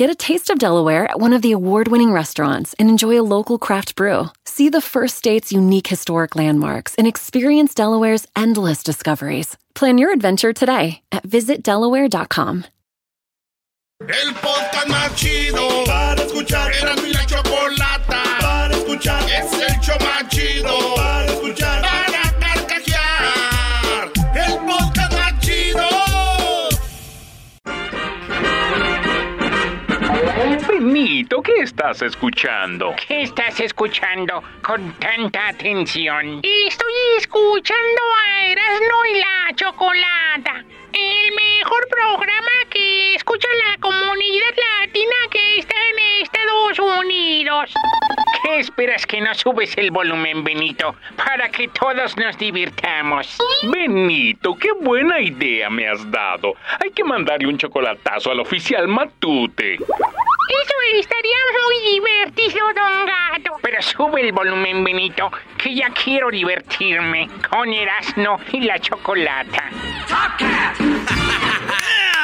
Get a taste of Delaware at one of the award winning restaurants and enjoy a local craft brew. See the first state's unique historic landmarks and experience Delaware's endless discoveries. Plan your adventure today at visitdelaware.com. El podcast más chido para escuchar. Era mi la chocolata para escuchar. Es ¿qué estás escuchando? ¿Qué estás escuchando con tanta atención? Estoy escuchando a Erasmo y la Chocolata, el mejor programa que escucha la comunidad latina que está en Estados Unidos. ¿Qué esperas que no subes el volumen, Benito, para que todos nos divirtamos? Benito, qué buena idea me has dado. Hay que mandarle un chocolatazo al oficial Matute. Eso estaría muy divertido, don Gato. Pero sube el volumen, Benito, que ya quiero divertirme con Erasmo y la Chocolata.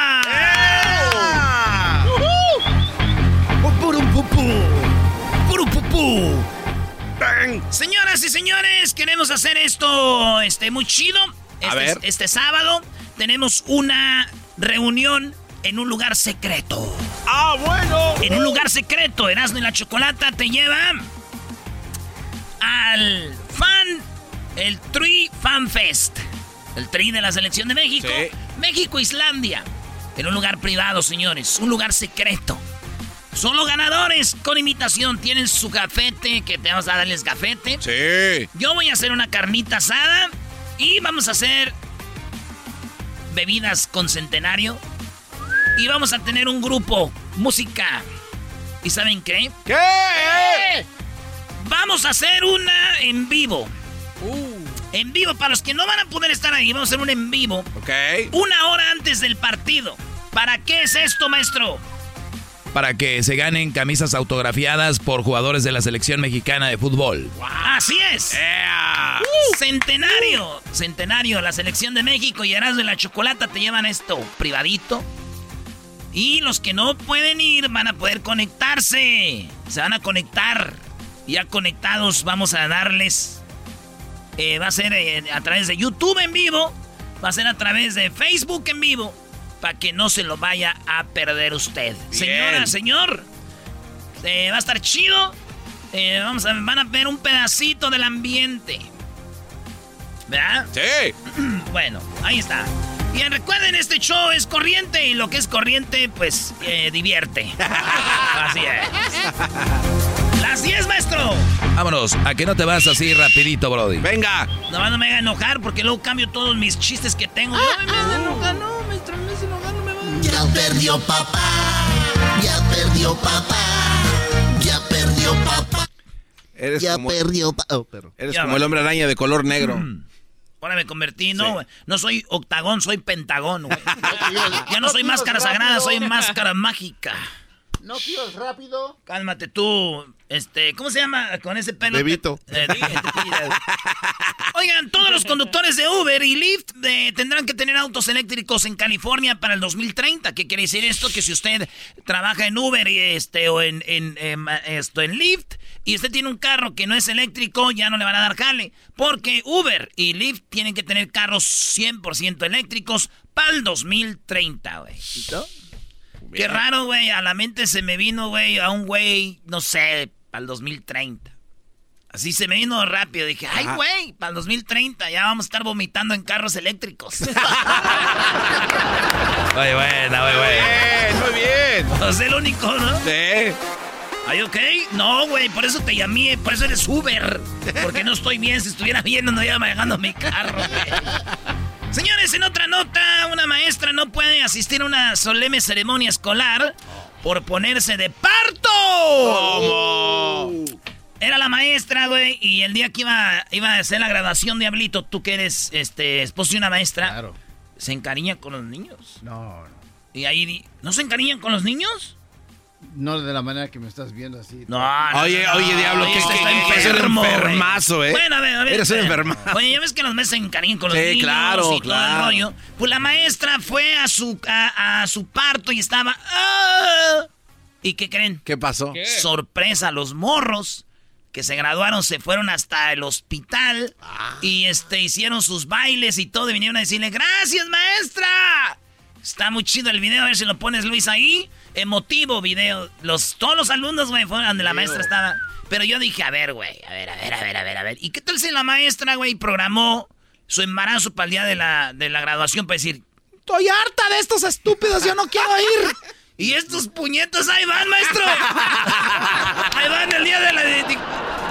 Señoras y señores, queremos hacer esto este, muy chido. Este, ver. este sábado tenemos una reunión en un lugar secreto. ¡Ah, bueno! En un lugar secreto, Erasmo y la Chocolata te lleva al fan, el Tri Fan Fest. El Tri de la Selección de México. Sí. México-Islandia. En un lugar privado, señores. Un lugar secreto. Solo ganadores con invitación tienen su gafete, que te vamos a darles gafete. Sí. Yo voy a hacer una carnita asada y vamos a hacer bebidas con centenario. Y vamos a tener un grupo, música. ¿Y saben qué? ¿Qué? Vamos a hacer una en vivo. En vivo, para los que no van a poder estar ahí, vamos a hacer un en vivo. Ok. Una hora antes del partido. ¿Para qué es esto, maestro? Para que se ganen camisas autografiadas por jugadores de la selección mexicana de fútbol. Así es. Centenario. Centenario. La selección de México y Erasmo de la Chocolata te llevan esto privadito. Y los que no pueden ir van a poder conectarse. Se van a conectar. Ya conectados vamos a darles. eh, va a ser eh, a través de YouTube en vivo. Va a ser a través de Facebook en vivo. Para que no se lo vaya a perder usted. Señora, señor. eh, va a estar chido. Eh, vamos a, van a ver un pedacito del ambiente. ¿Verdad? Sí. Bueno, ahí está. Y recuerden, este show es corriente y lo que es corriente, pues, eh, divierte. Así es. Las 10, maestro. Vámonos, a que no te vas así rapidito, Brody. Venga. Nomás no me haga enojar porque luego cambio todos mis chistes que tengo. No me haga enojar, no, maestro, me hace enojar, no me va a... Ya perdió papá. Ya perdió papá. Ya perdió papá. Eres Ya como, perdió papá. pero. eres Ya como va. el hombre araña de color negro. Ahora me convertí, no, güey. No soy octagón, soy pentagón, güey. Ya no soy máscara sagrada, soy máscara mágica. No pidas rápido. Cálmate tú, este, ¿cómo se llama con ese pelo? Bebito. Eh, Oigan, todos los conductores de Uber y Lyft eh, tendrán que tener autos eléctricos en California para el 2030. ¿Qué quiere decir esto? Que si usted trabaja en Uber y este, o en, en, em, esto, en Lyft y usted tiene un carro que no es eléctrico, ya no le van a dar jale. Porque Uber y Lyft tienen que tener carros 100% eléctricos para el 2030, güey. Qué raro, güey. A la mente se me vino, güey, a un güey, no sé, al 2030. Así se me vino rápido. Dije, ay, güey, para el 2030 ya vamos a estar vomitando en carros eléctricos. Muy buena, muy buena. Bien, muy bien. pues el único, ¿no? Sí. ¿Ay, ok? No, güey, por eso te llamé, por eso eres Uber. Porque no estoy bien, si estuviera bien no iba manejando mi carro, güey. Señores, en otra nota, una maestra no puede asistir a una solemne ceremonia escolar por ponerse de parto. ¿Cómo? Era la maestra, güey, y el día que iba, iba a hacer la graduación, Diablito, tú que eres este, esposo de una maestra, Claro. se encariña con los niños. No, no. Y ahí, ¿no se encariñan con los niños? No de la manera que me estás viendo así. No, no, Oye, no, no. oye, diablo, Oye, ¿qué- este está eres enfermazo, eh? Bueno, a ver, a ver. Eres enfermazo. Oye, ya ves que los meses se encariñan con los Sí, niños claro, y todo el claro. rollo. Pues la maestra fue a su, a, a su parto y estaba... ¡ah! ¿Y qué creen? ¿Qué pasó? Sorpresa, los morros que se graduaron se fueron hasta el hospital Ah. y este hicieron sus bailes y todo y vinieron a decirle, gracias maestra. Está muy chido el video, a ver si lo pones Luis ahí. Emotivo video. Los, todos los alumnos, güey, fueron donde la maestra estaba. Pero yo dije, a ver, güey, a ver, a ver, a ver, a ver, a ver. ¿Y qué tal si la maestra, güey, programó su embarazo para el día de la, de la graduación para decir, estoy harta de estos estúpidos, yo no quiero ir. Y estos puñetos ahí van, maestro. ahí van el día de la...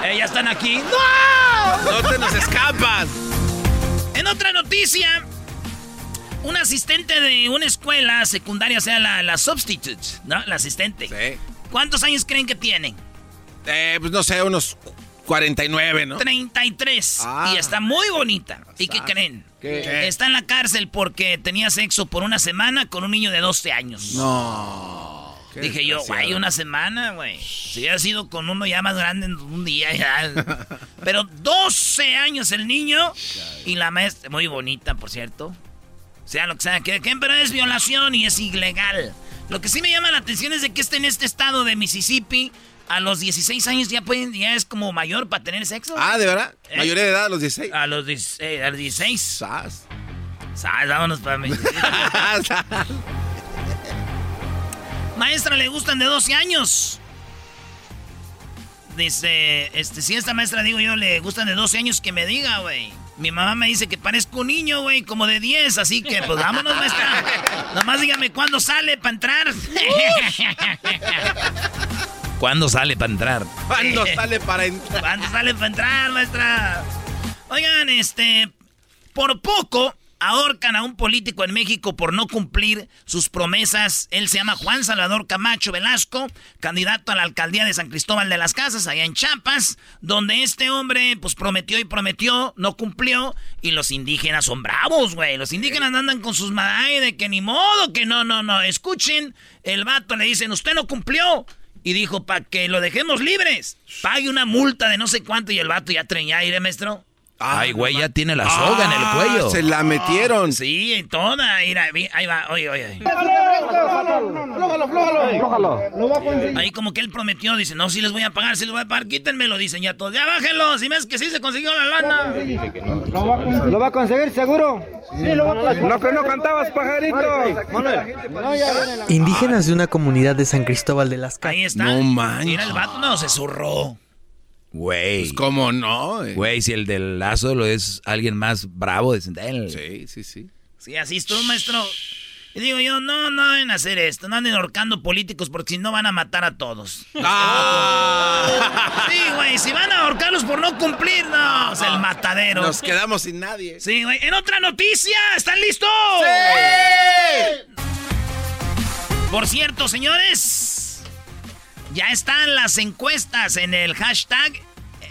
Eh, ya están aquí. ¡No! No te nos escapas. En otra noticia, un asistente de una escuela secundaria, o sea, la, la substitute, ¿no? La asistente. Sí. ¿Cuántos años creen que tiene? Eh, pues no sé, unos 49, ¿no? 33. Ah. Y está muy bonita. ¿Y qué creen? ¿Qué? Está en la cárcel porque tenía sexo por una semana con un niño de 12 años. No. Dije yo, güey, una semana, güey. Si hubiera sido con uno ya más grande en un día ya. Pero 12 años el niño y la maestra, muy bonita, por cierto. Sea lo que sea, que, que- pero es violación y es ilegal. Lo que sí me llama la atención es de que esté en este estado de Mississippi. A los 16 años ya pueden, ya es como mayor para tener sexo. Ah, ¿de verdad? ¿Eh? Mayoría de edad a los 16. A los, 16 a los 16. Sas. Sal, vámonos para Mississippi. Maestra le gustan de 12 años. Dice, este, si a esta maestra digo yo le gustan de 12 años, que me diga, güey. Mi mamá me dice que parezco un niño, güey, como de 10, así que pues vámonos, maestra. Nomás dígame cuándo sale para entrar. ¿Cuándo sale para entrar? ¿Cuándo sale para entrar? ¿Cuándo sale para entrar, maestra? Oigan, este, por poco ahorcan a un político en México por no cumplir sus promesas. Él se llama Juan Salvador Camacho Velasco, candidato a la alcaldía de San Cristóbal de las Casas, allá en Chiapas, donde este hombre, pues prometió y prometió, no cumplió, y los indígenas son bravos, güey. Los indígenas andan con sus ay, de que ni modo, que no, no, no. Escuchen, el vato le dicen, usted no cumplió. Y dijo, para que lo dejemos libres, pague una multa de no sé cuánto. Y el vato ya treña aire, maestro. Ay, güey, ya tiene la soga en el cuello. Ah, Se la metieron. Sí, en toda. Mira, ahí va, oye, oye. Ahí como que él prometió, dice, no, sí les voy a pagar, sí les voy a pagar, quítenmelo, dicen ya todos. Ya bájenlo, si ves que sí se consiguió la lana. ¿Lo va a conseguir seguro? Sí, lo va a conseguir. No que no cantabas, pajarito. Indígenas de una comunidad de San Cristóbal de las Casas. Ahí está. No manches. Mira, el vato no, se zurró. Güey. Pues, ¿Cómo no? Güey, si el del lazo lo es alguien más bravo, de él. Sí, sí, sí. Sí, así estuvo, maestro. Y digo yo, no, no deben hacer esto, no anden ahorcando políticos porque si no van a matar a todos. ¡Ah! Sí, güey, si van a ahorcarlos por no cumplir, no, es el matadero. Nos quedamos sin nadie. Sí, güey. En otra noticia, ¿están listos? Por cierto, señores, ya están las encuestas en el hashtag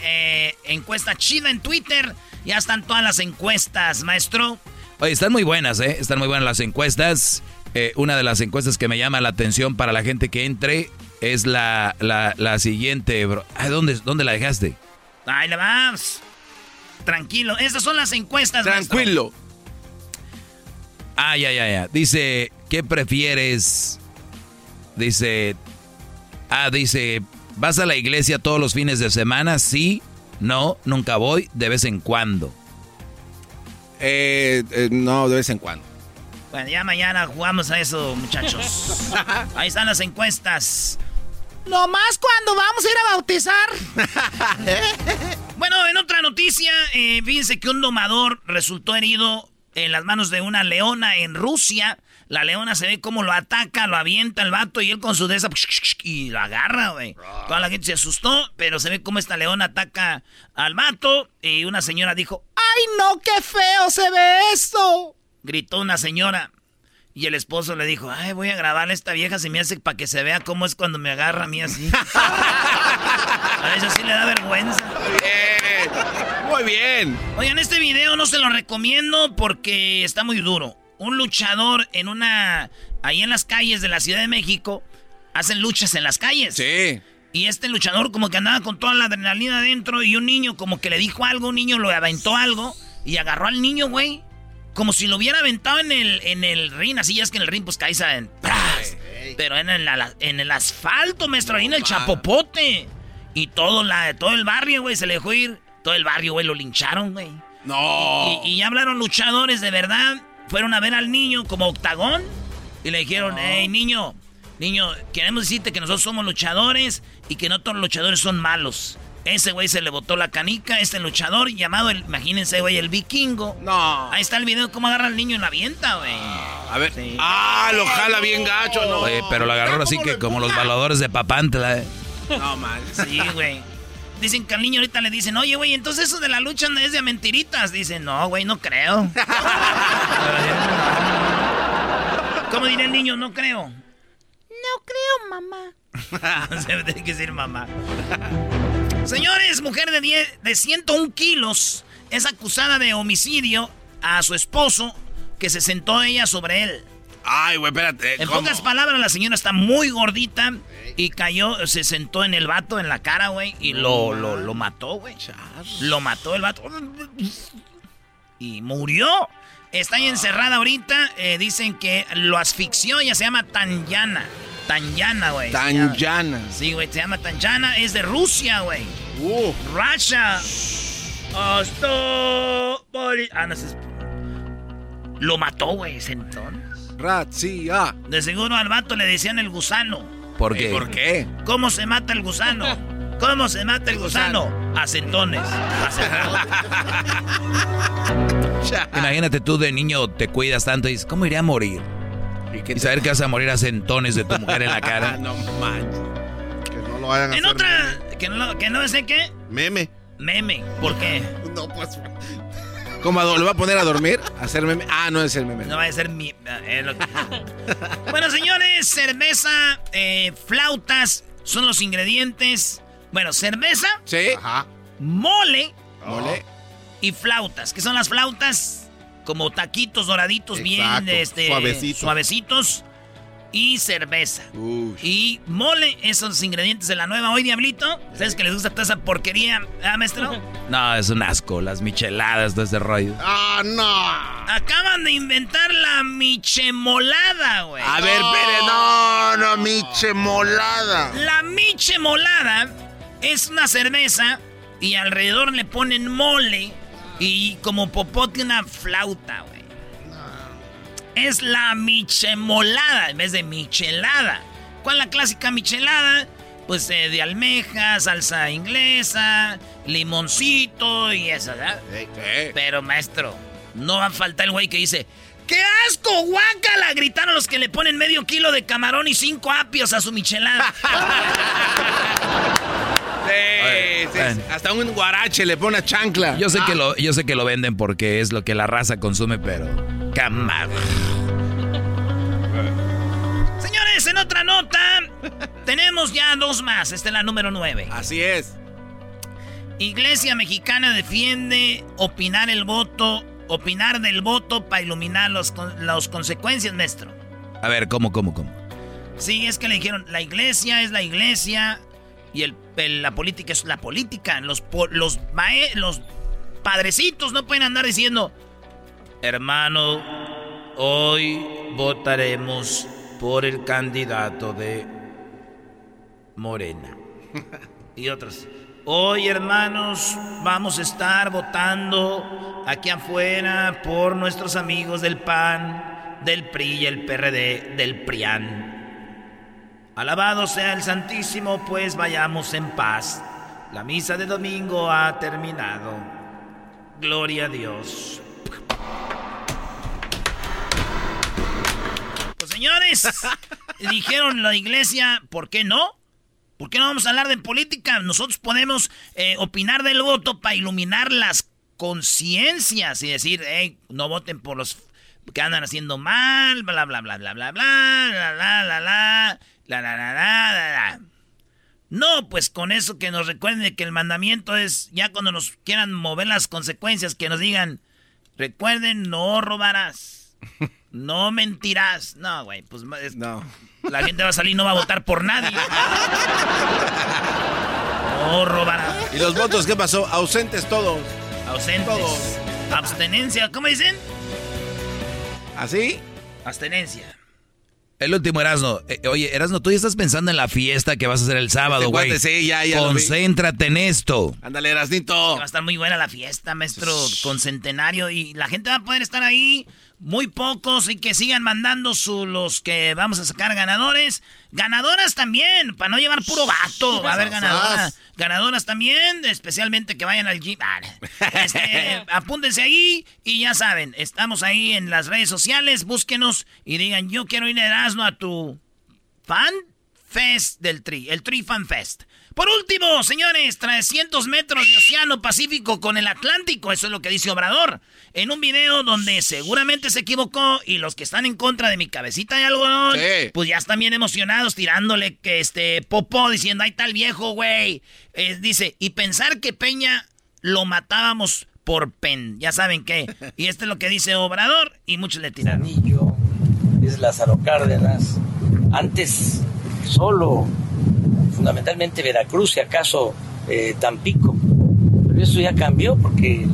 eh, encuesta chida en Twitter. Ya están todas las encuestas, maestro. Oye, están muy buenas, ¿eh? Están muy buenas las encuestas. Eh, una de las encuestas que me llama la atención para la gente que entre es la, la, la siguiente, bro. Ay, ¿dónde, ¿Dónde la dejaste? Ahí le vamos. Tranquilo, estas son las encuestas. maestro. Tranquilo. Ah, ya, ya, ya. Dice, ¿qué prefieres? Dice, ah, dice, ¿vas a la iglesia todos los fines de semana? Sí, no, nunca voy, de vez en cuando. Eh, eh, no, de vez en cuando. Bueno, ya mañana jugamos a eso, muchachos. Ahí están las encuestas. Nomás cuando vamos a ir a bautizar. Bueno, en otra noticia, eh, fíjense que un domador resultó herido en las manos de una leona en Rusia. La leona se ve como lo ataca, lo avienta el vato y él con su desa y lo agarra, güey. Toda la gente se asustó, pero se ve como esta leona ataca al vato y una señora dijo, ¡Ay no, qué feo se ve esto! Gritó una señora. Y el esposo le dijo, ay, voy a grabar a esta vieja, se me hace para que se vea cómo es cuando me agarra a mí así. a eso sí le da vergüenza. Muy bien. Muy bien. Oigan, este video no se lo recomiendo porque está muy duro. Un luchador en una... Ahí en las calles de la Ciudad de México, hacen luchas en las calles. Sí. Y este luchador como que andaba con toda la adrenalina adentro y un niño como que le dijo algo, un niño lo aventó algo y agarró al niño, güey como si lo hubiera aventado en el, en el ring, así es que en el ring pues caes en... Pero en el, en el asfalto, maestro, ahí en el chapopote. Y todo, la, todo el barrio, güey, se le dejó ir. Todo el barrio, güey, lo lincharon, güey. No. Y, ya hablaron luchadores de verdad. Fueron a ver al niño como octagón. Y le dijeron, hey, niño, niño, queremos decirte que nosotros somos luchadores y que no todos los luchadores son malos. Ese güey se le botó la canica, este luchador llamado, el, imagínense, güey, el vikingo. No. Ahí está el video, cómo agarra al niño en la vienta, güey. A ver. Ah, lo jala bien gacho, ¿no? Oye, pero lo agarró así que como los baladores de Papantla. Eh. No, mal. Sí, güey. Dicen que al niño ahorita le dicen, oye, güey, entonces eso de la lucha no es de mentiritas. Dicen, no, güey, no creo. ¿Cómo dirá el niño? No creo. No creo, mamá. Se tiene que decir mamá. Señores, mujer de, 10, de 101 kilos es acusada de homicidio a su esposo que se sentó ella sobre él. Ay, güey, espérate. En pocas palabras, la señora está muy gordita y cayó, se sentó en el vato, en la cara, güey, y lo, lo, lo mató, güey. Lo mató el vato. Y murió. Está ahí encerrada ahorita. Eh, dicen que lo asfixió. Ella se llama Tanyana. Tanyana, güey. Tanyana. Sí, güey, se llama Tanyana. Es de Rusia, güey. Uh. Russia. Hasta... Ah, no sé. Lo mató, güey, sentón. Razzia. De seguro al vato le decían el gusano. ¿Por qué? ¿Por qué? ¿Cómo se mata el gusano? ¿Cómo se mata el gusano? A centones. Imagínate tú de niño te cuidas tanto y dices, ¿cómo iría a morir? Y, saber que vas a morir a centones de tu mujer en la cara. no manches. Que no lo hagan En otra, que no, que no sé qué. Meme. Meme. ¿Por qué? No, pues. ¿Cómo lo va a poner a dormir? ¿A hacer meme? Ah, no es el meme. No va a ser mi. Eh, bueno, señores, cerveza, eh, flautas son los ingredientes. Bueno, cerveza. Sí. Ajá. Mole. Mole. Y flautas. ¿Qué son las flautas? como taquitos doraditos bien este, suavecitos. Y cerveza. Y mole, esos ingredientes de la nueva. Hoy, Diablito, ¿sabes que les gusta toda esa porquería, ah, maestro? No, es un asco, las micheladas, todo ese rollo. ¡Ah, no! Acaban de inventar la michemolada, güey. A ver, pere, no, no, michemolada. La michemolada es una cerveza y alrededor le ponen mole y como popote una flauta, güey. Es la michemolada en vez de michelada. ¿Cuál es la clásica michelada? Pues eh, de almeja, salsa inglesa, limoncito y eso, ¿verdad? Pero maestro, no va a faltar el güey que dice, ¡Qué asco, guácala! Gritaron los que le ponen medio kilo de camarón y cinco apios a su michelada. Hasta un guarache le pone a chancla. Yo sé, que lo, yo sé que lo venden porque es lo que la raza consume, pero. Camarón. Señores, en otra nota, tenemos ya dos más. Esta es la número nueve. Así es. Iglesia mexicana defiende opinar el voto, opinar del voto para iluminar las los consecuencias, maestro. A ver, ¿cómo, cómo, cómo? Sí, es que le dijeron, la iglesia es la iglesia, y el, la política es la política. Los, los, los padrecitos no pueden andar diciendo, hermano, hoy votaremos por el candidato de Morena. y otros. Hoy, hermanos, vamos a estar votando aquí afuera por nuestros amigos del PAN, del PRI y el PRD, del PRIAN. Alabado sea el Santísimo, pues vayamos en paz. La misa de domingo ha terminado. Gloria a Dios. Señores, dijeron la iglesia, ¿por qué no? ¿Por qué no vamos a hablar de política? Nosotros podemos eh, opinar del voto para iluminar las conciencias y decir, hey, no voten por los que andan haciendo mal, bla, bla, bla, bla, bla, bla, bla, la, la, la, la, la, la, la, la. No, pues con eso que nos recuerden que el mandamiento es, ya cuando nos quieran mover las consecuencias, que nos digan, recuerden, no robarás, no mentirás. No, güey, pues no. la gente va a salir y no va a votar por nadie. No robarás. ¿Y los votos qué pasó? Ausentes todos. Ausentes. Todos. Abstenencia, ¿cómo dicen? ¿Así? Abstenencia. El último Erasno. Eh, oye, Erasno, tú ya estás pensando en la fiesta que vas a hacer el sábado, güey. Sí, ya, ya Concéntrate en esto. Ándale, Erasnito. Va a estar muy buena la fiesta, maestro, con centenario. Y la gente va a poder estar ahí muy pocos y que sigan mandando su, los que vamos a sacar ganadores. Ganadoras también, para no llevar puro gato. Va a haber ganadoras. Ganadoras también, especialmente que vayan al gym. Este, apúntense ahí y ya saben, estamos ahí en las redes sociales. Búsquenos y digan, yo quiero ir a Erasmo a tu fan fest del Tri, el Tri Fan Fest. Por último, señores, 300 metros de Océano Pacífico con el Atlántico, eso es lo que dice Obrador en un video donde seguramente se equivocó y los que están en contra de mi cabecita de algodón, pues ya están bien emocionados tirándole que este popó diciendo, ahí está el viejo, güey. Eh, dice, y pensar que Peña lo matábamos por pen, ya saben qué. Y este es lo que dice Obrador y muchos le tiran. Anillo, es Lázaro Cárdenas. Antes solo, fundamentalmente Veracruz y acaso eh, Tampico. Pero eso ya cambió porque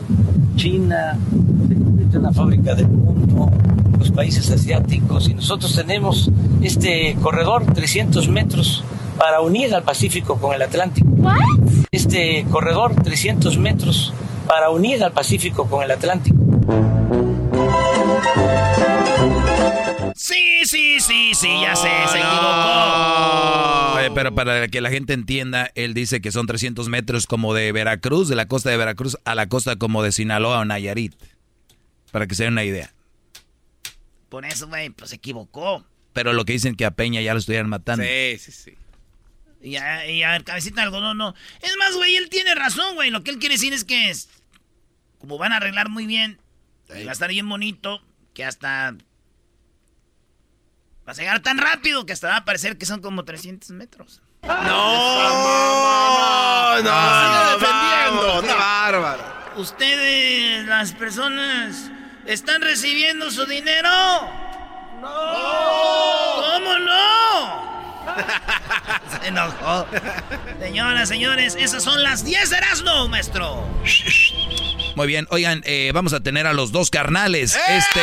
China, en la fábrica del mundo, los países asiáticos, y nosotros tenemos este corredor, 300 metros, para unir al Pacífico con el Atlántico. Este corredor, 300 metros, para unir al Pacífico con el Atlántico. Sí, sí, sí, sí, ya sé, se equivocó. pero para que la gente entienda, él dice que son 300 metros como de Veracruz, de la costa de Veracruz a la costa como de Sinaloa o Nayarit. Para que se den una idea. Por eso, güey, pues se equivocó. Pero lo que dicen que a Peña ya lo estuvieran matando. Sí, sí, sí. Y a, y a cabecita algodón no. Es más, güey, él tiene razón, güey. Lo que él quiere decir es que es, como van a arreglar muy bien, va a estar bien bonito, que hasta a llegar tan rápido que hasta va a parecer que son como 300 metros. No, no, no, no, defendiendo, no, bárbaro. Ustedes, las personas, ¿están recibiendo su dinero? No. ¿Cómo no? Se enojó. Señoras, señores, esas son las 10 de Erasmo, maestro. Muy bien, oigan, eh, vamos a tener a los dos carnales. Este.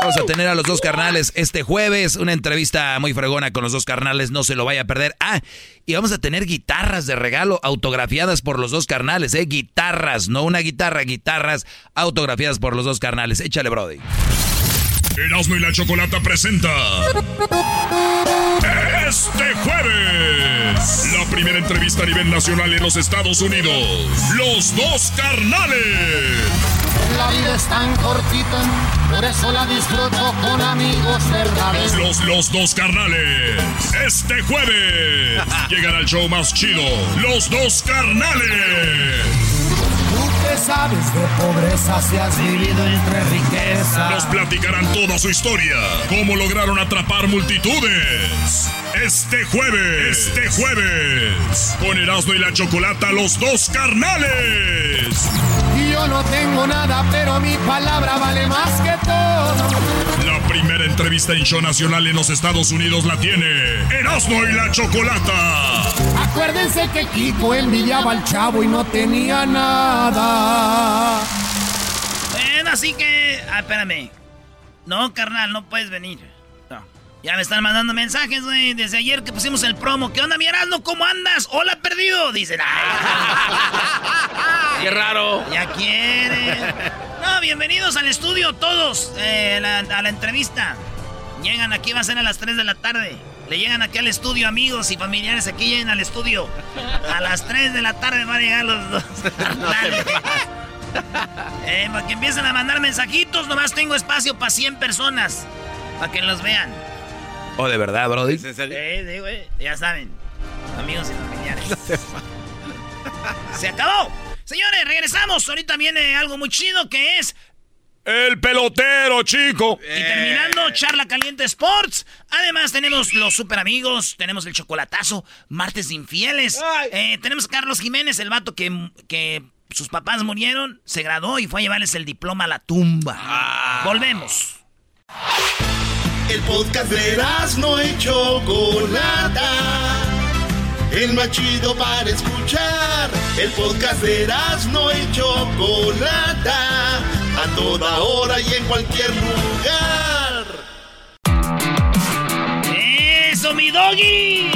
Vamos a tener a los dos carnales este jueves. Una entrevista muy fregona con los dos carnales, no se lo vaya a perder. Ah, y vamos a tener guitarras de regalo autografiadas por los dos carnales, ¿eh? Guitarras, no una guitarra, guitarras autografiadas por los dos carnales. Échale, Brody. Erasmo y la Chocolata presenta. Este jueves, la primera entrevista a nivel nacional en los Estados Unidos. Los dos carnales. La vida es tan cortita, por eso la disfruto con amigos verdaderos. Los, los dos carnales. Este jueves llegará el show más chido. Los dos carnales sabes de pobreza si has vivido entre riqueza. Nos platicarán toda su historia, cómo lograron atrapar multitudes. Este jueves, este jueves, con Erasmo y la Chocolata, los dos carnales. Yo no tengo nada, pero mi palabra vale más que todo. La primera entrevista en show nacional en los Estados Unidos la tiene Erasmo y la Chocolata. Acuérdense que Kiko envidiaba al chavo y no tenía nada. Bueno, así que. Ah, espérame. No, carnal, no puedes venir. Ya me están mandando mensajes, güey, desde ayer que pusimos el promo. ¿Qué onda, mi Erasmo? ¿Cómo andas? Hola, perdido. Dicen, Qué raro. Ya quieren. No, bienvenidos al estudio todos eh, a la entrevista. Llegan aquí, va a ser a las 3 de la tarde. Le llegan aquí al estudio amigos y familiares, aquí llegan al estudio. A las 3 de la tarde van a llegar los dos. eh, para que empiecen a mandar mensajitos, nomás tengo espacio para 100 personas. Para que los vean. ¿O de verdad, Brody? Sí, sí, güey. Ya saben. Amigos y familiares. Se acabó. Señores, regresamos. Ahorita viene algo muy chido que es el pelotero, chico. Y terminando, Charla Caliente Sports. Además, tenemos los super amigos, tenemos el chocolatazo, martes de infieles. Eh, tenemos a Carlos Jiménez, el vato que, que sus papás murieron, se graduó y fue a llevarles el diploma a la tumba. Ah. Volvemos. El podcast de no hecho Chocolata. El más chido para escuchar. El podcast de no hecho Chocolata a toda hora y en cualquier lugar. ¡Eso, mi doggy!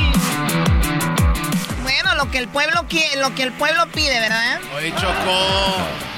Bueno, lo que el pueblo quiere, lo que el pueblo pide, ¿verdad? Oye, Choco.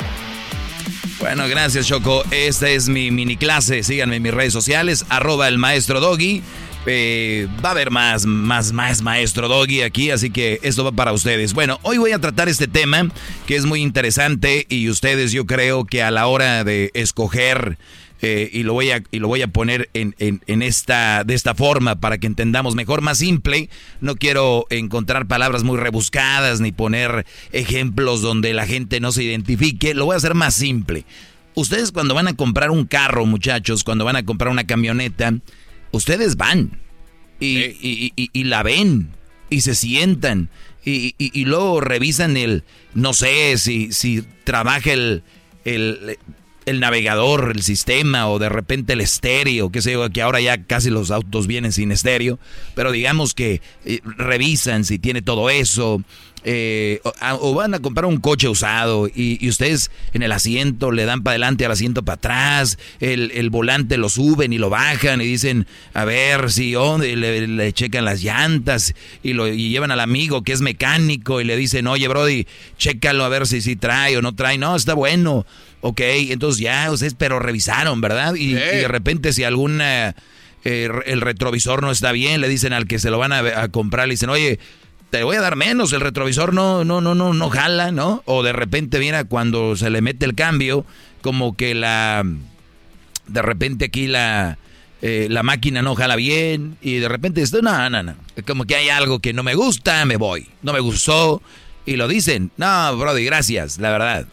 Bueno, gracias, Choco. Esta es mi mini clase. Síganme en mis redes sociales, arroba el maestro doggy. Eh, va a haber más, más, más maestro Doggy aquí, así que esto va para ustedes. Bueno, hoy voy a tratar este tema que es muy interesante y ustedes yo creo que a la hora de escoger eh, y lo voy a y lo voy a poner en, en, esta de esta forma para que entendamos mejor, más simple. No quiero encontrar palabras muy rebuscadas ni poner ejemplos donde la gente no se identifique. Lo voy a hacer más simple. Ustedes cuando van a comprar un carro, muchachos, cuando van a comprar una camioneta, ustedes van y, la ven y se sientan y, luego revisan el, no sé si, si trabaja el, el, el, navegador, el sistema o de repente el estéreo, que sé yo, que ahora ya casi los autos vienen sin estéreo, pero digamos que eh, revisan si tiene todo eso, eh, o, van a comprar un coche usado y, ustedes en el asiento le dan para adelante al asiento para atrás, el, volante lo suben y lo bajan y dicen, a ver si le, checan las llantas y lo llevan al amigo que es mecánico y le dicen, oye Brody, chécalo a ver si, si trae o no trae, no, está bueno. Ok, entonces ya ustedes pero revisaron, ¿verdad? Y, de repente si alguna... Eh, el retrovisor no está bien, le dicen al que se lo van a, a comprar, le dicen, oye, te voy a dar menos, el retrovisor no, no, no, no, no jala, ¿no? O de repente, mira, cuando se le mete el cambio, como que la, de repente aquí la, eh, la máquina no jala bien y de repente esto, no, no, no, como que hay algo que no me gusta, me voy, no me gustó y lo dicen, no, Brody, gracias, la verdad,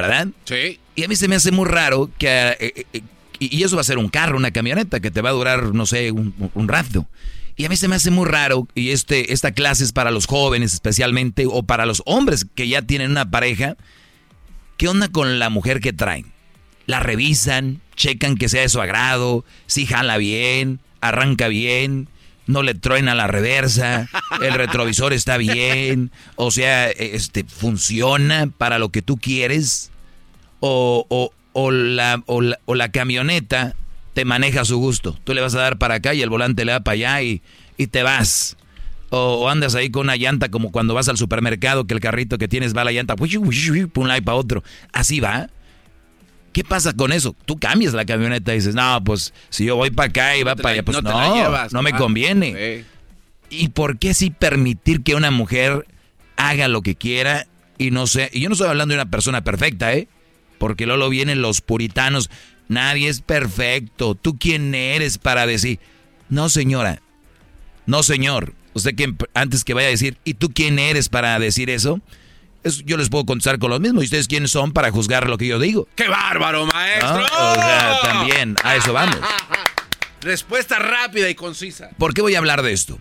¿verdad? Sí. Y a mí se me hace muy raro que, eh, eh, y eso va a ser un carro, una camioneta que te va a durar, no sé, un, un rato. Y a mí se me hace muy raro, y este, esta clase es para los jóvenes especialmente, o para los hombres que ya tienen una pareja. ¿Qué onda con la mujer que traen? La revisan, checan que sea de su agrado, si jala bien, arranca bien, no le truena la reversa, el retrovisor está bien, o sea, este, funciona para lo que tú quieres, o, o, o, la, o, la, o la camioneta te maneja a su gusto. Tú le vas a dar para acá y el volante le da para allá y, y te vas. O, andas ahí con una llanta como cuando vas al supermercado que el carrito que tienes va a la llanta, un lado para otro. Así va. ¿Qué pasa con eso? Tú cambias la camioneta y dices, no, pues si yo voy para acá y va para allá, pues no, no, me conviene. ¿Y por qué sí permitir que una mujer haga lo que quiera y no sé? Y yo no estoy hablando de una persona perfecta, ¿eh? Porque luego vienen los puritanos. Nadie es perfecto. ¿Tú quién eres para decir? No, señora. No, señor. Usted que antes que vaya a decir, ¿y tú quién eres para decir eso? Yo les puedo contestar con lo mismo. ¿Y ustedes quiénes son para juzgar lo que yo digo? ¡Qué bárbaro, maestro! O sea, también, a eso vamos. Respuesta rápida y concisa. ¿Por qué voy a hablar de esto?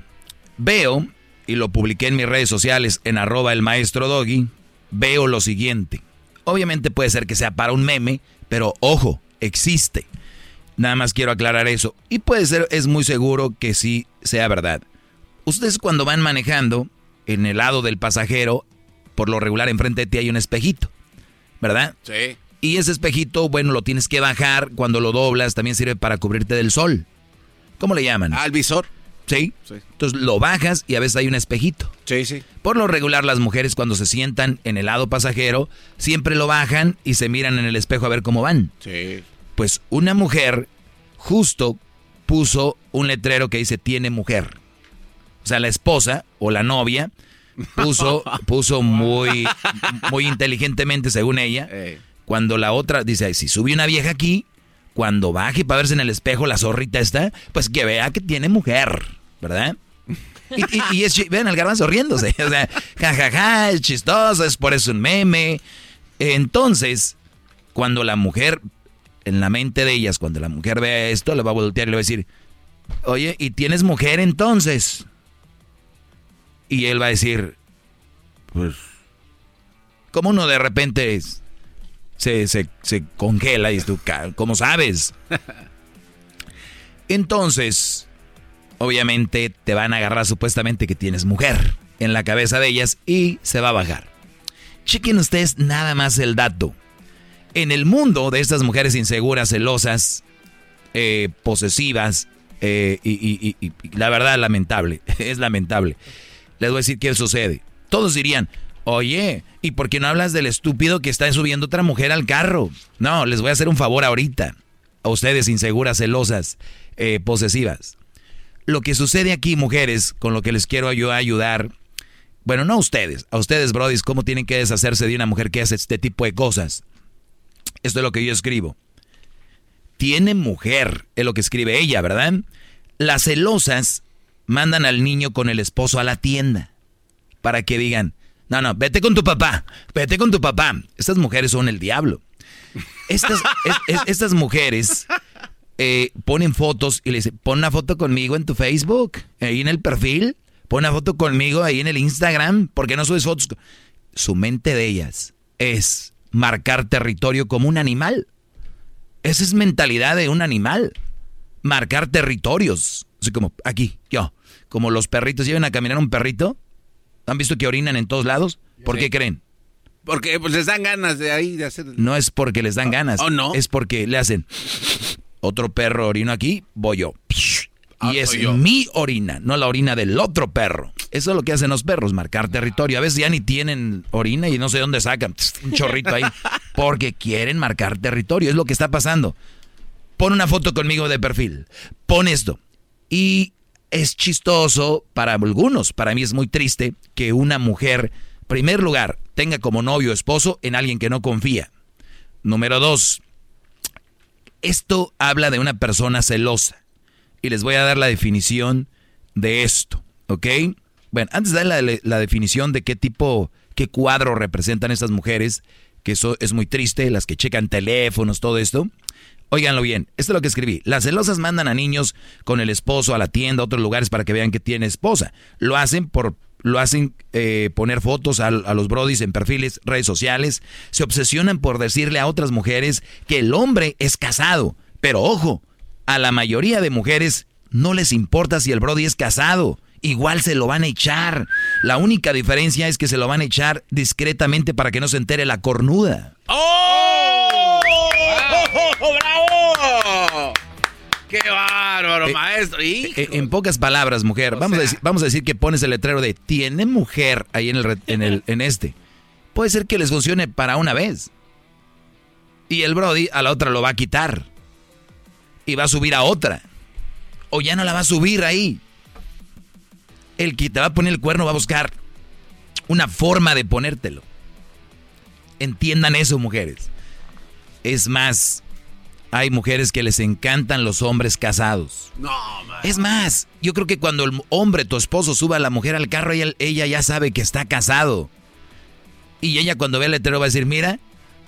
Veo, y lo publiqué en mis redes sociales en arroba el maestro doggy, veo lo siguiente. Obviamente puede ser que sea para un meme, pero ojo, existe. Nada más quiero aclarar eso. Y puede ser, es muy seguro que sí sea verdad. Ustedes cuando van manejando, en el lado del pasajero, por lo regular enfrente de ti hay un espejito, ¿verdad? Sí. Y ese espejito, bueno, lo tienes que bajar. Cuando lo doblas, también sirve para cubrirte del sol. ¿Cómo le llaman? Al visor. ¿Sí? ¿Sí? Entonces lo bajas y a veces hay un espejito. Sí, sí. Por lo regular, las mujeres cuando se sientan en el lado pasajero, siempre lo bajan y se miran en el espejo a ver cómo van. Sí. Pues una mujer justo puso un letrero que dice tiene mujer. O sea, la esposa o la novia puso, puso muy, muy inteligentemente, según ella, cuando la otra dice, si sube una vieja aquí, cuando baje para verse en el espejo la zorrita está, pues que vea que tiene mujer, ¿verdad? Y, y, es, vean al garbanzo riéndose, o sea, jajaja, es chistoso, es por eso un meme. Entonces, cuando la mujer, en la mente de ellas, cuando la mujer vea esto, le va a voltear y le va a decir, oye, ¿y tienes mujer entonces? Y él va a decir, pues, como uno de repente se, se, se congela y tú, ¿cómo sabes? Entonces, obviamente te van a agarrar supuestamente que tienes mujer en la cabeza de ellas y se va a bajar. Chequen ustedes nada más el dato. En el mundo de estas mujeres inseguras, celosas, eh, posesivas, eh, y, y, la verdad lamentable, es lamentable. Les voy a decir qué sucede. Todos dirían, oye, ¿y por qué no hablas del estúpido que está subiendo otra mujer al carro? No, les voy a hacer un favor ahorita. A ustedes inseguras, celosas, eh, posesivas. Lo que sucede aquí, mujeres, con lo que les quiero yo ayudar, bueno, no a ustedes, a ustedes, brodis, cómo tienen que deshacerse de una mujer que hace este tipo de cosas. Esto es lo que yo escribo. Tiene mujer, es lo que escribe ella, ¿verdad? Las celosas mandan al niño con el esposo a la tienda para que digan, no, no, vete con tu papá, vete con tu papá. Estas mujeres son el diablo. Estas, estas mujeres eh, ponen fotos y le dicen, pon una foto conmigo en tu Facebook, ahí en el perfil, pon una foto conmigo ahí en el Instagram, porque no subes fotos. Su mente de ellas es marcar territorio como un animal. Esa es mentalidad de un animal. Marcar territorios. Así como aquí, yo. Como los perritos llevan a caminar un perrito. ¿Han visto que orinan en todos lados? ¿Por qué creen? Porque pues les dan ganas de ahí de hacer. No es porque les dan ganas. ¿Oh, no? Es porque le hacen otro perro orino aquí, voy yo. Ah, y es mi orina, no la orina del otro perro. Eso es lo que hacen los perros, marcar territorio. A veces ya ni tienen orina y no sé dónde sacan un chorrito ahí. Porque quieren marcar territorio. Es lo que está pasando. Pon una foto conmigo de perfil. Pon esto. Y es chistoso para algunos. Para mí es muy triste que una mujer, primer lugar, tenga como novio o esposo en alguien que no confía. Número dos, esto habla de una persona celosa. Y les voy a dar la definición de esto, ¿ok? Bueno, antes de dar la, definición de qué tipo, qué cuadro representan estas mujeres, que eso es muy triste, las que checan teléfonos, todo esto. Óiganlo bien, esto es lo que escribí. Las celosas mandan a niños con el esposo a la tienda, a otros lugares para que vean que tiene esposa. Lo hacen por lo hacen eh, poner fotos a, a, los brodis en perfiles, redes sociales, se obsesionan por decirle a otras mujeres que el hombre es casado. Pero ojo, a la mayoría de mujeres no les importa si el brody es casado. Igual se lo van a echar. La única diferencia es que se lo van a echar discretamente para que no se entere la cornuda. ¡Oh! ¡Bravo! ¡Qué bárbaro, eh, maestro! Eh, en pocas palabras, mujer, vamos, a decir, vamos a decir que pones el letrero de tiene mujer ahí en, el, en, el, en este. Puede ser que les funcione para una vez. Y el Brody a la otra lo va a quitar. Y va a subir a otra. O ya no la va a subir ahí. El que te va a poner el cuerno va a buscar una forma de ponértelo. Entiendan eso, mujeres. Es más, hay mujeres que les encantan los hombres casados. No, Es más, yo creo que cuando el hombre, tu esposo, suba a la mujer al carro, ella, ya sabe que está casado. Y ella cuando ve el letrero va a decir, mira,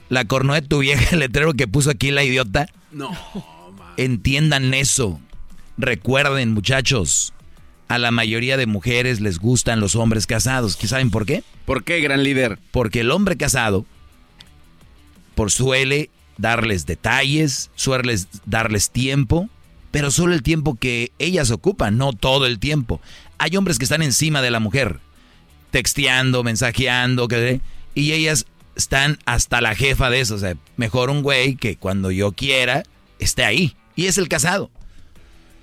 la corno de tu vieja, el letrero que puso aquí la idiota. No. Entiendan eso. Recuerden, muchachos, a la mayoría de mujeres les gustan los hombres casados. ¿Saben por qué? ¿Por qué, gran líder? Porque el hombre casado por suele darles detalles, suele darles tiempo, pero solo el tiempo que ellas ocupan, no todo el tiempo. Hay hombres que están encima de la mujer, texteando, mensajeando, y ellas están hasta la jefa de eso. O sea, mejor un güey que cuando yo quiera esté ahí. Y es el casado,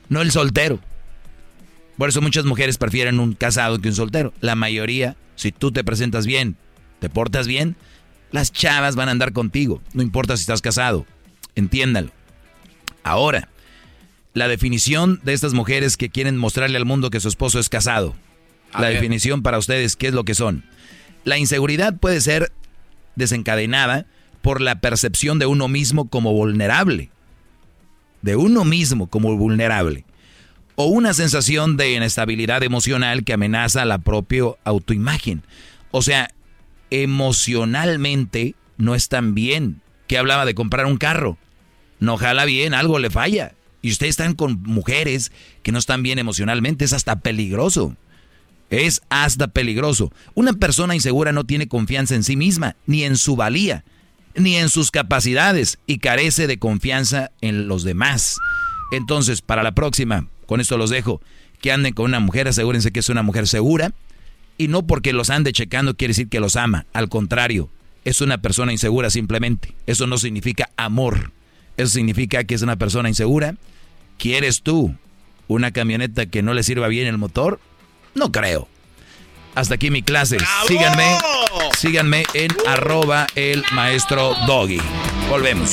no el soltero. Por eso muchas mujeres prefieren un casado que un soltero. La mayoría, si tú te presentas bien, te portas bien, las chavas van a andar contigo, no importa si estás casado. Entiéndalo. Ahora, la definición de estas mujeres que quieren mostrarle al mundo que su esposo es casado. la definición para ustedes, ¿qué es lo que son? La inseguridad puede ser desencadenada por la percepción de uno mismo como vulnerable. De uno mismo como vulnerable. O una sensación de inestabilidad emocional que amenaza la propia autoimagen. O sea, emocionalmente no están bien. Que hablaba de comprar un carro. No jala bien, algo le falla y ustedes están con mujeres que no están bien emocionalmente, es hasta peligroso. Es hasta peligroso. Una persona insegura no tiene confianza en sí misma, ni en su valía, ni en sus capacidades y carece de confianza en los demás. Entonces, para la próxima, con esto los dejo, que anden con una mujer, asegúrense que es una mujer segura y no porque los ande checando quiere decir que los ama, al contrario, es una persona insegura simplemente. Eso no significa amor. Eso significa que es una persona insegura ¿Quieres tú una camioneta que no le sirva bien el motor? No creo. Hasta aquí mi clase. Síganme, síganme en arroba el maestro Doggy. Volvemos.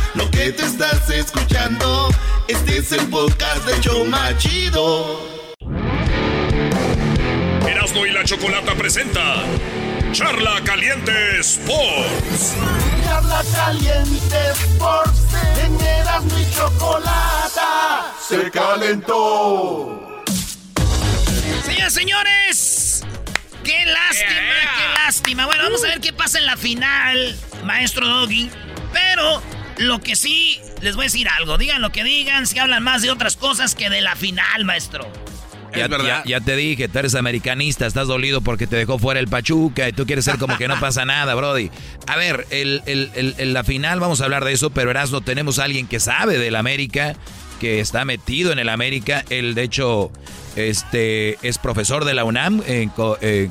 lo que te estás escuchando, este es el podcast de Choma Chido. Erasmo y la Chocolata presenta Charla Caliente Sports. Charla Caliente Sports. En Erasmo y Chocolata se calentó. Señores, señores. ¡Qué lástima, qué lástima! Bueno, vamos a ver qué pasa en la final, maestro Doggy. Pero lo que sí, les voy a decir algo. Digan lo que digan, si hablan más de otras cosas que de la final, maestro. Ya, ya, ya, te dije, tú eres americanista, estás dolido porque te dejó fuera el Pachuca y tú quieres ser como que no pasa nada, Brody. A ver, el, el, la final vamos a hablar de eso, pero Erasmo, tenemos a alguien que sabe del América, que está metido en el América. Él, de hecho, este, es profesor de la UNAM en,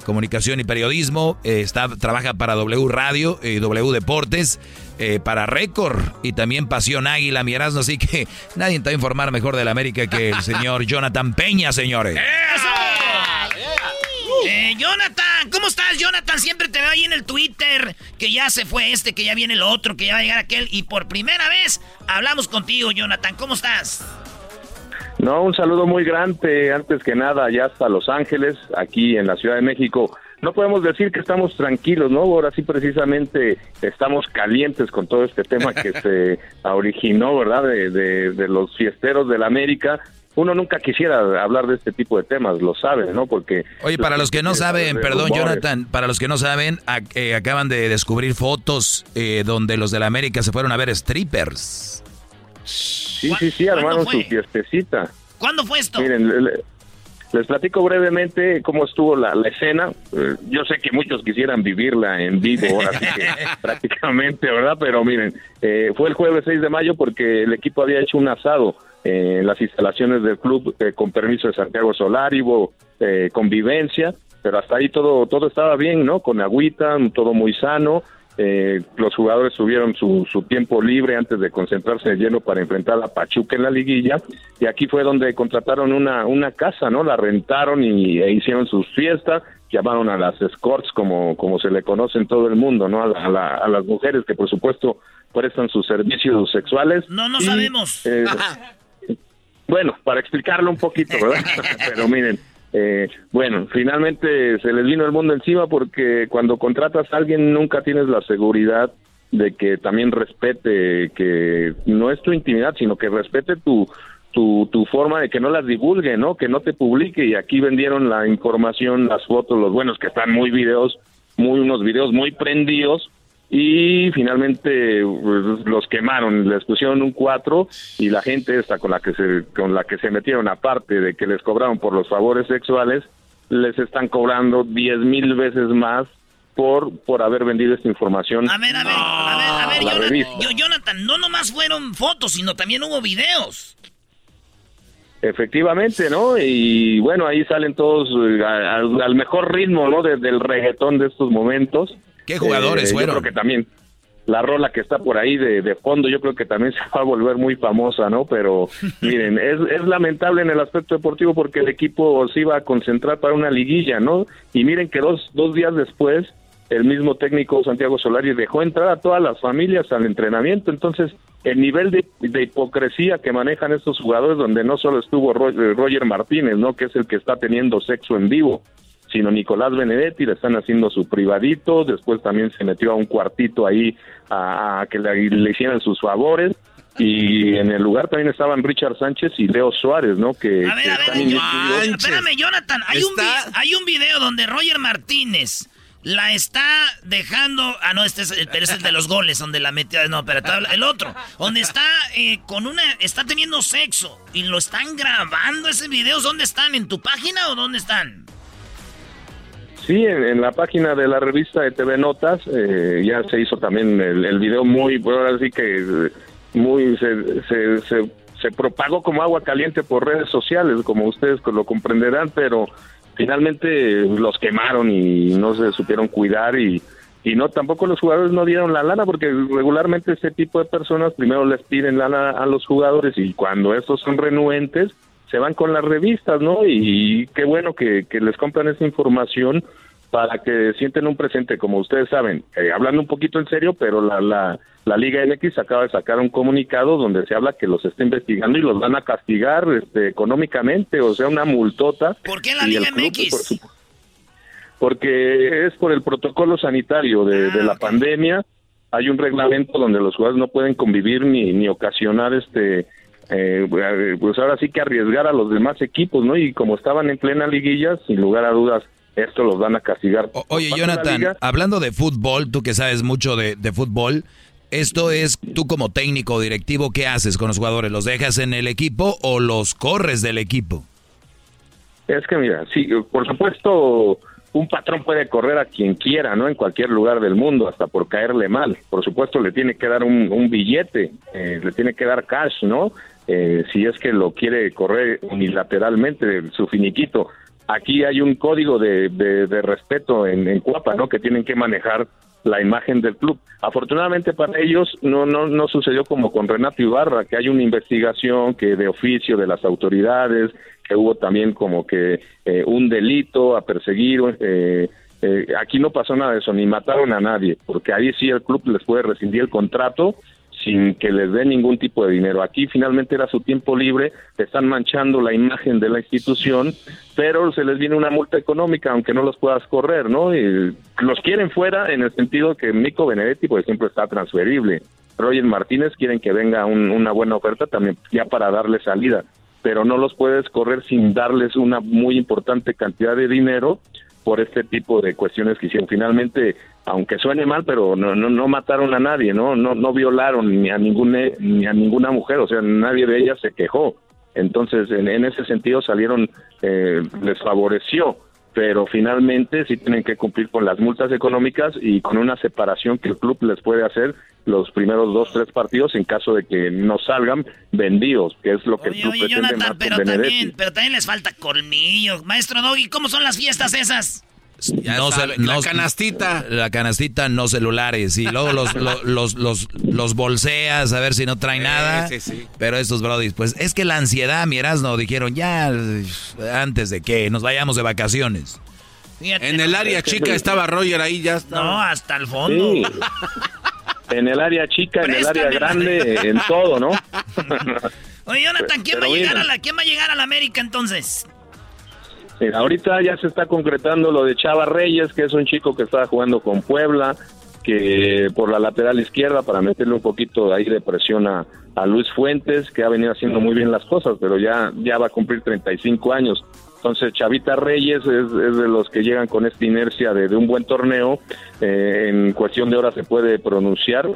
comunicación y periodismo. Eh, está, trabaja para W Radio y W Deportes. Eh, para Récord y también Pasión Águila, mi Así que nadie te va a informar mejor del América que el señor Jonathan Peña, señores. Eh, Jonathan, ¿cómo estás, Jonathan? Siempre te veo ahí en el Twitter que ya se fue este, que ya viene el otro, que ya va a llegar aquel. Y por primera vez hablamos contigo, Jonathan. ¿Cómo estás? No, un saludo muy grande, antes que nada, ya hasta Los Ángeles, aquí en la Ciudad de México no podemos decir que estamos tranquilos, ¿no? Ahora sí precisamente estamos calientes con todo este tema que se originó, ¿verdad? De, de, los fiesteros de la América. Uno nunca quisiera hablar de este tipo de temas, lo sabe, ¿no? Porque... Oye, para los que no saben, perdón Jonathan, para los que no saben, eh, acaban de descubrir fotos eh, donde los de la América se fueron a ver strippers. Sí, sí, sí, armaron su fiestecita. ¿Cuándo fue esto? Miren, les platico brevemente cómo estuvo la, escena. Eh, yo sé que muchos quisieran vivirla en vivo, así que prácticamente, ¿verdad? Pero miren, eh, fue el jueves 6 de mayo porque el equipo había hecho un asado en las instalaciones del club eh, con permiso de Santiago Solari, hubo convivencia, pero hasta ahí todo, todo estaba bien, ¿no? Con agüita, todo muy sano. eh, los jugadores tuvieron su, su, tiempo libre antes de concentrarse en lleno para enfrentar a Pachuca en la liguilla y aquí fue donde contrataron una, una casa, ¿no? La rentaron y e hicieron sus fiestas, llamaron a las escorts como, como se le conoce en todo el mundo, ¿no? A, a, las mujeres que por supuesto prestan sus servicios sexuales. No, no sabemos. Eh, bueno, para explicarlo un poquito, ¿verdad? Pero miren, eh, bueno, finalmente se les vino el mundo encima porque cuando contratas a alguien nunca tienes la seguridad de que también respete, que no es tu intimidad, sino que respete tu, tu, tu forma de que no las divulgue, ¿no? Que no te publique. Y aquí vendieron la información, las fotos, los buenos que están muy videos, muy unos videos muy prendidos y finalmente pues, los quemaron, les pusieron un 4 y la gente esta con la que se con la que se metieron aparte de que les cobraron por los favores sexuales les están cobrando 10 mil veces más por por haber vendido esta información. A ver, a ver, a ver, a ver, Jonathan, Jonathan, no nomás fueron fotos, sino también hubo videos. Efectivamente, ¿no? Y bueno, ahí salen todos eh, al, mejor ritmo, ¿no? del reggaetón de estos momentos. ¿Qué jugadores eh, fueron? Yo creo que también la rola que está por ahí de, fondo, yo creo que también se va a volver muy famosa, ¿no? Pero miren, es, es lamentable en el aspecto deportivo porque el equipo se iba a concentrar para una liguilla, ¿no? Y miren que dos, dos días después el mismo técnico Santiago Solari dejó entrar a todas las familias al entrenamiento. Entonces, el nivel de, de, hipocresía que manejan estos jugadores, donde no solo estuvo Roger Martínez, ¿no? Que es el que está teniendo sexo en vivo, sino Nicolás Benedetti, le están haciendo su privadito, después también se metió a un cuartito ahí a, que le, hicieran sus favores, y en el lugar también estaban Richard Sánchez y Leo Suárez, ¿no? Que, a ver, a ver, espérame, Jonathan, hay un, hay un video donde Roger Martínez la está dejando. Ah, no, este es, pero es el de los goles, donde la metió. No, pero el otro, donde está eh, con una. Está teniendo sexo y lo están grabando ese video. ¿Dónde están? ¿En tu página o dónde están? Sí, en, la página de la revista de TV Notas eh, ya se hizo también el, video muy, bueno, ahora sí que muy se, se, se, propagó como agua caliente por redes sociales, como ustedes lo comprenderán, pero finalmente los quemaron y no se supieron cuidar y, y no tampoco los jugadores no dieron la lana porque regularmente ese tipo de personas primero les piden lana a los jugadores y cuando estos son renuentes se van con las revistas, ¿no? Y qué bueno que, les compran esa información para que sienten un presente, como ustedes saben, eh, hablando un poquito en serio, pero la, la, la Liga MX acaba de sacar un comunicado donde se habla que los está investigando y los van a castigar este, económicamente, o sea, una multota. ¿Por qué la Liga MX? porque es por el protocolo sanitario de, de la ah, pandemia. Hay un reglamento donde los jugadores no pueden convivir ni, ni ocasionar este eh, pues ahora sí que arriesgar a los demás equipos, ¿no? Y como estaban en plena liguilla, sin lugar a dudas, esto los van a castigar. oye, Jonathan, hablando de fútbol, tú que sabes mucho de, fútbol, esto es tú como técnico directivo, ¿qué haces con los jugadores? ¿Los dejas en el equipo o los corres del equipo? Es que mira, sí, por supuesto, un patrón puede correr a quien quiera, ¿no? En cualquier lugar del mundo, hasta por caerle mal. Por supuesto, le tiene que dar un, billete, eh, le tiene que dar cash, ¿no? Eh, si es que lo quiere correr unilateralmente, su finiquito. Aquí hay un código de, de, respeto en, en Cuapa, ¿no? Que tienen que manejar la imagen del club. Afortunadamente para ellos no, no, no sucedió como con Renato Ibarra, que hay una investigación que de oficio de las autoridades, que hubo también como que eh, un delito a perseguir. Eh, eh, aquí no pasó nada de eso, ni mataron a nadie, porque ahí sí el club les puede rescindir el contrato sin que les dé ningún tipo de dinero. Aquí finalmente era su tiempo libre, están manchando la imagen de la institución, pero se les viene una multa económica, aunque no los puedas correr, ¿no? Y los quieren fuera en el sentido que Nico Benedetti, por ejemplo, está transferible. Roger Martínez quieren que venga una buena oferta también ya para darle salida, pero no los puedes correr sin darles una muy importante cantidad de dinero por este tipo de cuestiones que hicieron. Finalmente, aunque suene mal, pero no, no, no mataron a nadie, ¿no? No, no violaron ni a, ningún, ni a ninguna mujer, o sea, nadie de ellas se quejó. Entonces, en, en ese sentido salieron, eh, les favoreció pero finalmente sí tienen que cumplir con las multas económicas y con una separación que el club les puede hacer los primeros dos, tres partidos en caso de que no salgan vendidos, que es lo que el club pretende pero también, pero también les falta colmillo. Maestro Doggy, ¿cómo son las fiestas esas? No, la canastita. La canastita, no celulares. Y luego los, los, los, los, bolseas a ver si no traen nada. Sí, sí. Pero estos brodis, pues es que la ansiedad, mi no dijeron ya antes de que nos vayamos de vacaciones. en el área chica estaba Roger ahí ya está. No, hasta el fondo. en el área chica, en el área grande, en todo, ¿no? Oye, Jonathan, ¿quién va, a llegar a la, ¿quién va a llegar a la América entonces? Ahorita ya se está concretando lo de Chava Reyes, que es un chico que estaba jugando con Puebla, que por la lateral izquierda para meterle un poquito ahí de presión a, Luis Fuentes, que ha venido haciendo muy bien las cosas, pero ya, ya va a cumplir 35 años. Entonces, Chavita Reyes es, de los que llegan con esta inercia de, un buen torneo. Eh, en cuestión de horas se puede pronunciar.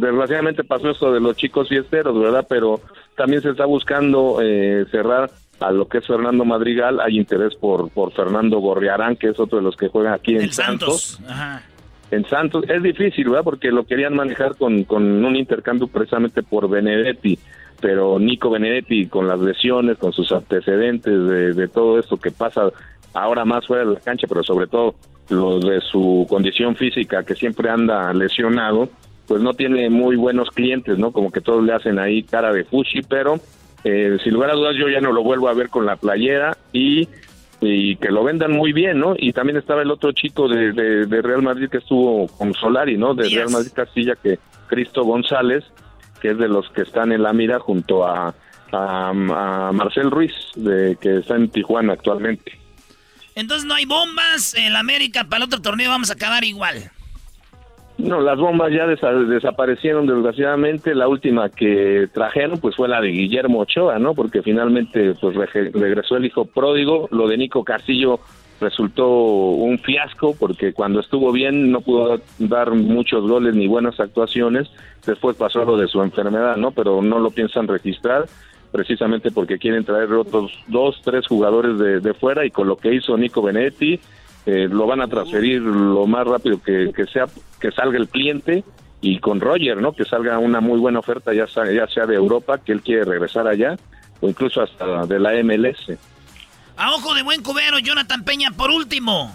desgraciadamente pasó esto de los chicos fiesteros, ¿verdad? Pero también se está buscando eh, cerrar a lo que es Fernando Madrigal, hay interés por, por Fernando Gorriarán, que es otro de los que juegan aquí en Santos. En Santos es difícil, ¿verdad? Porque lo querían manejar con, con un intercambio precisamente por Benedetti, pero Nico Benedetti con las lesiones, con sus antecedentes de, de todo esto que pasa ahora más fuera de la cancha, pero sobre todo lo de su condición física que siempre anda lesionado, pues no tiene muy buenos clientes, ¿no? Como que todos le hacen ahí cara de fushi, pero eh, sin lugar a dudas yo ya no lo vuelvo a ver con la playera y, y que lo vendan muy bien, ¿no? Y también estaba el otro chico de, de, Real Madrid que estuvo con Solari, ¿no? De Real Madrid Castilla, que Cristo González, que es de los que están en la mira junto a, a, Marcel Ruiz, de, que está en Tijuana actualmente. Entonces no hay bombas en América, para el otro torneo vamos a acabar igual. No, las bombas ya desaparecieron desgraciadamente. La última que trajeron pues fue la de Guillermo Ochoa, ¿no? Porque finalmente pues regresó el hijo pródigo. Lo de Nico Castillo resultó un fiasco porque cuando estuvo bien no pudo dar muchos goles ni buenas actuaciones. Después pasó lo de su enfermedad, ¿no? Pero no lo piensan registrar precisamente porque quieren traer otros dos, tres jugadores de fuera y con lo que hizo Nico Benetti eh, lo van a transferir lo más rápido que, sea que salga el cliente y con Roger, ¿no? Que salga una muy buena oferta ya sea, ya sea de Europa, que él quiere regresar allá o incluso hasta de la MLS. A ojo de buen cubero, Jonathan Peña, por último.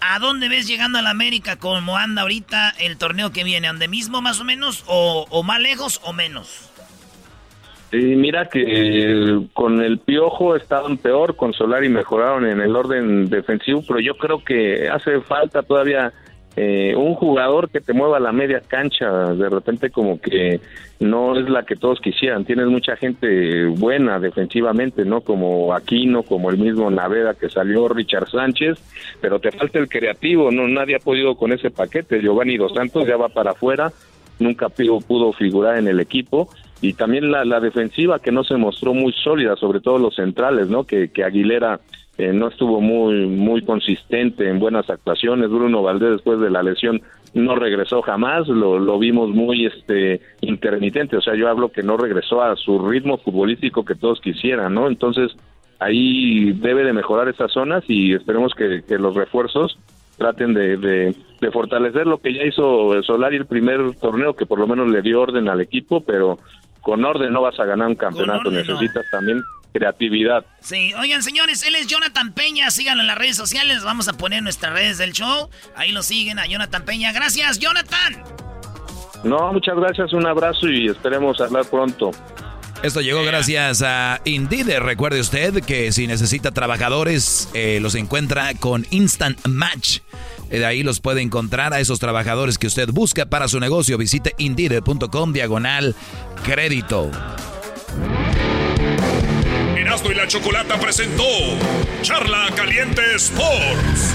¿A dónde ves llegando a la América como anda ahorita el torneo que viene? ¿Ande mismo más o menos o, o más lejos o menos? Y mira que con el Piojo estaban peor, con Solari mejoraron en el orden defensivo, pero yo creo que hace falta todavía eh, un jugador que te mueva la media cancha, de repente como que no es la que todos quisieran, tienes mucha gente buena defensivamente, ¿no? Como Aquino, como el mismo Naveda que salió, Richard Sánchez, pero te falta el creativo, no nadie ha podido con ese paquete, Giovanni Dos Santos ya va para afuera, nunca pudo figurar en el equipo y también la, la, defensiva que no se mostró muy sólida, sobre todo los centrales, ¿no? Que, que Aguilera eh, no estuvo muy muy consistente en buenas actuaciones. Bruno Valdés después de la lesión no regresó jamás, lo, vimos muy este intermitente, o sea, yo hablo que no regresó a su ritmo futbolístico que todos quisieran, ¿no? Entonces ahí debe de mejorar esas zonas y esperemos que, los refuerzos traten de, de, fortalecer lo que ya hizo Solari el primer torneo, que por lo menos le dio orden al equipo, pero con orden no vas a ganar un campeonato, necesitas también creatividad. Sí, oigan señores, él es Jonathan Peña, síganlo en las redes sociales, vamos a poner nuestras redes del show, ahí lo siguen a Jonathan Peña, gracias Jonathan. No, muchas gracias, un abrazo y esperemos hablar pronto. Esto llegó gracias a Indeed. Recuerde usted que si necesita trabajadores, eh, los encuentra con Instant Match. De ahí los puede encontrar a esos trabajadores que usted busca para su negocio. Visite indeed.com diagonal crédito. Erasmo y la Chocolata presentó Charla Caliente Sports.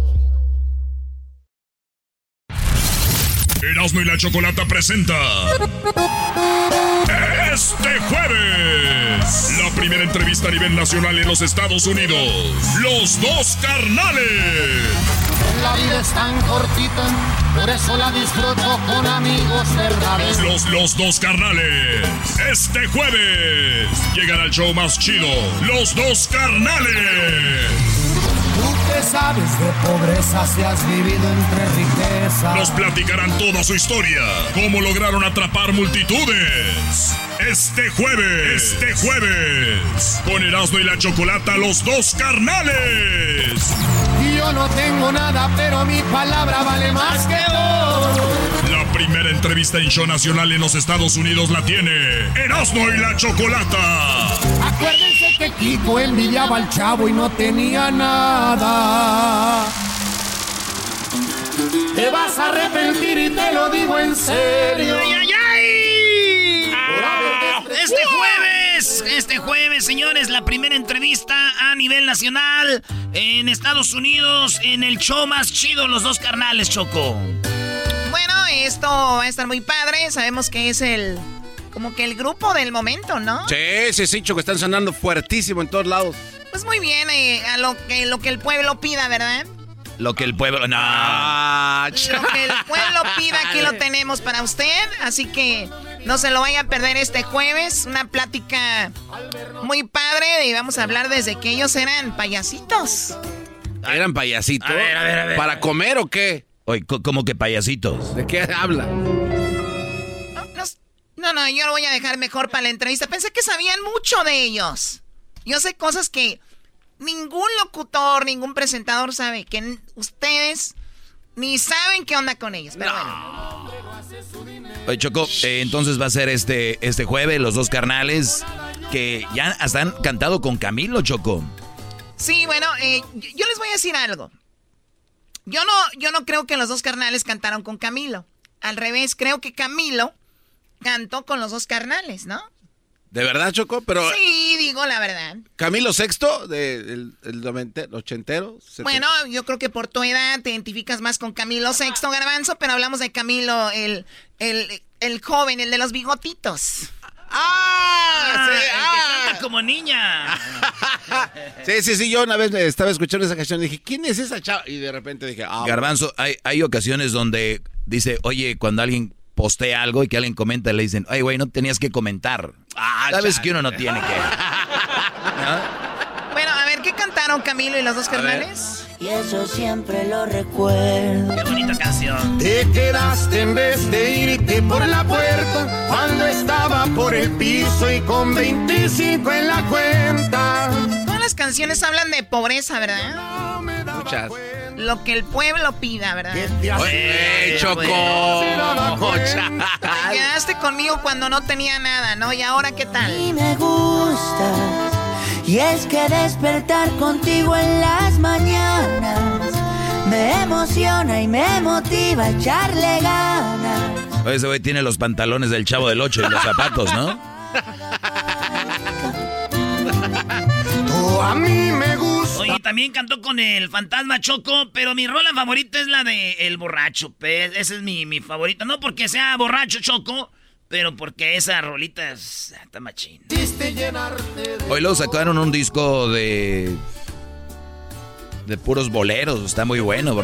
Erasmo y la Chocolata presenta. Este jueves, la primera entrevista a nivel nacional en los Estados Unidos. Los dos carnales. La vida es tan cortita, por eso la disfruto con amigos verdaderos. Los, los dos carnales. Este jueves llegará el show más chido. Los dos carnales. Tú que sabes de pobreza si has vivido entre riqueza. Nos platicarán toda su historia. Cómo lograron atrapar multitudes. Este jueves. Este jueves. Con Erasmo y la Chocolata, los dos carnales. Y yo no tengo nada, pero mi palabra vale más que oro. La primera entrevista en show nacional en los Estados Unidos la tiene Erasmo y la Chocolata. Acuérdense que Kiko envidiaba al chavo y no tenía nada. Te vas a arrepentir y te lo digo en serio. ¡Ay, ay, ay! Este jueves, este jueves, señores, la primera entrevista a nivel nacional en Estados Unidos en el show más chido, los dos carnales, Choco. Bueno, esto va a estar muy padre. Sabemos que es el. Como que el grupo del momento, ¿no? Sí, sí, sí, Choco, están sonando fuertísimo en todos lados. Pues muy bien, eh, a lo que, lo que el pueblo pida, ¿verdad? Lo que el pueblo. No. Ah, Lo que el pueblo pida, aquí lo tenemos para usted. Así que no se lo vaya a perder este jueves. Una plática muy padre. Y vamos a hablar desde que ellos eran payasitos. ¿Eran payasitos? A ver, a ver, a ver. ¿Para comer o qué? Oye, como que payasitos. ¿De qué habla? No, no, yo lo voy a dejar mejor para la entrevista. Pensé que sabían mucho de ellos. Yo sé cosas que ningún locutor, ningún presentador sabe. Que ustedes ni saben qué onda con ellos. Pero bueno. Oye, Choco, eh, entonces va a ser este, este jueves los dos carnales que ya hasta han cantado con Camilo, Choco. Sí, bueno, eh, yo yo les voy a decir algo. Yo no, yo no creo que los dos carnales cantaron con Camilo. Al revés, creo que Camilo cantó con los dos carnales, ¿no? ¿De verdad, Choco? Pero Sí, digo la verdad. Camilo Sexto, de, el, el novente- el ochentero. setenta- Bueno, yo creo que por tu edad te identificas más con Camilo Sexto Garbanzo, pero hablamos de Camilo, el, el, el joven, el de los bigotitos. ¡Ah! el que canta como niña. Sí, sí, sí, yo una vez estaba escuchando esa canción y dije, ¿quién es esa chava? Y de repente dije, ah, Garbanzo, hay, hay ocasiones donde dice, oye, cuando alguien postea algo y que alguien comenta, le dicen, ay, güey, no tenías que comentar. Sabes que uno no tiene que. Bueno, a ver, ¿qué cantaron Camilo y los dos carnales? Y eso siempre lo recuerdo. Qué bonita canción. Te quedaste en vez de irte por la puerta cuando estaba por el piso y con 25 en la cuenta. Todas las canciones hablan de pobreza, ¿verdad? Muchas. Lo que el pueblo pida, ¿verdad? ¡Ey, Choco! Te quedaste conmigo cuando no tenía nada, ¿no? ¿Y ahora qué tal? Y me gustas. Y es que despertar contigo en las mañanas me emociona y me motiva a echarle ganas. Oye, ese güey tiene los pantalones del chavo del 8 y los zapatos, ¿no? Tú a mí me gusta. Oye, también cantó con el fantasma Choco, pero mi rola favorita es la de El Borracho. pe- Esa es mi, mi favorita. No porque sea borracho Choco, pero porque esa rolita es, está machín. Hoy luego sacaron un disco de. de puros boleros. Está muy bueno,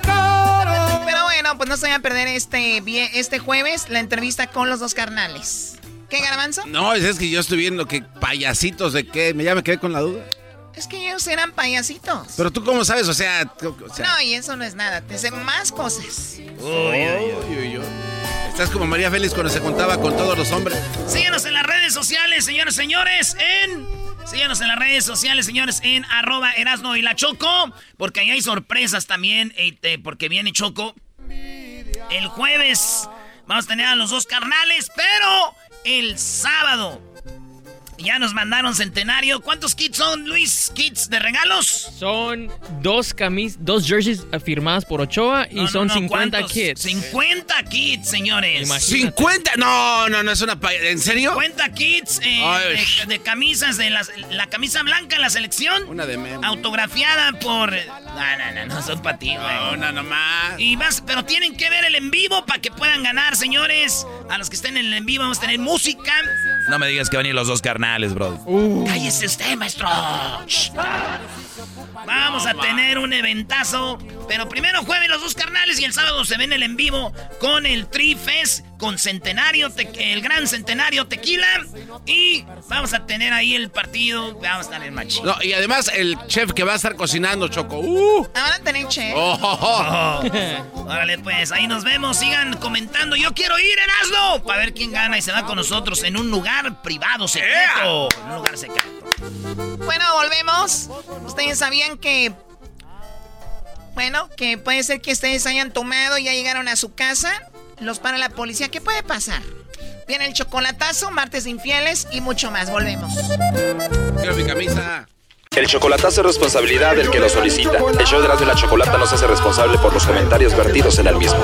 caro. Pero bueno, pues no se vayan a perder este, este jueves la entrevista con los dos carnales. ¿Qué, Garbanzo? No, es que yo estoy viendo que payasitos de qué, me ya me quedé con la duda. Es que ellos eran payasitos. Pero tú cómo sabes, o sea, o sea No, y eso no es nada. Te sé más cosas. uy, uy, uy, uy. Estás como María Félix cuando se contaba con todos los hombres. Síguenos en las redes sociales, señores, señores, en... Síguenos en las redes sociales, señores, en arroba Erasno y la Choco, porque ahí hay sorpresas también, eh, te- porque viene Choco. El jueves vamos a tener a los dos carnales, pero el sábado, Ya nos mandaron centenario. ¿Cuántos kits son, Luis? ¿Kits de regalos? Son dos camis, dos jerseys firmadas por Ochoa y No, no, son no, 50 ¿cuántos? kits. 50 kits, señores. Imagínate. ¿50? No, no, no es una... pa- ¿En serio? 50 kits eh, de, de camisas de las- la camisa blanca en la selección. Una de meme. Autografiada por. eh, No, no, no, no son para ti, güey. Una nomás. Y más, pero tienen que ver el en vivo para que puedan ganar, señores. A los que estén en el en vivo vamos a tener música. No me digas que van a ir los dos carnales, bro. Cállese usted, maestro. Vamos a tener un eventazo. Pero primero jueves los dos carnales y el sábado se ven el en vivo con el Trifes, con Centenario, te- el Gran Centenario Tequila. Y vamos a tener ahí el partido. Vamos a estar en machín. No, y además el chef que va a estar cocinando, Choco. ¡Uh! Ahora tener chef. Oh, oh, oh. Órale, pues ahí nos vemos. Sigan comentando. Yo quiero ir, Erasmo. Para ver quién gana y se va con nosotros en un lugar privado, secreto. En un lugar secreto. Bueno, volvemos. Ustedes sabían que. Bueno, que puede ser que ustedes hayan tomado y ya llegaron a su casa. Los para la policía. ¿Qué puede pasar? Viene el chocolatazo, martes de infieles y mucho más. Volvemos. Quiero mi camisa. El chocolatazo es responsabilidad del que lo solicita. El show de Erasmo y la Chocolata no se hace responsable por los comentarios vertidos en el mismo.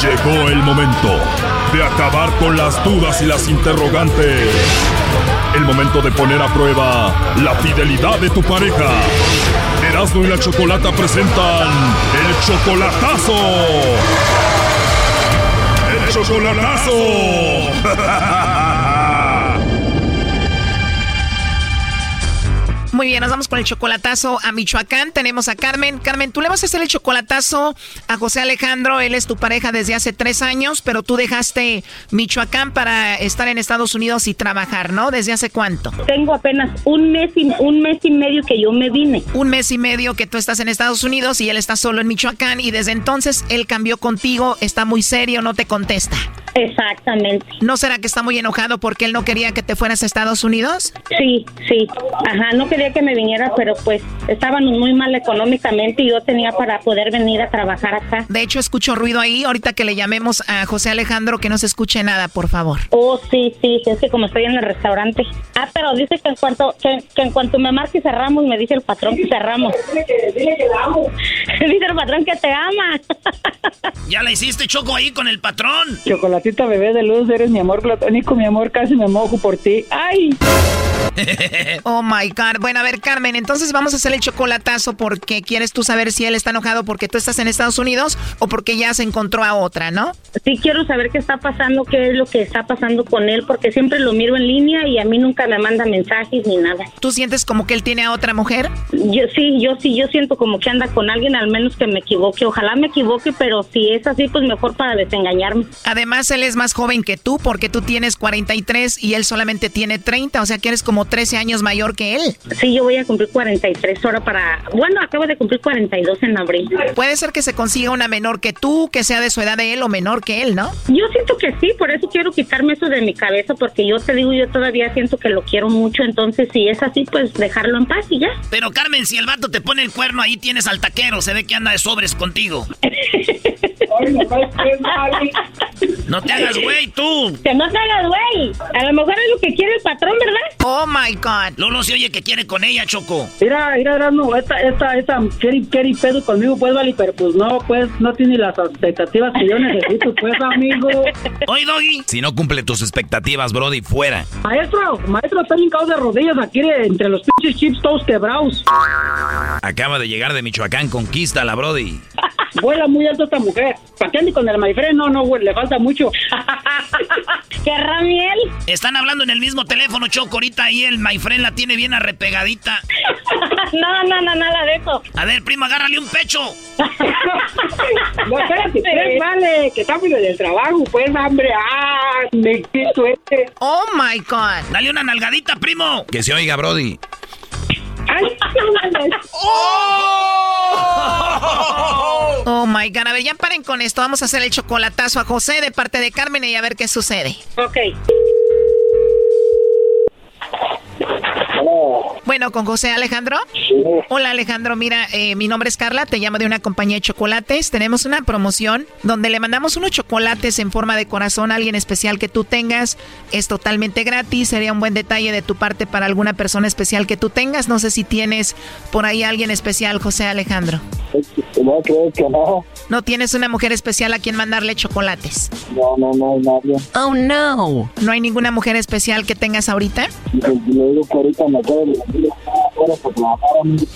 Llegó el momento de acabar con las dudas y las interrogantes. El momento de poner a prueba la fidelidad de tu pareja. Erasmo y la Chocolata presentan el chocolatazo. Chocolatazo. Muy bien, nos vamos con el chocolatazo a Michoacán. Tenemos a Carmen. Carmen, tú le vas a hacer el chocolatazo a José Alejandro. Él es tu pareja desde hace tres años, pero tú dejaste Michoacán para estar en Estados Unidos y trabajar, ¿no? ¿Desde hace cuánto? Tengo apenas un mes y un mes y medio que yo me vine. Un mes y medio que tú estás en Estados Unidos y él está solo en Michoacán y desde entonces él cambió contigo, está muy serio, no te contesta. Exactamente. ¿No será que está muy enojado porque él no quería que te fueras a Estados Unidos? Sí, sí. Ajá, no quería que me viniera, pero pues estábamos muy mal económicamente y yo tenía para poder venir a trabajar acá. De hecho, escucho ruido ahí. Ahorita que le llamemos a José Alejandro, que no se escuche nada, por favor. Oh, sí, sí, es que como estoy en el restaurante. Ah, pero dice que en cuanto que, que en cuanto me marque cerramos, me dice el patrón que cerramos. dice el patrón que te ama. Ya la hiciste, Choco, ahí con el patrón. Bebé de luz, eres mi amor platónico, mi amor, casi me mojo por ti. ¡Ay! Oh my God. Bueno, a ver, Carmen, entonces vamos a hacer el chocolatazo porque quieres tú saber si él está enojado porque tú estás en Estados Unidos o porque ya se encontró a otra, ¿no? Sí quiero saber qué está pasando, qué es lo que está pasando con él, porque siempre lo miro en línea y a mí nunca me manda mensajes ni nada. ¿Tú sientes como que él tiene a otra mujer? Yo sí, yo sí, yo siento como que anda con alguien, al menos que me equivoque. Ojalá me equivoque, pero si es así, pues mejor para desengañarme. Además, él es más joven que tú porque tú tienes 43 y él solamente tiene 30, o sea que eres como 13 años mayor que él. Sí, yo voy a cumplir 43 ahora para... Bueno, acabo de cumplir 42 en abril. Puede ser que se consiga una menor que tú, que sea de su edad de él o menor que él, ¿no? Yo siento que sí, por eso quiero quitarme eso de mi cabeza, porque yo te digo, yo todavía siento que lo quiero mucho, entonces si es así, pues dejarlo en paz y ya. Pero Carmen, si el vato te pone el cuerno, ahí tienes al taquero. Se ve que anda de sobres contigo. No te hagas güey, tú. Que no te hagas güey. A lo mejor es lo que quiere el patrón, ¿verdad? Oh my God. Lolo se oye que quiere con ella, Choco. Mira, mira, Erasmo, esta, esta, esta, Kerry, Kerry pedo conmigo, pues, vale, pero pues no, pues, no tiene las expectativas que yo necesito, pues, amigo. Oye, Doggy. Si no cumple tus expectativas, Brody, fuera. Maestro, maestro, está hincado de rodillas aquí entre los pinches chips todos quebrados. Acaba de llegar de Michoacán, conquista la Brody. Vuela muy alto esta mujer. ¿Para qué ande con el maifre? No, no, güey, le falta mucho. ¿Querrá miel? Están hablando en el mismo teléfono, Choco. Ahorita ahí el my friend la tiene bien arrepegadita. no, no, no, nada de eso. A ver, primo, agárrale un pecho. No, espérate, pues, vale, que estamos en el trabajo, pues, hambre. Ah, me quito este. Oh my God. Dale una nalgadita, primo. Que se oiga, Brody. Oh my God. A ver, ya paren con esto. Vamos a hacer el chocolatazo a José de parte de Carmen y a ver qué sucede. Ok. Bueno, con José Alejandro. Hola Alejandro, mira, eh, mi nombre es Carla, te llamo de una compañía de chocolates. Tenemos una promoción donde le mandamos unos chocolates en forma de corazón a alguien especial que tú tengas. Es totalmente gratis, sería un buen detalle de tu parte para alguna persona especial que tú tengas. No sé si tienes por ahí alguien especial, José Alejandro. No, creo que no. ¿No tienes una mujer especial a quien mandarle chocolates? No, no, no hay nadie. Oh, no. ¿No hay ninguna mujer especial que tengas ahorita? Pues, le digo que ahorita acabo de afuera por trabajar,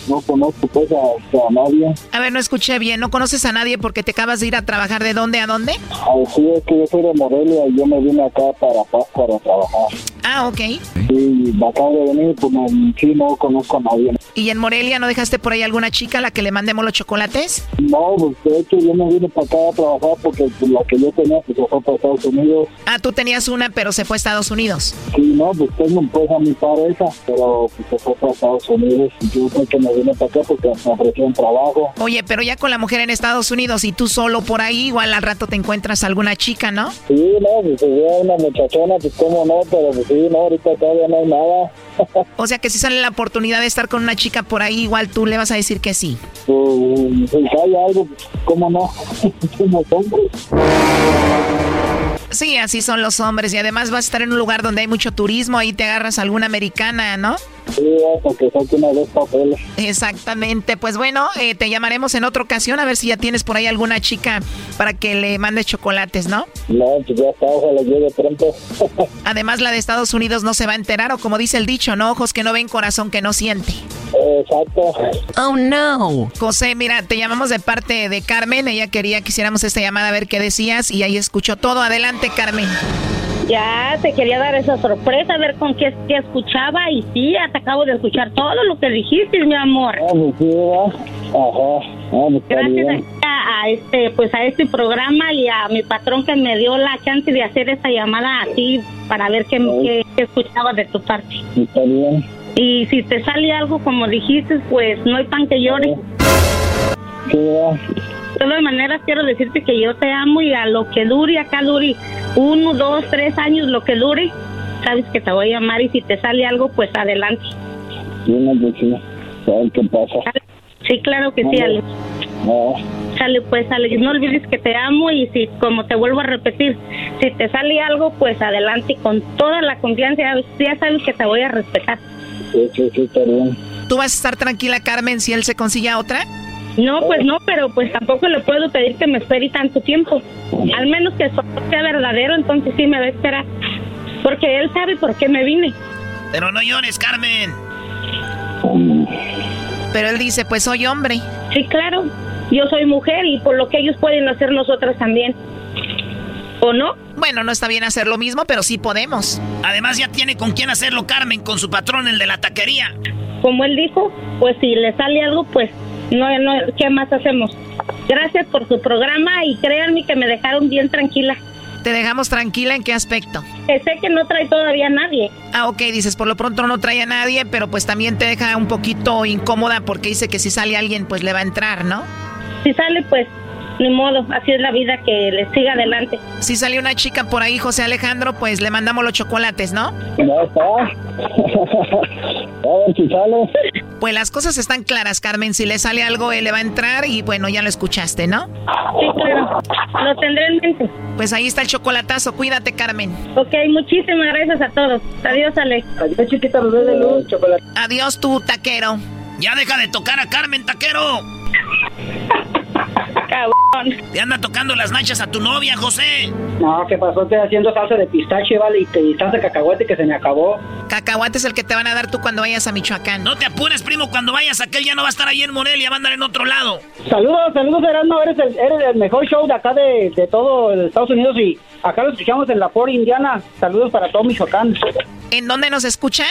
no conozco pues a, a, nadie. A ver, no escuché bien, ¿no conoces a nadie porque te acabas de ir a trabajar de dónde a dónde? Ah, sí, es que yo soy de Morelia y yo me vine acá para Paz para trabajar. Ah, ok. Sí, acabo de venir, pues sí, no conozco a nadie. ¿Y en Morelia no dejaste por ahí alguna chica a la que le mandemos los chocolates? No, pues de hecho yo me vine para acá a trabajar porque pues, la que yo tenía pues se fue para Estados Unidos. Ah, tú tenías una pero se fue a Estados Unidos. Sí, no, pues tengo pues a mi pareja, pero pues se fue para Estados Unidos y yo creo que me vine para acá porque me ofrecieron trabajo. Oye, pero ya con la mujer en Estados Unidos y tú solo por ahí, igual al rato te encuentras alguna chica, ¿no? Sí, no, pues si veo una muchachona, pues cómo no, pero pues sí, no, ahorita todavía no hay nada. o sea que si sale la oportunidad de estar con una chica por ahí, igual tú le vas a decir que sí. Pues, si hay algo, ¿cómo no? Somos hombres. Sí, así son los hombres. Y además vas a estar en un lugar donde hay mucho turismo, ahí te agarras alguna americana, ¿no? Sí, porque saque una vez papeles. Exactamente. Pues bueno, eh, te llamaremos en otra ocasión a ver si ya tienes por ahí alguna chica para que le mandes chocolates, ¿no? No, pues ya está, ojalá llegue pronto. Además, la de Estados Unidos no se va a enterar, o como dice el dicho, ¿no? Ojos que no ven, corazón que no siente. Exacto. Oh, no. José, mira, te llamamos de parte de Carmen. Ella quería que hiciéramos esta llamada a ver qué decías y ahí escuchó todo. Adelante, Carmen. Ya te quería dar esa sorpresa, a ver con qué, qué escuchaba y sí, ya te acabo de escuchar todo lo que dijiste, mi amor. Ah. Ah, Gracias a, a, este, pues a este programa y a mi patrón que me dio la chance de hacer esta llamada a ti para ver qué, qué, qué escuchaba de tu parte. Está bien. Y si te sale algo como dijiste, pues no hay pan que llore. Sí, de todas maneras, quiero decirte que yo te amo y a lo que dure, acá dure uno, dos, tres años, lo que dure, sabes que te voy a amar y si te sale algo, pues adelante. Sí, no, pues sí. Ver qué pasa. Sí, claro que sí, Alex. No. Sale, pues, Alex, no olvides que te amo y si, como te vuelvo a repetir, si te sale algo, pues adelante con toda la confianza, ya sabes que te voy a respetar. Sí, sí, sí, está bien. ¿Tú vas a estar tranquila, Carmen, si él se consigue a otra? No, pues no, pero pues tampoco le puedo pedir que me espere tanto tiempo. Al menos que eso sea verdadero, entonces sí me va a esperar. Porque él sabe por qué me vine. Pero no llores, Carmen. Pero él dice, pues soy hombre. Sí, claro. Yo soy mujer y por lo que ellos pueden hacer nosotras también. ¿O no? Bueno, no está bien hacer lo mismo, pero sí podemos. Además ya tiene con quién hacerlo Carmen, con su patrón, el de la taquería. Como él dijo, pues si le sale algo, pues no, no, ¿qué más hacemos? Gracias por su programa y créanme que me dejaron bien tranquila. ¿Te dejamos tranquila en qué aspecto? Que sé que no trae todavía a nadie. Ah, ok, dices, por lo pronto no trae a nadie, pero pues también te deja un poquito incómoda porque dice que si sale alguien, pues le va a entrar, ¿no? Si sale, pues ni modo, así es la vida que le siga adelante. Si sale una chica por ahí, José Alejandro, pues le mandamos los chocolates, ¿no? No está. a ver si sale. Pues las cosas están claras, Carmen. Si le sale algo, él le va a entrar y bueno, ya lo escuchaste, ¿no? Sí, claro. Lo tendré en mente. Pues ahí está el chocolatazo. Cuídate, Carmen. Ok, muchísimas gracias a todos. Adiós, Alex. Adiós, chiquita, nos de luz, chocolate. Adiós, tú, taquero. Ya deja de tocar a Carmen, taquero. Cabrón. Te anda tocando las nachas a tu novia, José. No, ¿qué pasó? Estoy haciendo salsa de pistache, vale, y, te, y salsa de cacahuete que se me acabó. Cacahuate es el que te van a dar tú cuando vayas a Michoacán. No te apures, primo, cuando vayas aquel ya no va a estar ahí en Morelia, va a andar en otro lado. Saludos, saludos, Erasmo, eres el, eres el mejor show de acá de, de todo el Estados Unidos y acá lo escuchamos en La Port, Indiana. Saludos para todo Michoacán. ¿En dónde nos escuchan?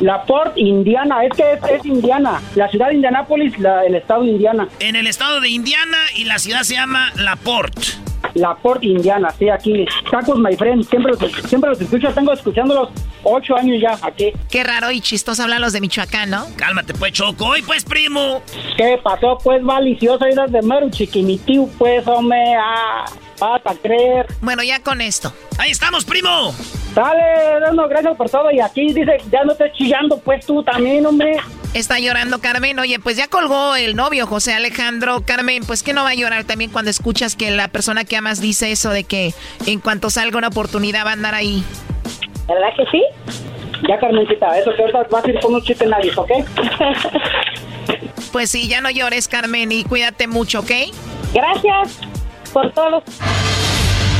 La Port, Indiana, es que es, es Indiana, la ciudad de Indianápolis, la, el estado de Indiana. En el estado de Indiana y la ciudad se llama La Port. La Port Indiana, sí, aquí. Tacos, my friend, siempre los, siempre los escucho, tengo escuchándolos ocho años ya aquí. Qué raro y chistoso hablan los de Michoacán, ¿no? Cálmate, pues, Choco. Y pues, primo. ¿Qué pasó, pues, malicioso? Idas de mero chiquimitiu, pues, hombre, ah, vas a creer. Bueno, ya con esto. Ahí estamos, primo. Dale, no, gracias por todo. Y aquí dice, ya no estoy chillando, pues tú también, hombre. Está llorando Carmen. Oye, pues ya colgó el novio José Alejandro. Carmen, pues que no va a llorar también cuando escuchas que la persona que amas dice eso de que en cuanto salga una oportunidad va a andar ahí. ¿Verdad que sí? Ya, Carmencita, eso que ahorita vas a ir con un chiste en nadie, ¿ok? pues sí, ya no llores, Carmen, y cuídate mucho, ¿ok? Gracias por todos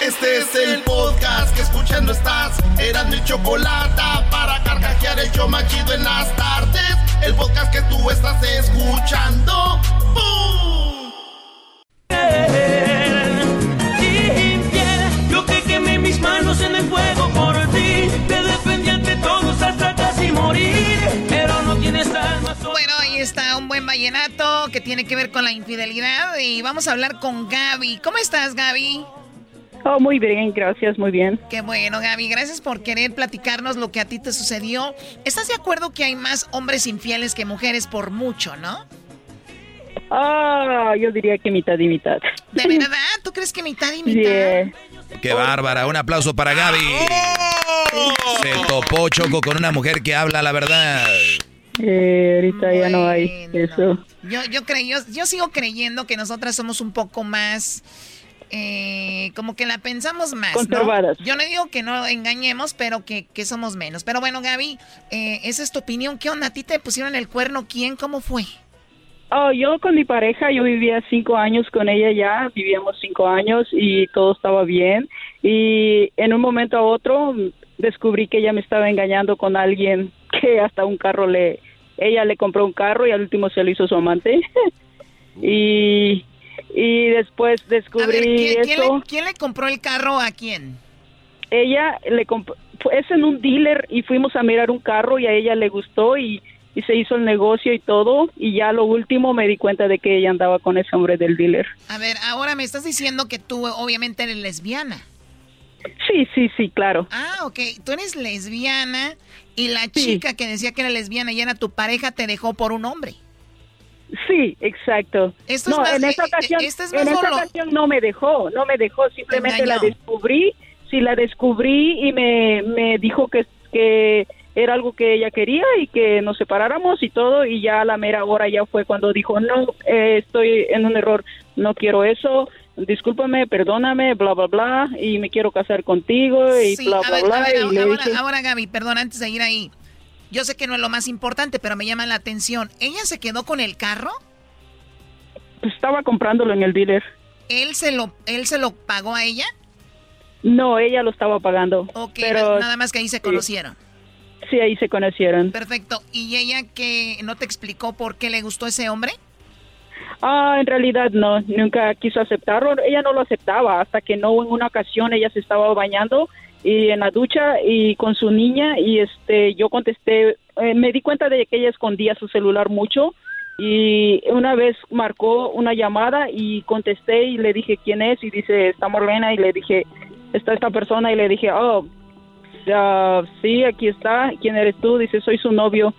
Este es el podcast que escuchando estás. Eran mi chocolate para carcajear el yo machido en las tardes. El podcast que tú estás escuchando. ¡Bum! Yo que quemé mis manos en el fuego por ti. Te defendí ante todos hasta casi morir. Pero no tienes alma. Bueno, ahí está un buen vallenato que tiene que ver con la infidelidad. Y vamos a hablar con Gaby. ¿Cómo estás, Gaby? Oh, muy bien, gracias, muy bien. Qué bueno, Gaby. Gracias por querer platicarnos lo que a ti te sucedió. ¿Estás de acuerdo que hay más hombres infieles que mujeres por mucho, no? Ah, yo diría que mitad y mitad. ¿De verdad? ¿Tú crees que mitad y mitad? Qué bárbara. Un aplauso para Gaby. Se topó Choco con una mujer que habla la verdad. Eh, ahorita ya no hay eso. Yo, yo, creo, yo sigo creyendo que nosotras somos un poco más eh, como que la pensamos más. Conservadas. Yo no digo que no engañemos, pero que, que somos menos. Pero bueno, Gaby, eh, esa es tu opinión. ¿Qué onda? ¿A ti te pusieron el cuerno? ¿Quién? ¿Cómo fue? Oh, yo con mi pareja, yo vivía cinco años con ella ya, vivíamos cinco años y todo estaba bien. Y en un momento a otro descubrí que ella me estaba engañando con alguien que hasta un carro le, ella le compró un carro y al último se lo hizo su amante. y y después descubrí eso. ¿quién le, compró el carro a quién? Ella le compró, es en un dealer y fuimos a mirar un carro y a ella le gustó y, y se hizo el negocio y todo y ya lo último me di cuenta de que ella andaba con ese hombre del dealer. A ver, ahora me estás diciendo que tú obviamente eres lesbiana. Sí, sí, sí, claro. Ah, ok. Tú eres lesbiana y la chica que decía que era lesbiana y era tu pareja te dejó por un hombre. Sí, exacto. no, en esta ocasión, en esta ocasión no me dejó, no me dejó, simplemente la descubrí, sí la descubrí y me, me dijo que, que era algo que ella quería y que nos separáramos y todo y ya a la mera hora ya fue cuando dijo, no, eh, estoy en un error, no quiero eso, discúlpame, perdóname, bla, bla, bla, y me quiero casar contigo y bla, bla, bla. ahora, ahora, Gaby, perdón, antes de ir ahí, yo sé que no es lo más importante, pero me llama la atención. ¿Ella se quedó con el carro? Pues estaba comprándolo en el dealer. ¿Él se lo, él se lo pagó a ella? No, ella lo estaba pagando. Ok, pero, nada más que ahí se conocieron. Sí, ahí se conocieron. Perfecto. ¿Y ella que no te explicó por qué le gustó ese hombre? Ah, en realidad no, nunca quiso aceptarlo. Ella no lo aceptaba hasta que no en una ocasión ella se estaba bañando y en la ducha y con su niña y este yo contesté eh, me di cuenta de que ella escondía su celular mucho y una vez marcó una llamada y contesté y le dije quién es y dice está Morlena y le dije está esta persona y le dije oh sí aquí está quién eres tú dice soy su novio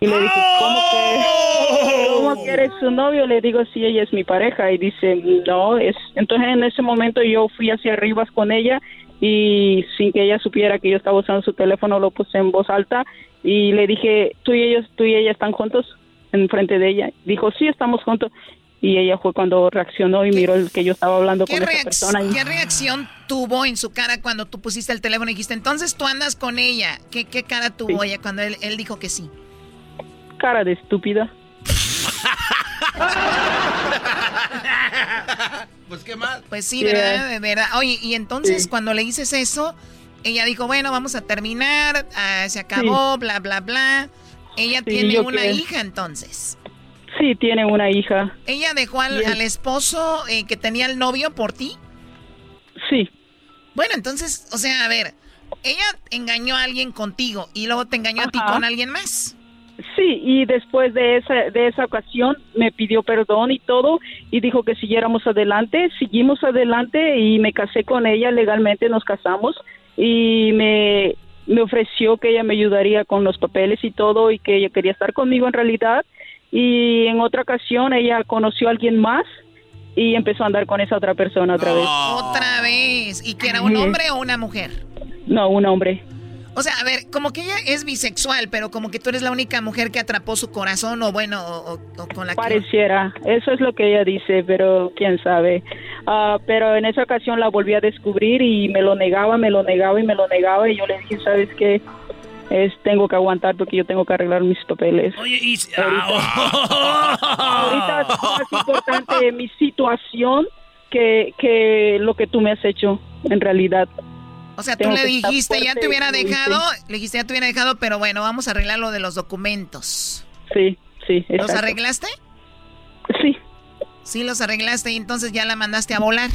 Y le dije, ¿cómo que, ¿cómo que eres su novio? Le digo, sí, ella es mi pareja. Y dice, no, es... Entonces en ese momento yo fui hacia arriba con ella y sin que ella supiera que yo estaba usando su teléfono lo puse en voz alta y le dije, tú y ellos, tú y ella están juntos en frente de ella. Dijo, sí, estamos juntos. Y ella fue cuando reaccionó y miró el que yo estaba hablando con esa persona. ¿Qué reacción tuvo en su cara cuando tú pusiste el teléfono y dijiste, entonces tú andas con ella? ¿Qué, qué cara tuvo ella cuando él, él dijo que sí? Cara de estúpida. pues qué mal. Pues sí, ¿verdad? De verdad. Oye, y entonces cuando le dices eso, ella dijo, bueno, vamos a terminar, ah, se acabó, bla, bla, bla. Ella tiene una hija entonces. Sí, tiene una hija. ¿Ella dejó al, esposo eh, que tenía el novio por ti? Sí. Bueno, entonces, o sea, a ver, ella engañó a alguien contigo y luego te engañó a ti con alguien más. Sí, y después de esa, de esa ocasión me pidió perdón y todo y dijo que siguiéramos adelante, seguimos adelante y me casé con ella legalmente, nos casamos y me, me ofreció que ella me ayudaría con los papeles y todo y que ella quería estar conmigo en realidad y en otra ocasión ella conoció a alguien más y empezó a andar con esa otra persona otra vez. Otra vez. ¿Y que era un hombre o una mujer? No, un hombre. O sea, a ver, como que ella es bisexual, pero como que tú eres la única mujer que atrapó su corazón o bueno, o, con la Pareciera, eso es lo que ella dice, pero quién sabe. Ah, pero en esa ocasión la volví a descubrir y me lo negaba, me lo negaba y me lo negaba y yo le dije, ¿sabes qué? Es, tengo que aguantar porque yo tengo que arreglar mis papeles. Oye, y... ahorita, es más importante mi situación que, que lo que tú me has hecho en realidad. O sea, tú le dijiste, ya te hubiera dejado, le dijiste, ya te hubiera dejado, pero bueno, vamos a arreglar lo de los documentos. Sí, sí. ¿Los arreglaste? Sí. Sí, los arreglaste y entonces ya la mandaste a volar.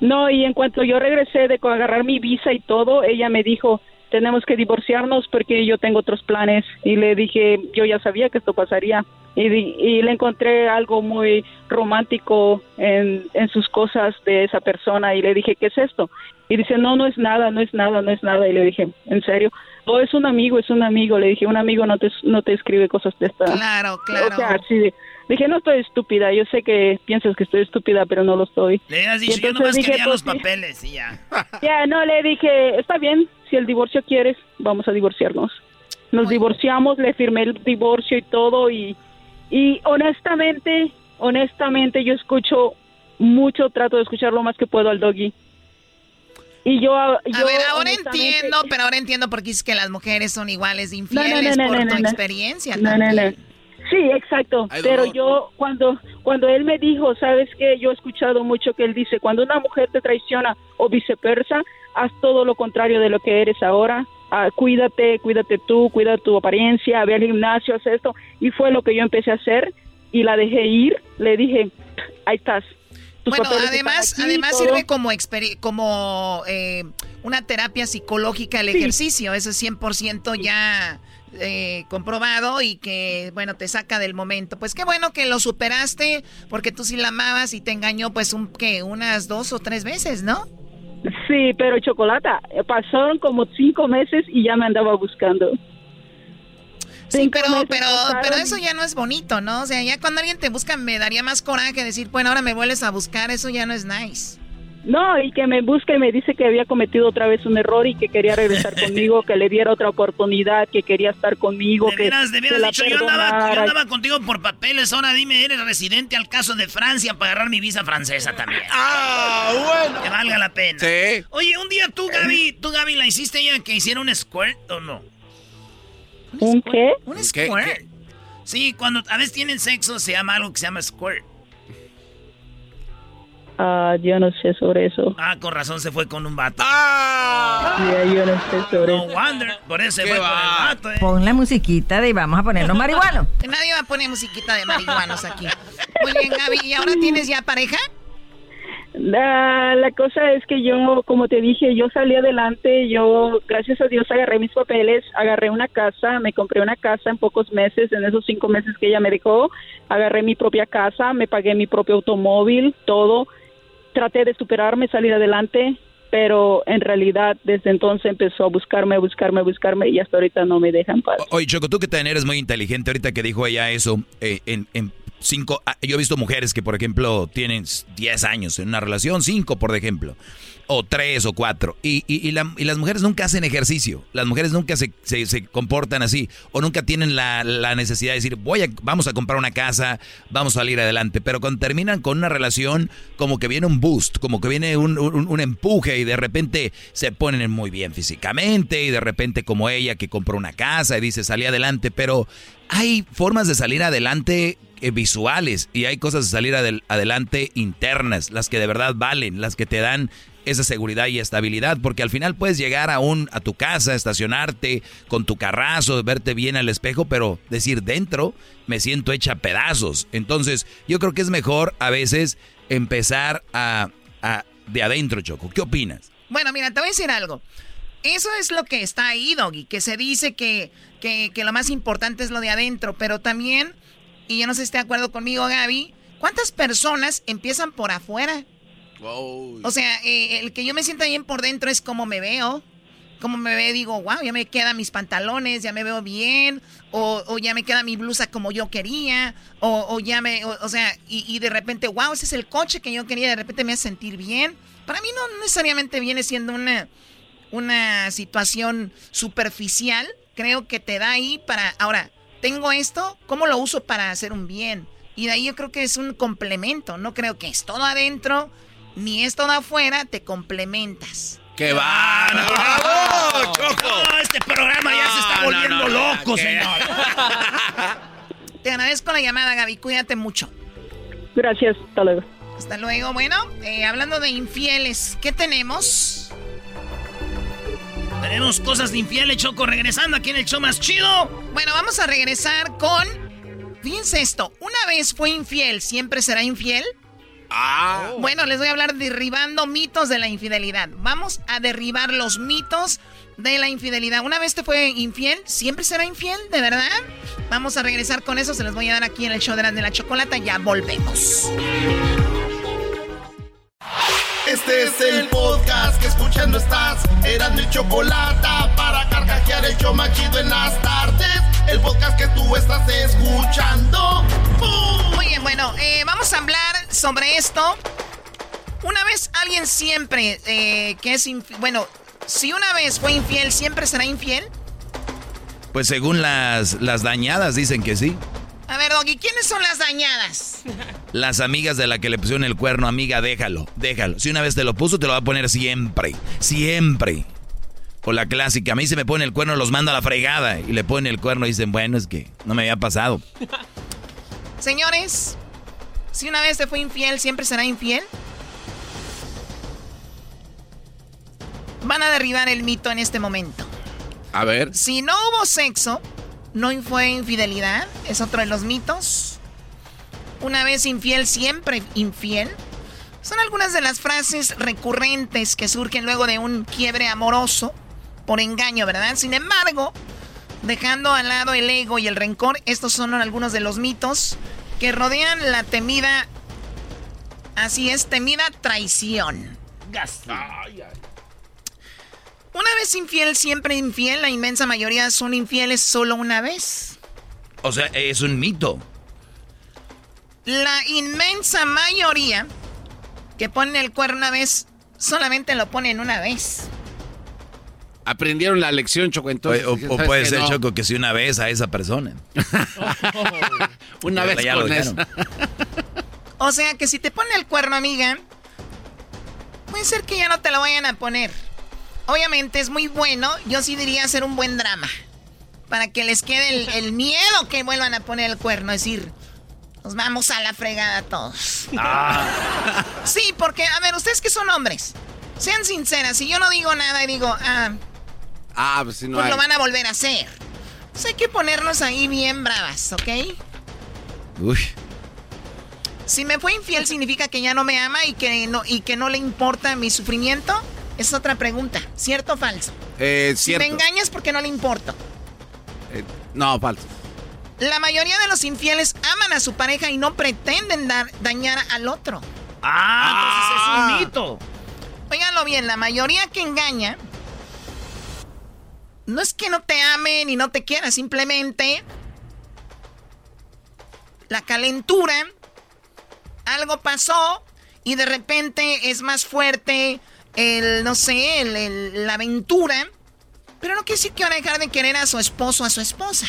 No, y en cuanto yo regresé de agarrar mi visa y todo, ella me dijo, tenemos que divorciarnos porque yo tengo otros planes. Y le dije, yo ya sabía que esto pasaría. Y, y le encontré algo muy romántico en, en sus cosas de esa persona y le dije, ¿qué es esto? Y dice, no, no es nada, no es nada, no es nada. Y le dije, ¿en serio? Oh, es un amigo, es un amigo. Le dije, un amigo no te, no te escribe cosas de esta. Claro, claro. O sea, sí, dije, no estoy estúpida. Yo sé que piensas que estoy estúpida, pero no lo estoy. Le has dicho, yo nomás quería los pues, papeles y ya. Ya, no, le dije, está bien, si el divorcio quieres, vamos a divorciarnos. Nos divorciamos, le firmé el divorcio y todo. Y, y honestamente, honestamente, yo escucho mucho, trato de escuchar lo más que puedo al doggy y yo, a ver, ahora entiendo, pero ahora entiendo por qué es que las mujeres son iguales de infieles por tu experiencia Sí, exacto. pero yo cuando cuando él me dijo, sabes que yo he escuchado mucho que él dice, cuando una mujer te traiciona o viceversa, haz todo lo contrario de lo que eres ahora. Ah, cuídate, cuídate tú, cuida tu apariencia, ve al gimnasio, haz esto. Y fue lo que yo empecé a hacer y la dejé ir. Le dije, ahí estás, bueno, además, además sirve como, como eh, una terapia psicológica el ejercicio, eso es 100% ya eh, comprobado y que, bueno, te saca del momento. Pues qué bueno que lo superaste, porque tú sí la amabas y te engañó, pues, un, ¿qué? Unas dos o tres veces, ¿no? Sí, pero Chocolata, pasaron como cinco meses y ya me andaba buscando. Sí, pero, pero, pero eso ya no es bonito, ¿no? O sea, ya cuando alguien te busca me daría más coraje decir, bueno, ahora me vuelves a buscar, eso ya no es nice. No, y que me busca y me dice que había cometido otra vez un error y que quería regresar conmigo, que le diera otra oportunidad, que quería estar conmigo. De veras, de veras dicho, yo andaba, yo andaba, contigo por papeles, ahora dime, eres residente al caso de Francia para agarrar mi visa francesa también. Ah, bueno. Que valga la pena. Sí. Oye, un día tú, Gaby, tú, Gaby, ¿la hiciste ya que hiciera un squirt o no? ¿Un qué? Un squirt. Sí, cuando a veces tienen sexo se llama algo que se llama squirt. Ah, yo no sé sobre eso. Ah, con razón se fue con un vato. ¡Ah! yo no sé sobre no Wonder, por eso se fue con el vato. Eh. Pon la musiquita de vamos a ponernos marihuanos. Nadie va a poner musiquita de marihuanos aquí. Muy bien, Gaby. ¿Y ahora tienes ya pareja? La, la, cosa es que yo, como te dije, yo salí adelante, yo, gracias a Dios, agarré mis papeles, agarré una casa, me compré una casa en pocos meses, en esos cinco meses que ella me dejó, agarré mi propia casa, me pagué mi propio automóvil, todo, traté de superarme, salir adelante pero en realidad desde entonces empezó a buscarme, buscarme, buscarme y hasta ahorita no me dejan paz. Oye, Choco, tú que también eres muy inteligente, ahorita que dijo ella eso, eh, en, en cinco, ah, yo he visto mujeres que, por ejemplo, tienen 10 años en una relación, cinco, por ejemplo, o tres o cuatro, y, y, las mujeres nunca hacen ejercicio, las mujeres nunca se, se, comportan así, o nunca tienen la, la, necesidad de decir, voy a, vamos a comprar una casa, vamos a salir adelante, pero cuando terminan con una relación, como que viene un boost, como que viene un, un, empuje, y de repente se ponen muy bien físicamente, y de repente como ella que compró una casa y dice, salí adelante, pero hay formas de salir adelante eh, visuales y hay cosas de salir adelante internas, las que de verdad valen, las que te dan esa seguridad y estabilidad, porque al final puedes llegar a un a tu casa, estacionarte con tu carrazo, verte bien al espejo, pero decir dentro me siento hecha pedazos. Entonces, yo creo que es mejor a veces empezar a, de adentro, Choco. ¿Qué opinas? Bueno, mira, te voy a decir algo. Eso es lo que está ahí, Doggy, que se dice que, que, que lo más importante es lo de adentro, pero también y yo no sé si esté de acuerdo conmigo, Gaby, ¿cuántas personas empiezan por afuera? O sea, eh, el que yo me sienta bien por dentro es como me veo. Como me veo, digo, wow, ya me quedan mis pantalones, ya me veo bien, o, ya me queda mi blusa como yo quería, o, ya me, o, sea, y, de repente, wow, ese es el coche que yo quería, de repente me hace sentir bien. Para mí no necesariamente viene siendo una, una situación superficial, creo que te da ahí para, ahora, tengo esto, ¿cómo lo uso para hacer un bien? Y de ahí yo creo que es un complemento, no creo que es todo adentro ni es todo afuera, te complementas. ¡Qué va! ¡Bravo, Choco! este programa ya se está volviendo loco, señor. te agradezco la llamada, Gaby. Cuídate mucho. Gracias. Hasta luego. Hasta luego. Bueno, eh, hablando de infieles, ¿qué tenemos? Tenemos cosas de infieles, Choco, regresando aquí en el show más chido. Bueno, vamos a regresar con. Fíjense esto: una vez fue infiel, ¿siempre será infiel? Ah. Bueno, les voy a hablar derribando mitos de la infidelidad. Vamos a derribar los mitos de la infidelidad. Una vez te fue infiel, ¿siempre será infiel? ¿De verdad? Vamos a regresar con eso. Se los voy a dar aquí en el show de la, de la chocolata. Ya volvemos. Este es el podcast que escuchando estás. Eran mi chocolate para carcajear el show machido en las tardes. El podcast que tú estás escuchando. Muy bien, bueno, eh, vamos a hablar sobre esto. Una vez alguien siempre eh, que es infiel, bueno, si una vez fue infiel, siempre será infiel. Pues según las, las dañadas dicen que sí. A ver, Doggy, ¿quiénes son las dañadas? Las amigas de la que le pusieron el cuerno, amiga, déjalo, déjalo. Si una vez te lo puso, te lo va a poner siempre, siempre. O la clásica, a mí se me pone el cuerno, los manda a la fregada y le ponen el cuerno y dicen, bueno, es que no me había pasado. Señores, si una vez te fue infiel, siempre será infiel. Van a derribar el mito en este momento. A ver. Si no hubo sexo, no fue infidelidad, es otro de los mitos. Una vez infiel, siempre infiel. Son algunas de las frases recurrentes que surgen luego de un quiebre amoroso por engaño, ¿verdad? Sin embargo, dejando al lado el ego y el rencor, estos son algunos de los mitos que rodean la temida, así es, temida traición. Una vez infiel, siempre infiel. La inmensa mayoría son infieles solo una vez. O sea, es un mito. La inmensa mayoría que ponen el cuerno una vez, solamente lo ponen una vez. Aprendieron la lección, Choco, entonces. O, puede ser, Choco, que si una vez a esa persona. una vez con eso. o sea, que si te pone el cuerno, amiga, puede ser que ya no te lo vayan a poner. Obviamente es muy bueno, yo sí diría hacer un buen drama. Para que les quede el, miedo que vuelvan a poner el cuerno. Es decir, nos vamos a la fregada todos. Ah. Sí, porque, a ver, ustedes que son hombres, sean sinceras. Si yo no digo nada y digo, ah, ah pues, si no pues lo van a volver a hacer. Entonces hay que ponernos ahí bien bravas, ¿ok? Uy. Si me fue infiel significa que ya no me ama y que no, y que no le importa mi sufrimiento. Es otra pregunta. ¿Cierto o falso? Eh, Si me engañas porque no le importo. Eh, no, falso. La mayoría de los infieles aman a su pareja y no pretenden dar, dañar al otro. Ah, entonces es un ah. mito. Óiganlo bien, la mayoría que engaña no es que no te amen y no te quieran, simplemente la calentura, algo pasó y de repente es más fuerte el, no sé, la aventura. Pero no quiere decir que van a dejar de querer a su esposo o a su esposa.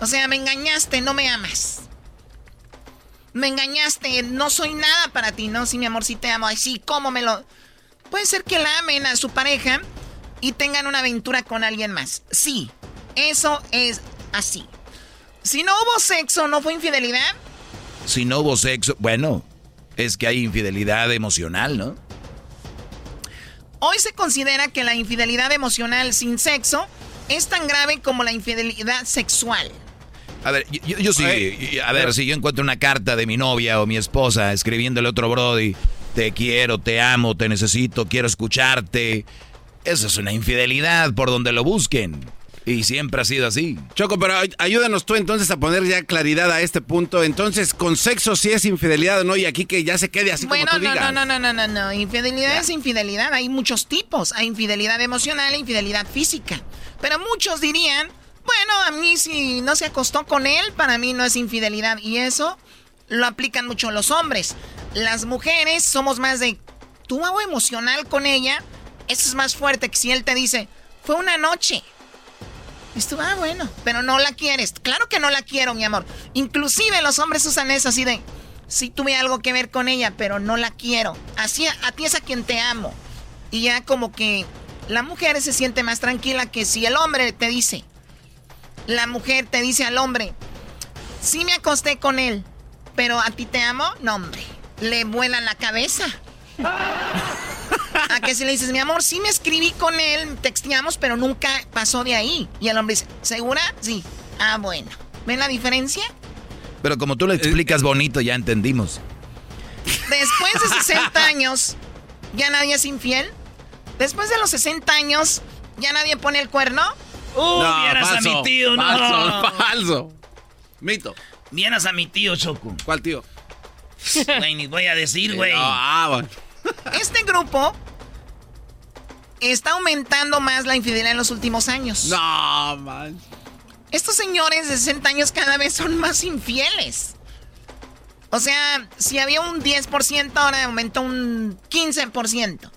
O sea, me engañaste, no me amas. Me engañaste, no soy nada para ti, ¿no? Sí, mi amor, sí te amo. Ay, sí, ¿cómo me lo...? Puede ser que la amen a su pareja y tengan una aventura con alguien más. Sí, eso es así. Si no hubo sexo, ¿no fue infidelidad? Si no hubo sexo, bueno, es que hay infidelidad emocional, ¿no? Hoy se considera que la infidelidad emocional sin sexo es tan grave como la infidelidad sexual. A ver, yo, sí, a ver, si yo encuentro una carta de mi novia o mi esposa escribiéndole otro Brody, te quiero, te amo, te necesito, quiero escucharte. Eso es una infidelidad por donde lo busquen. Y siempre ha sido así. Choco, pero ayúdanos tú entonces a poner ya claridad a este punto. Entonces, con sexo sí es infidelidad o no, y aquí que ya se quede así como tú no, digas. No, no, no, no, no, no. Infidelidad es infidelidad. Hay muchos tipos. Hay infidelidad emocional e infidelidad física. Pero muchos dirían, bueno, a mí si no se acostó con él, para mí no es infidelidad. Y eso lo aplican mucho los hombres. Las mujeres somos más de, tú hago emocional con ella, eso es más fuerte que si él te dice, fue una noche. Esto, ah, bueno, pero no la quieres. Claro que no la quiero, mi amor. Inclusive los hombres usan eso así de, sí tuve algo que ver con ella, pero no la quiero. Así, a ti es a quien te amo. Y ya como que la mujer se siente más tranquila que si el hombre te dice, la mujer te dice al hombre, sí me acosté con él, pero a ti te amo, no hombre, le vuela la cabeza. A que si le dices, mi amor, sí me escribí con él, texteamos, pero nunca pasó de ahí. Y el hombre dice, ¿segura? Sí. Ah, bueno. ¿Ven la diferencia? Pero como tú lo explicas bonito, ya entendimos. Después de 60 años, ¿ya nadie es infiel? Después de los 60 años, ¿ya nadie pone el cuerno? Uh, no, vieras a mi tío, no. Falso, falso. Mito. Vieras a mi tío, Choco. ¿Cuál tío? Güey, ni voy a decir, güey. ah, bueno. Este grupo está aumentando más la infidelidad en los últimos años. No, man. Estos señores de 60 años cada vez son más infieles. O sea, si había un 10%, ahora aumentó un 15%.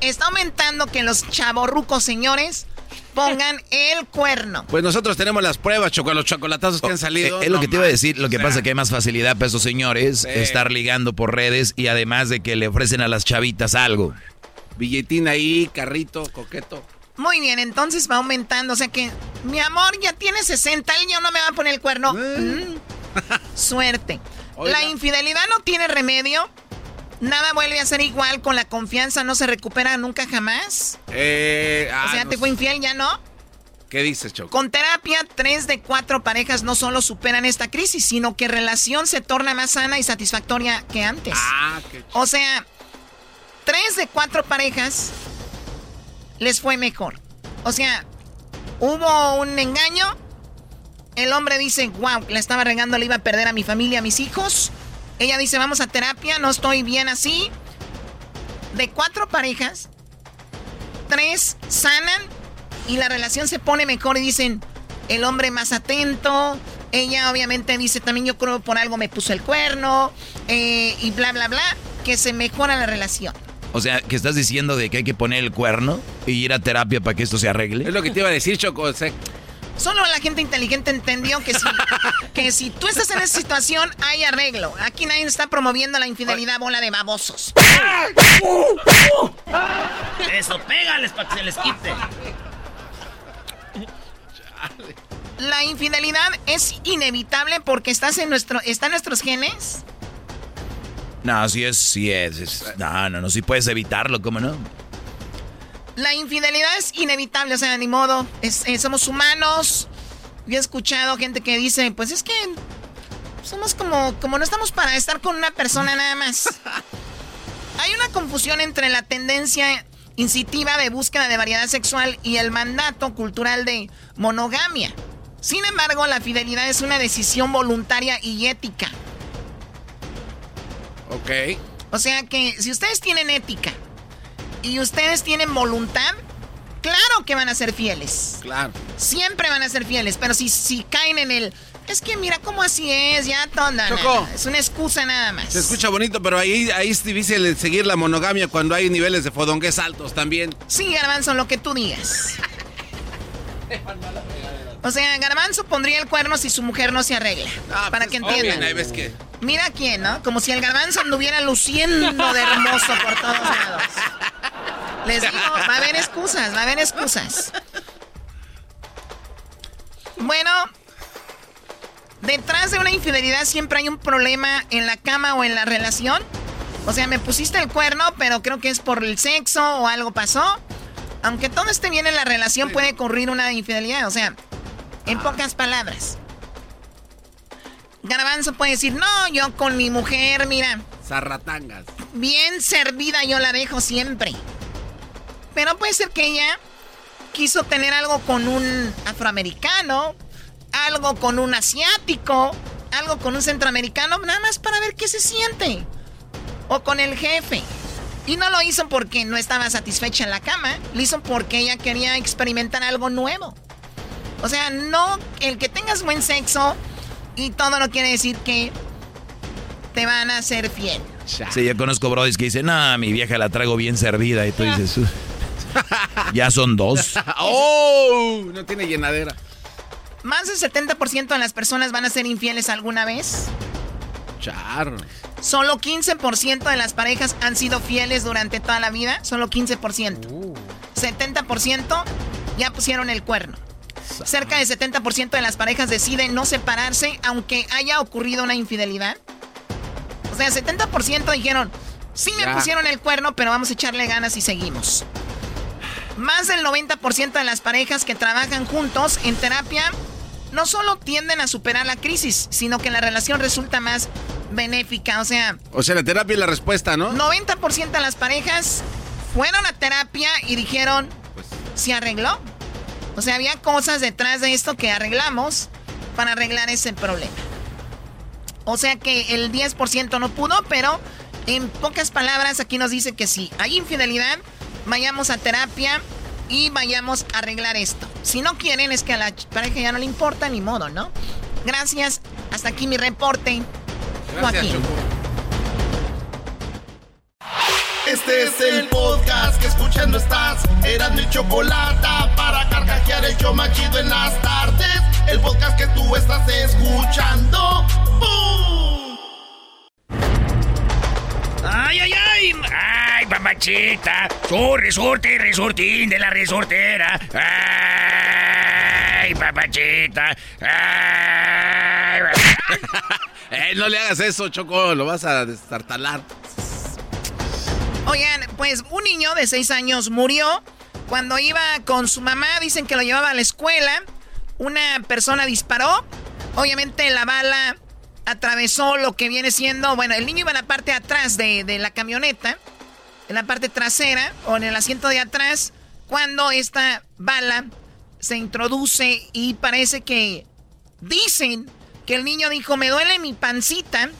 Está aumentando que los chavorrucos señores pongan el cuerno. Pues nosotros tenemos las pruebas, Choco, los chocolatazos que han salido. Es lo que te iba a decir, lo que pasa es que hay más facilidad para esos señores estar ligando por redes y además de que le ofrecen a las chavitas algo. Billetín ahí, carrito, coqueto. Muy bien, entonces va aumentando. O sea que, mi amor, ya tiene 60, el niño no me va a poner el cuerno. Eh. Mm. Suerte. La infidelidad no tiene remedio. Nada vuelve a ser igual con la confianza, no se recupera nunca jamás. Eh, o sea, ah, te fue infiel, ya no. ¿Qué dices, Choco? Con terapia, tres de cuatro parejas no solo superan esta crisis, sino que relación se torna más sana y satisfactoria que antes. Ah, qué O sea, tres de cuatro parejas les fue mejor. O sea, hubo un engaño. El hombre dice, wow, la estaba regando, le iba a perder a mi familia, a mis hijos. Ella dice, vamos a terapia, no estoy bien así. De cuatro parejas, tres sanan y la relación se pone mejor y dicen, el hombre más atento. Ella obviamente dice, también yo creo por algo me puso el cuerno eh, y bla, bla, bla, que se mejora la relación. O sea, que estás diciendo de que hay que poner el cuerno y ir a terapia para que esto se arregle. Es lo que te iba a decir, Choco. Solo la gente inteligente entendió que si, que si tú estás en esa situación, hay arreglo. Aquí nadie está promoviendo la infidelidad, bola de babosos. Eso, pégales para que se les quite. La infidelidad es inevitable porque estás en nuestro, está en nuestros genes. No, sí es, sí es. no, no, no, sí puedes evitarlo, ¿cómo no? La infidelidad es inevitable, o sea, ni modo. Eh, somos humanos. Yo he escuchado gente que dice, pues es que somos como, como no estamos para estar con una persona nada más. Hay una confusión entre la tendencia incitiva de búsqueda de variedad sexual y el mandato cultural de monogamia. Sin embargo, la fidelidad es una decisión voluntaria y ética. Ok. O sea que si ustedes tienen ética y ustedes tienen voluntad, claro que van a ser fieles. Claro. Siempre van a ser fieles, pero si, si caen en el... Es que mira cómo así es, ya tonda. Choco. Es una excusa nada más. Se escucha bonito, pero ahí, ahí es difícil seguir la monogamia cuando hay niveles de fodongués altos también. Sí, Garbanzo, lo que tú digas. o sea, Garbanzo pondría el cuerno si su mujer no se arregla. Ah, para pues que entiendan. ahí ves que... Mira quién, ¿no? Como si el garbanzo anduviera luciendo de hermoso por todos lados. Les digo, va a haber excusas, va a haber excusas. Bueno, detrás de una infidelidad siempre hay un problema en la cama o en la relación. O sea, me pusiste el cuerno, pero creo que es por el sexo o algo pasó. Aunque todo esté bien en la relación, puede ocurrir una infidelidad. O sea, en pocas palabras. Garbanzo puede decir, no, yo con mi mujer, mira. Zarratangas. Bien servida yo la dejo siempre. Pero puede ser que ella quiso tener algo con un afroamericano, algo con un asiático, algo con un centroamericano, nada más para ver qué se siente. O con el jefe. Y no lo hizo porque no estaba satisfecha en la cama, lo hizo porque ella quería experimentar algo nuevo. O sea, no, el que tengas buen sexo y todo no quiere decir que te van a ser fiel. Sí, yo conozco brodis que dicen, no, mi vieja la traigo bien servida. Y tú dices, ya son dos. ¡Oh! No tiene llenadera. Más del 70% de las personas van a ser infieles alguna vez. Char. Solo 15% de las parejas han sido fieles durante toda la vida. Solo 15%. 70% ya pusieron el cuerno. Cerca del 70% de las parejas deciden no separarse aunque haya ocurrido una infidelidad. O sea, 70% dijeron, sí me pusieron el cuerno, pero vamos a echarle ganas y seguimos. Más del 90% de las parejas que trabajan juntos en terapia no solo tienden a superar la crisis, sino que la relación resulta más benéfica. O sea... O sea, la terapia es la respuesta, ¿no? 90% de las parejas fueron a terapia y dijeron, pues, ¿se arregló? O sea, había cosas detrás de esto que arreglamos para arreglar ese problema. O sea que el 10% no pudo, pero en pocas palabras aquí nos dice que si hay infidelidad, vayamos a terapia y vayamos a arreglar esto. Si no quieren, es que a la pareja ya no le importa, ni modo, ¿no? Gracias. Hasta aquí mi reporte. Gracias, Este es el podcast que escuchando estás. Eran mi chocolate para carcajear el yo machido en las tardes. El podcast que tú estás escuchando. ¡Bum! ¡Ay, ay, ay! ¡Ay, mamachita! ¡Su resorte, resortín de la resortera! ¡Ay, papachita! ¡Ay! eh, no le hagas eso, Choco, lo vas a destartalar. Oigan, pues un niño de 6 años murió cuando iba con su mamá. Dicen que lo llevaba a la escuela. Una persona disparó. Obviamente la bala atravesó lo que viene siendo. Bueno, el niño iba en la parte de atrás de, de la camioneta. En la parte trasera o en el asiento de atrás. Cuando esta bala se introduce y parece que dicen que el niño dijo, me duele mi pancita.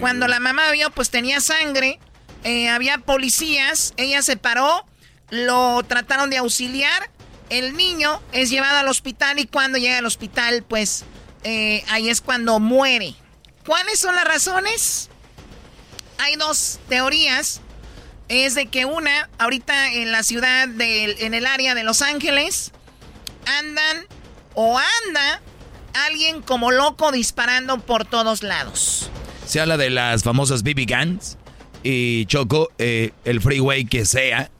Cuando la mamá vio, pues tenía sangre. Eh, había policías, ella se paró, lo trataron de auxiliar, el niño es llevado al hospital y cuando llega al hospital, pues eh, ahí es cuando muere. ¿Cuáles son las razones? Hay dos teorías. Es de que una, ahorita en la ciudad, de, en el área de Los Ángeles, andan o anda alguien como loco disparando por todos lados. Se habla de las famosas BB guns. Y Choco, eh, el freeway que sea,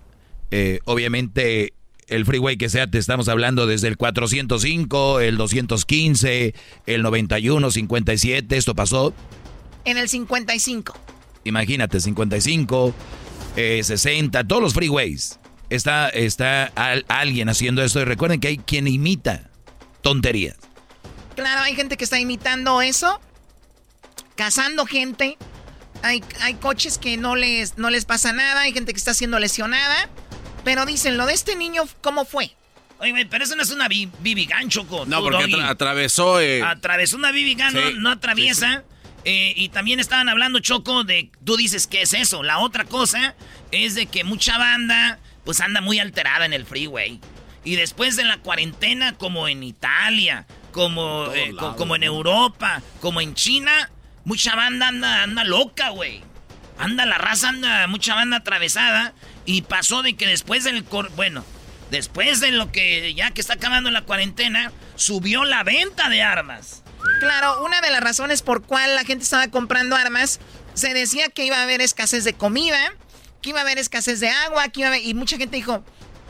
eh, obviamente el freeway que sea, te estamos hablando desde el 405, el 215, el 91, 57, esto pasó. En el 55. Imagínate, 55, 60, eh, todos los freeways. Está, está alguien haciendo esto y recuerden que hay quien imita tonterías. Claro, hay gente que está imitando eso, cazando gente hay, hay coches que no les, no les pasa nada, hay gente que está siendo lesionada. Pero dicen, lo de este niño, ¿cómo fue? Oye, pero eso no es una BB Gun, Choco. No, porque atravesó... Eh, atravesó una BB Gun, no, atraviesa. Eh, y también estaban hablando, Choco, de, tú dices, ¿qué es eso? La otra cosa es de que mucha banda, pues anda muy alterada en el freeway. Y después de la cuarentena, como en Italia, como, eh, como en Europa, como en China, mucha banda anda, anda loca, güey. Anda, la raza anda, mucha banda atravesada. Y pasó de que después del... Bueno, después de lo que ya que está acabando la cuarentena, subió la venta de armas. Claro, una de las razones por cual la gente estaba comprando armas, se decía que iba a haber escasez de comida, que iba a haber escasez de agua, que iba y mucha gente dijo,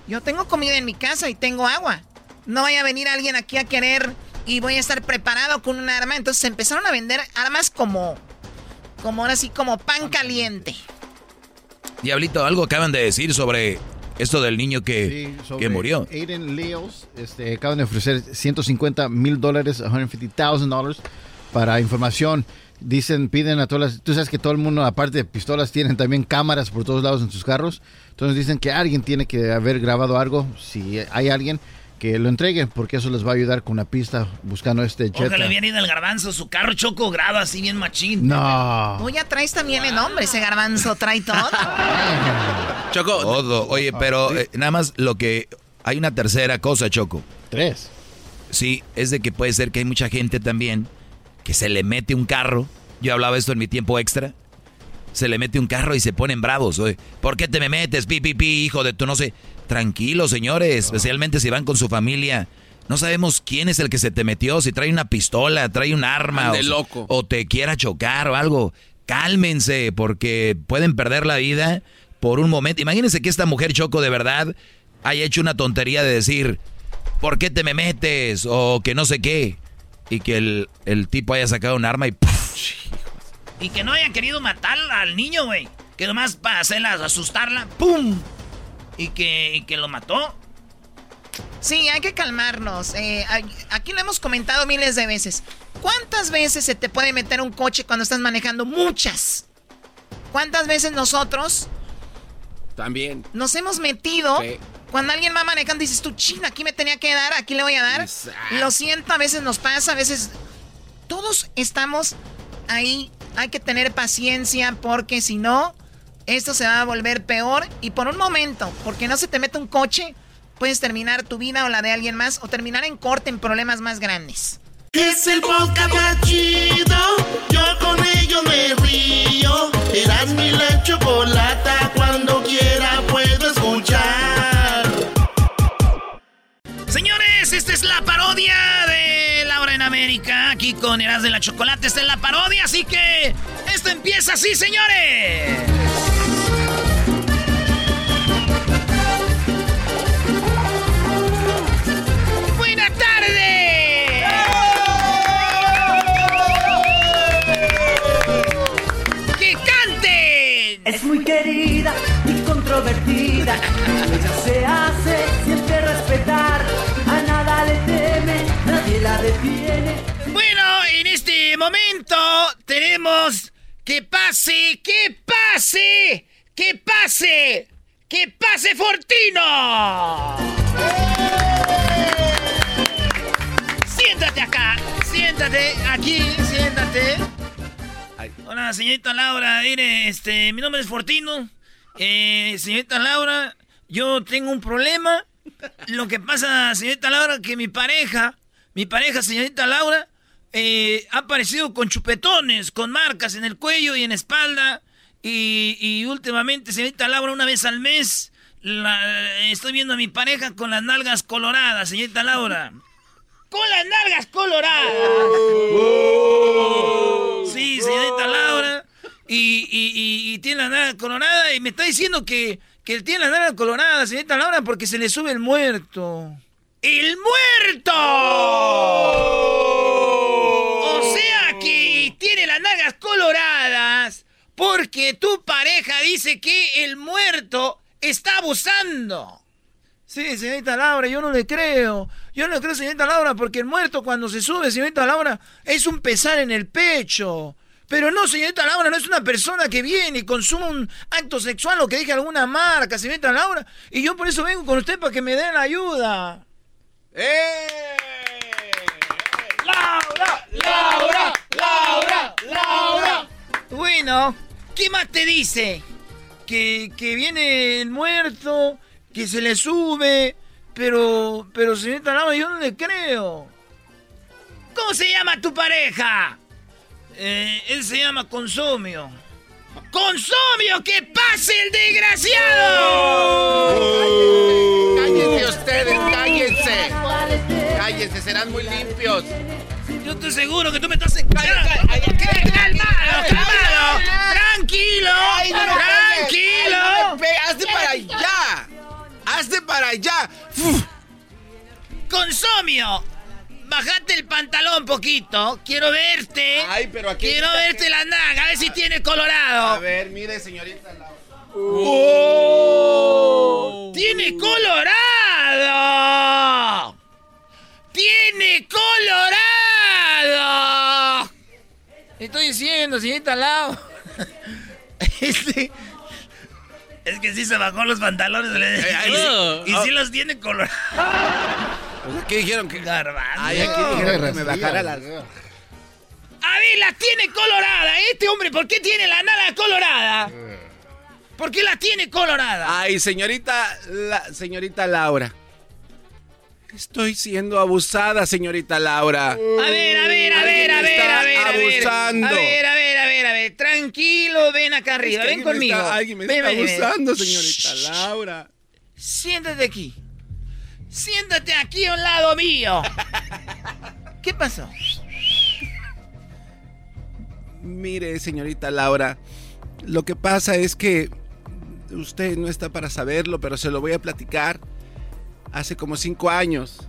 yo tengo comida en mi casa y tengo agua. No vaya a venir alguien aquí a querer y voy a estar preparado con un arma. Entonces empezaron a vender armas como, como ahora sí, como pan caliente. Diablito, algo acaban de decir sobre esto del niño que, que murió. Aiden Leos este, acaban de ofrecer 150 mil dólares, 150,000 dólares para información. Dicen, piden a todas las... Tú sabes que todo el mundo, aparte de pistolas, tienen también cámaras por todos lados en sus carros. Entonces dicen que alguien tiene que haber grabado algo. Si hay alguien, que lo entreguen, porque eso les va a ayudar con una pista buscando este jet. Ojalá hubiera ido el garbanzo, su carro choco graba así bien machín. No. Tú ya traes también el nombre, ese garbanzo trae todo. choco. Todo. Oye, pero eh, nada más lo que... Hay una tercera cosa, Choco. Tres. Sí, es de que puede ser que hay mucha gente también que se le mete un carro. Yo hablaba esto en mi tiempo extra. Se le mete un carro y se ponen bravos. Oye, ¿Por qué te me metes, pi, pi, pi, hijo de tu no sé? Tranquilos, señores, especialmente si van con su familia. No sabemos quién es el que se te metió, si trae una pistola, trae un arma o, loco. o te quiera chocar o algo. Cálmense, porque pueden perder la vida por un momento. Imagínense que esta mujer choco de verdad haya hecho una tontería de decir, ¿por qué te me metes? O que no sé qué. Y que el, tipo haya sacado un arma y... Y que no haya querido matar al niño, güey. Que nomás para hacerla, asustarla, ¡pum! Y que, que lo mató. Sí, hay que calmarnos. Eh, aquí lo hemos comentado miles de veces. ¿Cuántas veces se te puede meter un coche cuando estás manejando? Muchas. ¿Cuántas veces nosotros también nos hemos metido? Cuando alguien va manejando dices tú, china, aquí me tenía que dar, aquí le voy a dar. Lo siento, a veces nos pasa, a veces todos estamos ahí. Hay que tener paciencia porque si no, esto se va a volver peor y por un momento, porque no se te mete un coche, puedes terminar tu vida o la de alguien más o terminar en corte en problemas más grandes. Es el podcast más chido, yo con ello me río. Eras mi la chocolata, cuando quiera puedo escuchar. Señores, esta es la parodia América. Aquí con Eras de la Chocolate, esta es la parodia, así que esto empieza así, señores. Es muy querida y controvertida. Ella se Bueno, en este momento tenemos que pase, que pase, que pase, que pase Fortino. Siéntate acá, siéntate aquí, siéntate. Hola, señorita Laura. Mire, este, mi nombre es Fortino. Eh, señorita Laura, yo tengo un problema. Lo que pasa, señorita Laura, que mi pareja, mi pareja, señorita Laura, eh, ha aparecido con chupetones, con marcas en el cuello y en espalda. Y, últimamente, señorita Laura, una vez al mes, estoy viendo a mi pareja con las nalgas coloradas, señorita Laura con las nalgas coloradas. Sí, señorita Laura. Y, tiene la nalga colorada y me está diciendo que, que tiene la nalga colorada, señorita Laura, porque se le sube el muerto. ¡El muerto! O sea que tiene las nalgas coloradas porque tu pareja dice que el muerto está abusando. Sí, señorita Laura, yo no le creo. Yo no le creo, señorita Laura, porque el muerto cuando se sube, señorita Laura, es un pesar en el pecho. Pero no, señorita Laura, no es una persona que viene y consume un acto sexual o que deje alguna marca, señorita Laura. Y yo por eso vengo con usted para que me den ayuda. ¡Eh! ¡Laura! ¡Laura! ¡Laura! ¡Laura! Bueno, ¿qué más te dice? Que, que viene el muerto, que se le sube, pero, pero señorita Laura, yo no le creo. ¿Cómo se llama tu pareja? Eh, él se llama Consumio. ¡Consumio! ¡Que pase el desgraciado! Cállense ustedes, cállense. Cállense, serán muy limpios. Yo estoy seguro que tú me estás engañando. ¡Calmado, calmado! ¡Tranquilo! ¡Tranquilo! ¡Hazte para allá! ¡Hazte para allá! ¡Consomio! Bajate el pantalón poquito. Quiero verte. Ay, pero aquí. Quiero verte la naga, a ver si tiene colorado. A ver, mire, señorita. ¡Oh! ¡Tiene colorado! ¡Tiene colorado! Estoy diciendo, señorita Lau. Este. Es que sí se bajó los pantalones. Eh, y sí los tiene colorados. Aquí dijeron que. Garbanzo. Ay, aquí dijeron que me bajara las. A ver, la tiene colorada. Este hombre, ¿por qué tiene la nada colorada? ¿Por qué la tiene colorada? Ay, señorita, la, señorita Laura. Estoy siendo abusada, señorita Laura. A ver, a ver, a ver, a ver, a ver, a ver. abusando. A ver, a ver, a ver, a ver. Tranquilo, ven acá arriba, ven conmigo. alguien me Ven, está ven, ven. abusando, señorita Laura. Siéntate aquí. Siéntate aquí a un lado mío. ¿Qué pasó? Mire, señorita Laura, lo que pasa es que usted no está para saberlo, pero se lo voy a platicar. Hace como cinco años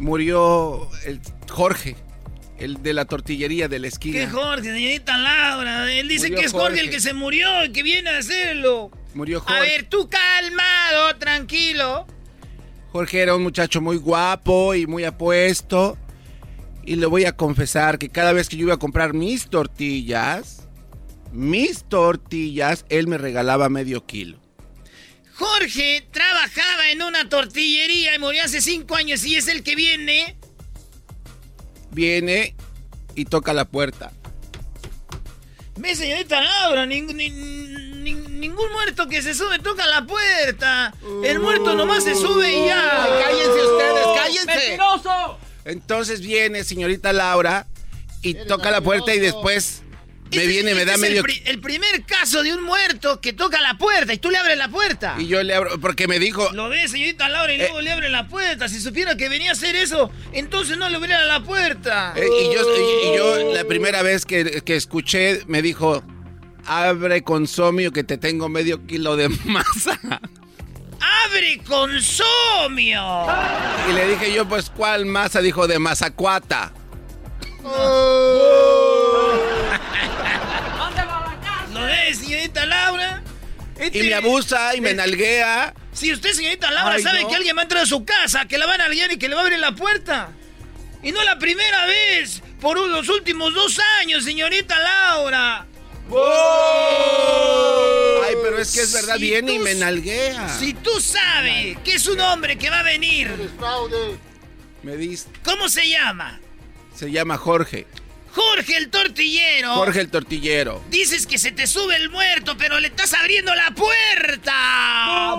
murió el Jorge, el de la tortillería de la esquina. ¿Qué Jorge, señorita Laura? Él dice Murió que es Jorge, el Jorge. que se murió y que viene a hacerlo. Murió Jorge. A ver, tú calmado, tranquilo. Jorge era un muchacho muy guapo y muy apuesto. Y le voy a confesar que cada vez que yo iba a comprar mis tortillas, mis tortillas, él me regalaba medio kilo. Jorge trabajaba en una tortillería y murió hace cinco años y es el que viene. Viene y toca la puerta. Ve, señorita Laura, ning- nin- nin- ningún muerto que se sube toca la puerta. El muerto nomás se sube y ya. Ay, cállense ustedes, cállense. ¡Mentiroso! Entonces viene señorita Laura y toca la puerta y después me viene me da es medio el, pri- el primer caso de un muerto que toca la puerta y tú le abres la puerta. y yo le abro porque me dijo Lo ve, señorita Laura, y luego le abre la puerta. Si supiera que venía a hacer eso, entonces no le abriera la puerta. Eh, y, yo, y- y yo la primera vez que, que escuché me dijo, abre consomio que te tengo medio kilo de masa. ¡Abre consomio! Y le dije yo, pues, ¿cuál masa? Dijo, de mazacuata. ¿Lo ve, señorita Laura? Este- Y me abusa y me nalguea. Si usted, señorita Laura, Ay, sabe no. que alguien va a entrar a su casa, que la van a liar y que le va a abrir la puerta. Y no la primera vez, por los últimos dos años, señorita Laura. Ay, pero es que es verdad, Si viene y me nalguea. Si tú sabes que es un hombre que va a venir, Me dice, ¿cómo se llama? se llama Jorge. Jorge el tortillero. Jorge el tortillero. Dices que se te sube el muerto, pero le estás abriendo la puerta.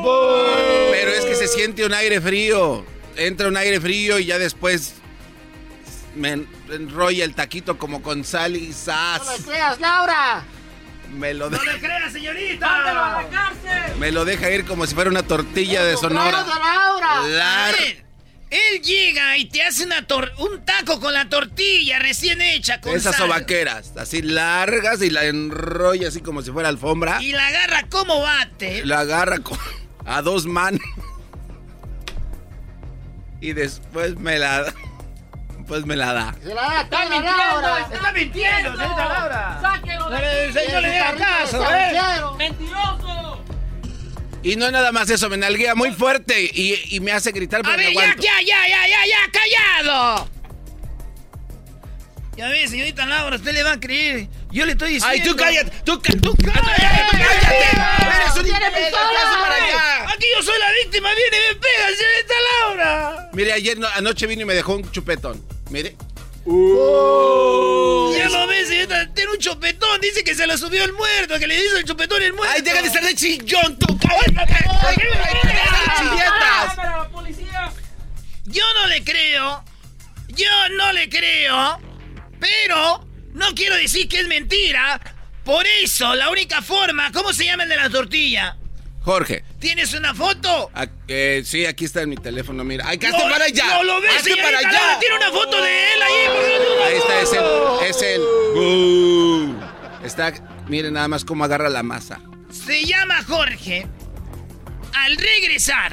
Pero es que se siente un aire frío. Entra un aire frío y ya después me en- enrolla el taquito como con sal y sas. creas, Laura! Me lo, de- ¡No le creas, señorita! ¡Mándalo a la cárcel! me lo deja ir como si fuera una tortilla de Sonora. Lar- A ver, él llega y te hace una tor- un taco con la tortilla recién hecha con Esas sal. sobaqueras, así largas y la enrolla así como si fuera alfombra. Y la agarra como bate. La agarra con- a dos manos. Y después me la pues me la da. Se la da Está mintiendo, Está mintiendo, señorita Laura. ¡Sáquelo No de le- aquí! no le dé Ese caso, ¿eh? ¡Mentiroso! Y no nada más eso, me nalguea muy fuerte y, y me hace gritar pero A ver, ya, ya, ya, ya, ya, ya, callado. Ya ve, señorita Laura, usted le va a creer. Yo le estoy diciendo. Ay, tú cállate, tú, ca- tú cállate, cállate. Eres un ¡Tiene imbécil, pistola! ¿qué hace para allá? Aquí yo soy la víctima, viene y me pega, señorita Laura. Mire, ayer no- anoche vino y me dejó un chupetón. Mire. Uh. Ya lo ves, tiene un chopetón. Dice que se lo subió el muerto, que le hizo el chopetón el muerto. ¡Ay, deja de ser de chillón, tú! Yo no le creo. Yo no le creo. Pero no quiero decir que es mentira. Por eso, la única forma. ¿Cómo se llama el de la tortilla? Jorge. ¿Tienes una foto? eh, sí, aquí está en mi teléfono, mira. ¡Ay, hazte para allá! ¡No lo ves, ¡Hazte para allá! Tiene una foto de él ahí. Ahí está, es el... Es el... Uh, está... Miren nada más cómo agarra la masa. Se llama Jorge. Al regresar,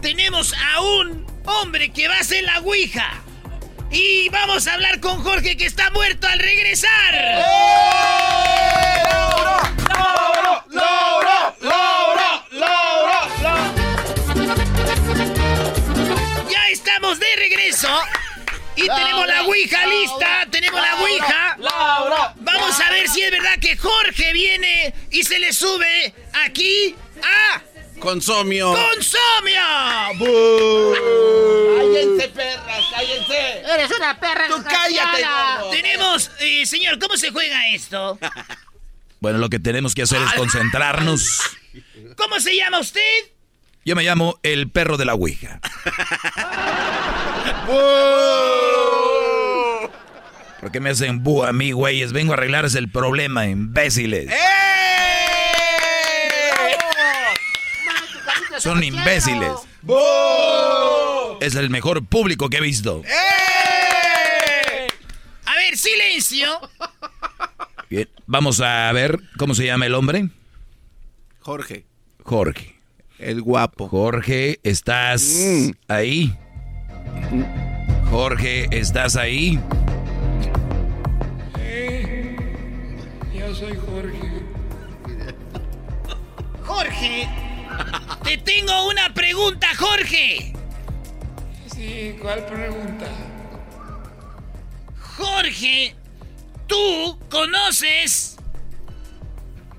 tenemos a un hombre que va a hacer la Ouija. Y vamos a hablar con Jorge que está muerto al regresar. ¡Laura! ¡Laura! ¡Laura! ¡Laura! Ya estamos de regreso. Y tenemos la Ouija lista, tenemos la Ouija. Laura, Vamos a ver si es verdad que Jorge viene y se le sube aquí a Consomio. ¡Consomio! ¡Cállense, perras! ¡Cállense! ¡Eres una perra ¡Tú cállate, gordo! Tenemos, eh, señor, ¿cómo se juega esto? Bueno, lo que tenemos que hacer es concentrarnos. ¿Cómo se llama usted? Yo me llamo el perro de la Ouija. ¿Por qué me hacen bu a mí, güeyes? Vengo a arreglarles el problema, imbéciles. Son imbéciles. Es el mejor público que he visto. A ver, silencio. Bien, vamos a ver cómo se llama el hombre. Jorge. Jorge. El guapo. Jorge, ¿estás Mm. ahí? Jorge, ¿estás ahí? Yo soy Jorge. Jorge, te tengo una pregunta, Jorge. Sí, ¿cuál pregunta? Jorge, ¿tú conoces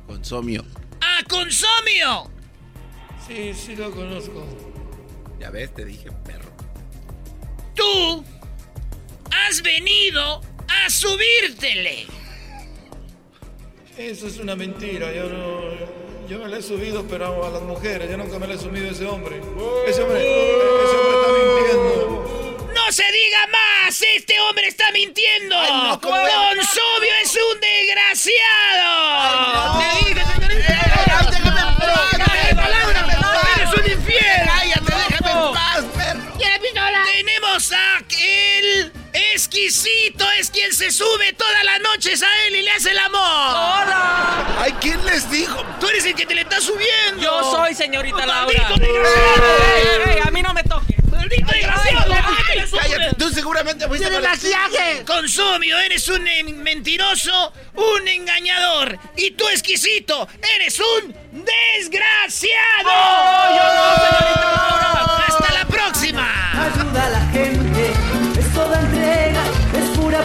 Consomio. a Consomio? Sí, sí lo conozco. Ya ves, te dije perro. Tú has venido a subírtele. Eso es una mentira. Yo no. Yo me le he subido, pero a las mujeres. Yo nunca me le he subido a ese hombre. Ese hombre. Ese hombre está mintiendo. ¡No se diga más! ¡Este hombre está mintiendo! no, ¿cómo? ¡Consomio es un desgraciado! ¡Te dije, señorita! ¡Ay, déjame en paz! ¡Eres un infiel! ¡Cállate, déjame en paz, perro! ¿Quiere pistola? Tenemos a el exquisito, es quien se sube todas las noches a él y le hace el amor. ¡Hola! Ay, ¿quién les dijo? Tú eres el que te le está subiendo. Yo soy señorita Laura. ¡Maldito desgraciado! ¡Ey, ey, a mí no me toques! ¡Maldito desgraciado! Cállate, tú seguramente fuiste con la... Consomio, eres un mentiroso, un engañador. Y tú, exquisito, eres un desgraciado. ¡Hasta la próxima! Ayuda a la gente,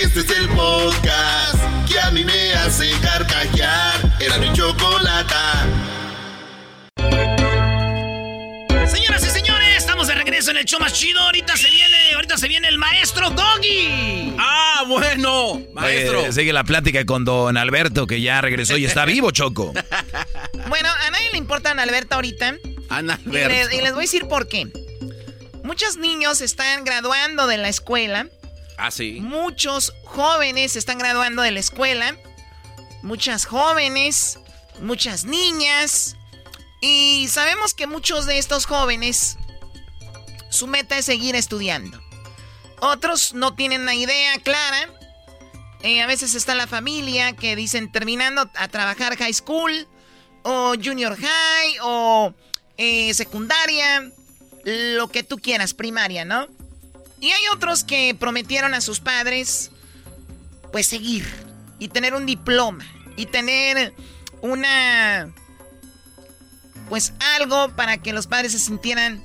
Este es el podcast que a mí me hace carcajear. Era mi chocolata. Señoras y señores, estamos de regreso en el show más chido. Ahorita se viene, ahorita se viene el maestro Doggy. Ah, bueno, maestro. Oye, sigue la plática con don Alberto, que ya regresó y está vivo, Choco. Bueno, a nadie le importa Ana Alberta ahorita. Ana Y les, y les voy a decir por qué. Muchos niños están graduando de la escuela. Ah, sí. Muchos jóvenes están graduando de la escuela. Muchas jóvenes, muchas niñas. Y sabemos que muchos de estos jóvenes, su meta es seguir estudiando. Otros no tienen una idea clara. Eh, a veces está la familia que dicen terminando a trabajar high school, o junior high, o eh, secundaria, lo que tú quieras, primaria, ¿no? Y hay otros que prometieron a sus padres, pues seguir y tener un diploma y tener una, pues algo para que los padres se sintieran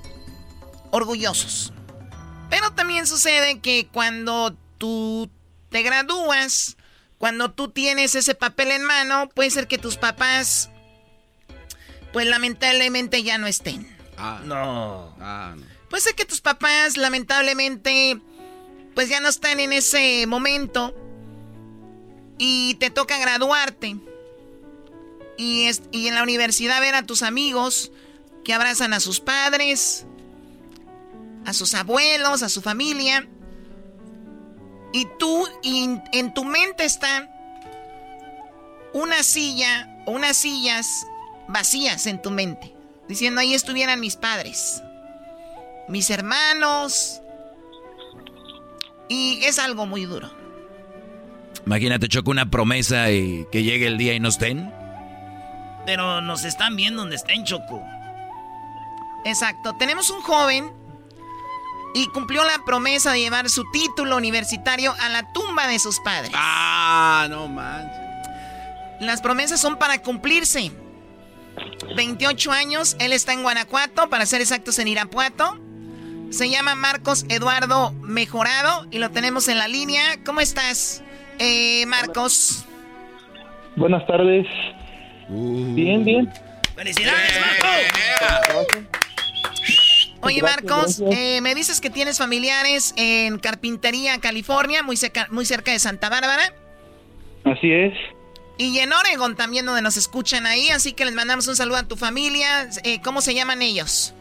orgullosos. Pero también sucede que cuando tú te gradúas, cuando tú tienes ese papel en mano, puede ser que tus papás, pues lamentablemente ya no estén. Ah, no. Ah, no. Puede ser que tus papás, lamentablemente, pues ya no están en ese momento y te toca graduarte. Y, y en la universidad ver a tus amigos que abrazan a sus padres, a sus abuelos, a su familia. Y tú, en tu mente está una silla o unas sillas vacías en tu mente. Diciendo, ahí estuvieran mis padres, mis hermanos. Y es algo muy duro. Imagínate, Choco, una promesa y que llegue el día y no estén. Pero nos están viendo donde estén, Choco. Exacto. Tenemos un joven y cumplió la promesa de llevar su título universitario a la tumba de sus padres. Ah, no manches. Las promesas son para cumplirse. 28 años, él está en Guanajuato, para ser exactos en Irapuato. Se llama Marcos Eduardo Mejorado y lo tenemos en la línea. ¿Cómo estás, eh, Marcos? Buenas tardes. Uh. Bien, bien. ¡Felicidades, Marcos! Oye, Marcos, eh, me dices que tienes familiares en Carpintería, California, muy cerca, muy cerca de Santa Bárbara. Así es. Y en Oregon también, donde nos escuchan ahí. Así que les mandamos un saludo a tu familia. Eh, ¿Cómo se llaman ellos?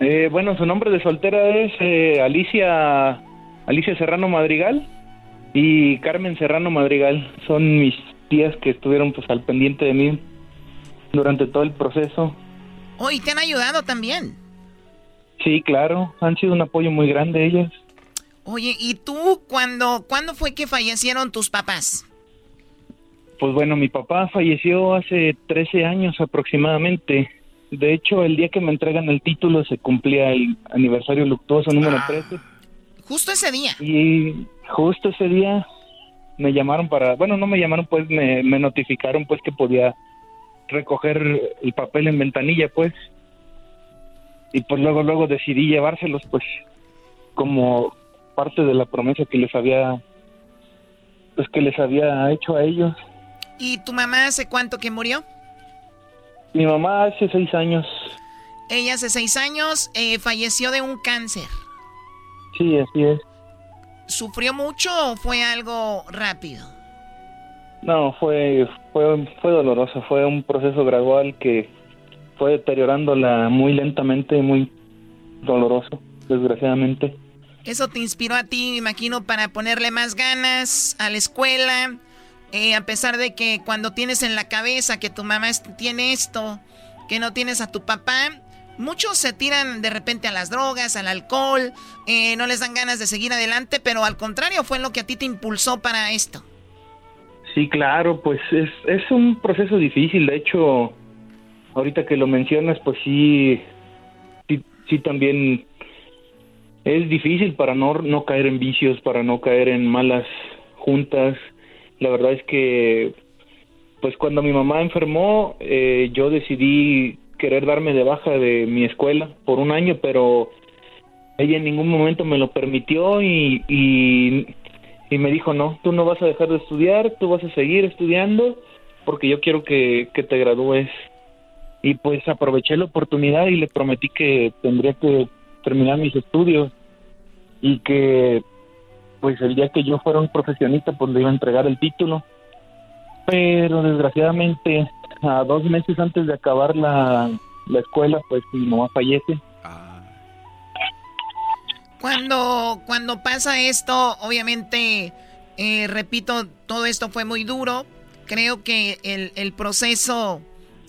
Eh, bueno, su nombre de soltera es eh, Alicia, Alicia Serrano Madrigal y Carmen Serrano Madrigal. Son mis tías que estuvieron pues al pendiente de mí durante todo el proceso. Oh, y te han ayudado también. Sí, claro, han sido un apoyo muy grande ellas. Oye, ¿y tú cuándo, cuándo fue que fallecieron tus papás? Pues bueno, mi papá falleció hace 13 años aproximadamente. De hecho, el día que me entregan el título se cumplía el aniversario luctuoso número 13. Justo ese día. Y justo ese día me llamaron para, bueno, no me llamaron, pues me, me notificaron pues que podía recoger el papel en ventanilla, pues. Y pues luego, luego decidí llevárselos, pues, como parte de la promesa que les había, pues que les había hecho a ellos. ¿Y tu mamá hace cuánto que murió? Mi mamá hace seis años. Ella hace seis años eh, falleció de un cáncer. Sí, así es. ¿Sufrió mucho o fue algo rápido? No, fue, fue, fue doloroso, fue un proceso gradual que fue deteriorándola muy lentamente, muy doloroso, desgraciadamente. Eso te inspiró a ti, me imagino, para ponerle más ganas a la escuela, eh, a pesar de que cuando tienes en la cabeza que tu mamá tiene esto, que no tienes a tu papá, muchos se tiran de repente a las drogas, al alcohol, eh, no les dan ganas de seguir adelante, pero al contrario fue lo que a ti te impulsó para esto. Sí, claro, pues es, es un proceso difícil, de hecho, ahorita que lo mencionas, pues sí, sí, sí también es difícil para no, no caer en vicios, para no caer en malas juntas. La verdad es que, pues cuando mi mamá enfermó, eh, yo decidí querer darme de baja de mi escuela por un año, pero ella en ningún momento me lo permitió y, y, me dijo, no, tú no vas a dejar de estudiar, tú vas a seguir estudiando porque yo quiero que, que te gradúes. Y pues aproveché la oportunidad y le prometí que tendría que terminar mis estudios y que pues el día que yo fuera un profesionista pues le iba a entregar el título. Pero desgraciadamente a dos meses antes de acabar la, la escuela pues mi mamá fallece. Cuando, cuando pasa esto, obviamente, eh, repito, todo esto fue muy duro. Creo que el, el proceso,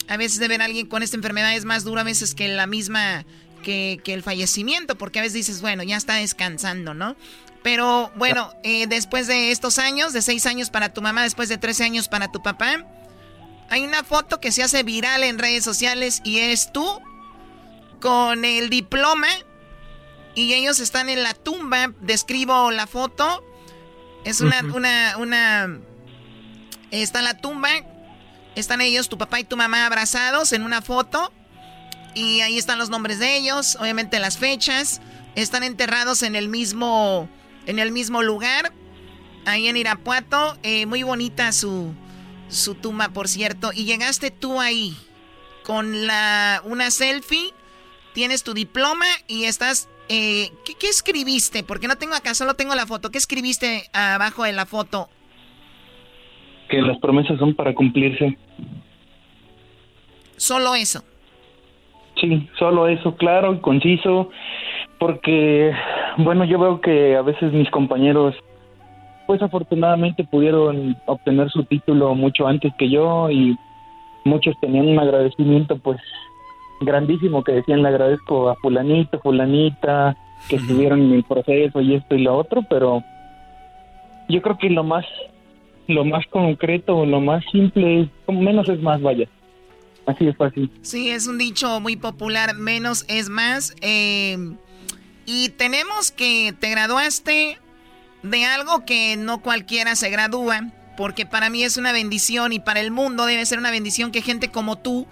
a veces de ver a alguien con esta enfermedad es más duro a veces que la misma, que, que el fallecimiento, porque a veces dices, bueno, ya está descansando, ¿no? Pero bueno, eh, después de estos años, de seis años para tu mamá, después de 13 años para tu papá, hay una foto que se hace viral en redes sociales y es tú con el diploma y ellos están en la tumba. Describo la foto. Es una, una, una, está la tumba. Están ellos, tu papá y tu mamá abrazados en una foto. Y ahí están los nombres de ellos, obviamente las fechas. Están enterrados en el mismo, en el mismo lugar, ahí en Irapuato. Eh, muy bonita su, su tumba, por cierto. Y llegaste tú ahí con la, una selfie, tienes tu diploma y estás... Eh, ¿qué, escribiste? Porque no tengo acá, solo tengo la foto. ¿Qué escribiste abajo de la foto? Que las promesas son para cumplirse. Solo eso. Sí, solo eso, claro y conciso, porque, bueno, yo veo que a veces mis compañeros, pues afortunadamente pudieron obtener su título mucho antes que yo y muchos tenían un agradecimiento, pues, grandísimo que decían le agradezco a fulanito, fulanita, que estuvieron en el proceso y esto y lo otro, pero yo creo que lo más, lo más concreto, lo más simple, menos es más, vaya. Así es fácil. Sí, es un dicho muy popular, menos es más. Eh, y tenemos que te graduaste de algo que no cualquiera se gradúa, porque para mí es una bendición y para el mundo debe ser una bendición que gente como tú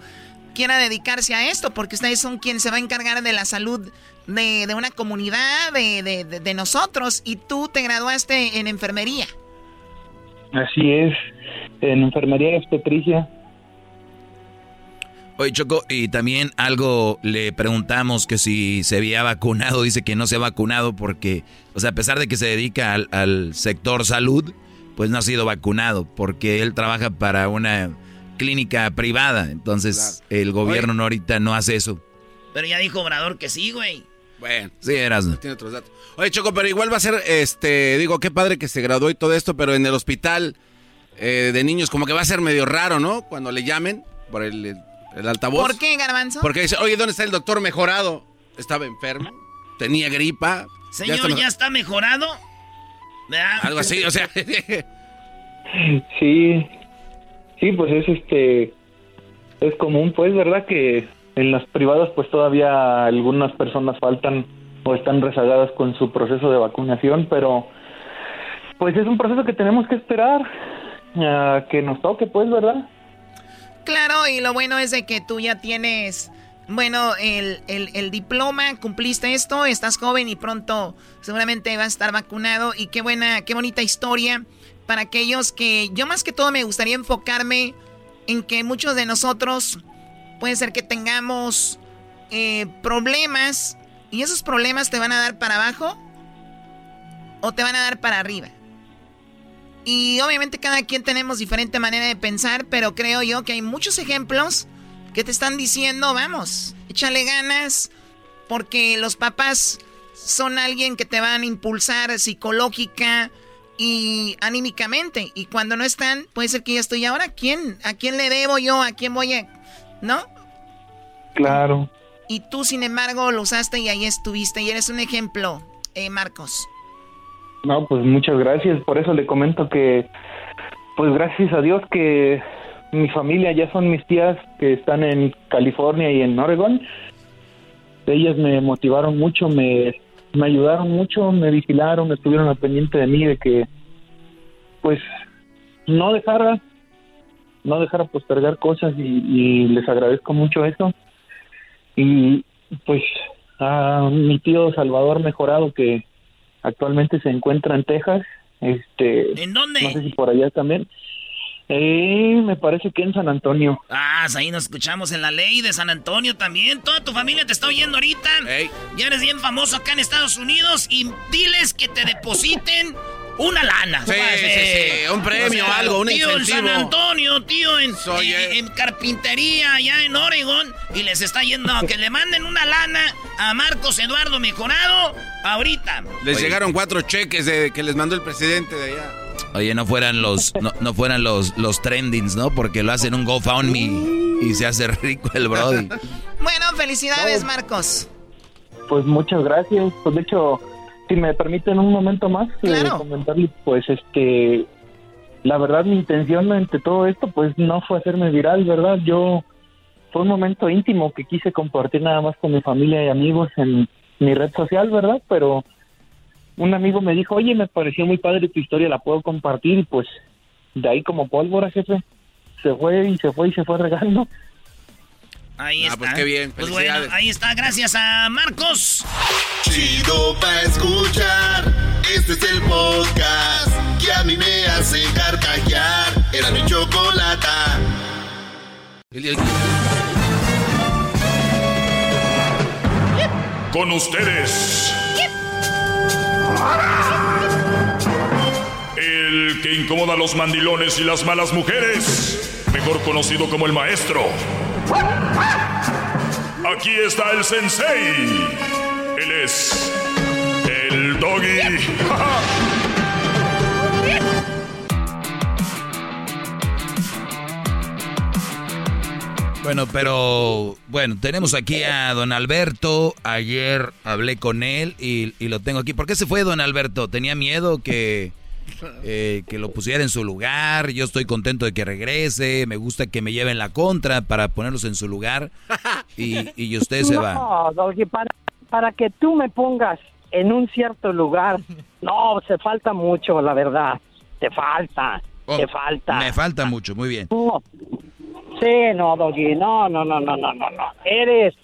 quiera dedicarse a esto, porque ustedes son quienes se va a encargar de la salud de, una comunidad, de, de nosotros, y tú te graduaste en enfermería. Así es, en enfermería y obstetricia. Oye, Choco, y también algo le preguntamos que si se había vacunado, dice que no se ha vacunado porque, o sea, a pesar de que se dedica al, sector salud, pues no ha sido vacunado porque él trabaja para una clínica privada, entonces el gobierno no, ahorita no hace eso. Pero ya dijo Obrador que sí, güey. Bueno, sí, eras. Tiene otros datos. Oye, Choco, pero igual va a ser, este, digo, qué padre que se graduó y todo esto, pero en el hospital eh, de niños como que va a ser medio raro, ¿no? Cuando le llamen por el el altavoz. ¿Por qué, Garbanzo? Porque dice, oye, ¿dónde está el doctor mejorado? Estaba enfermo, tenía gripa. Señor, ¿ya está, mejorado? Algo así, o sea. sí, sí, pues es este, es común, pues, ¿verdad? Que en las privadas, pues todavía algunas personas faltan o están rezagadas con su proceso de vacunación, pero pues es un proceso que tenemos que esperar a que nos toque, pues, ¿verdad? Claro, y lo bueno es de que tú ya tienes, bueno, el, el, diploma, cumpliste esto, estás joven y pronto seguramente vas a estar vacunado. Y qué buena, qué bonita historia para aquellos que yo más que todo me gustaría enfocarme en que muchos de nosotros puede ser que tengamos eh, problemas y esos problemas te van a dar para abajo o te van a dar para arriba. Y obviamente cada quien tenemos diferente manera de pensar, pero creo yo que hay muchos ejemplos que te están diciendo, vamos, échale ganas, porque los papás son alguien que te van a impulsar psicológica y anímicamente. Y cuando no están, puede ser que ya estoy ahora. ¿Quién? ¿A quién le debo yo? ¿A quién voy a...? ¿No? Claro. Y tú, sin embargo, lo usaste y ahí estuviste. Y eres un ejemplo, eh, Marcos. No, pues muchas gracias. Por eso le comento que, pues gracias a Dios que mi familia ya son mis tías que están en California y en Oregon. Ellas me motivaron mucho, me, me ayudaron mucho, me vigilaron, estuvieron al pendiente de mí, de que, pues, no dejara, no dejara postergar cosas y, y les agradezco mucho eso. Y pues a mi tío Salvador Mejorado que actualmente se encuentra en Texas. Este, ¿En dónde? No sé si por allá también. Eh, me parece que en San Antonio. Ah, ahí nos escuchamos en la ley de San Antonio también. Toda tu familia te está oyendo ahorita. Ya eres bien famoso acá en Estados Unidos y diles que te depositen una lana. Sí, sí, sí, un premio, o algo, un tío incentivo. en San Antonio, tío en, en, carpintería allá en Oregon y les está yendo a que le manden una lana a Marcos Eduardo Mejorado ahorita. Les llegaron cuatro cheques de, que les mandó el presidente de allá. Oye, no fueran los, no, fueran los, los trendings, ¿no? Porque lo hacen un GoFundMe y se hace rico el Brody. bueno, felicidades, Marcos. Pues muchas gracias. Pues de hecho, si me permiten un momento más eh, comentarle, pues este, la verdad mi intención ante todo esto pues no fue hacerme viral, ¿verdad? Yo fue un momento íntimo que quise compartir nada más con mi familia y amigos en mi red social, ¿verdad? Pero un amigo me dijo, oye, me pareció muy padre tu historia, la puedo compartir y pues de ahí como pólvora, jefe, se fue y se fue y se fue regando. Ahí Ah, está. pues qué bien, Pues bueno, ahí está, gracias a Marcos. Chido pa' escuchar. Este es el podcast que a mí me hace carcajear. Era mi chocolata. Con ustedes. El que incomoda a los mandilones y las malas mujeres. Mejor conocido como el maestro. Aquí está el sensei. Él es el doggy. Bueno, pero bueno, tenemos aquí a don Alberto. Ayer hablé con él y, y lo tengo aquí. ¿Por qué se fue don Alberto? ¿Tenía miedo que, eh, que lo pusiera en su lugar? Yo estoy contento de que regrese. Me gusta que me lleven la contra para ponerlos en su lugar. Y, y usted se va. No, Doggy, para, para que tú me pongas en un cierto lugar, no, se falta mucho, la verdad. Te falta, Oh, te falta. Me falta mucho, muy bien. No. Sí, no, Doggy, no, no, no, no, no, no, no. Eres,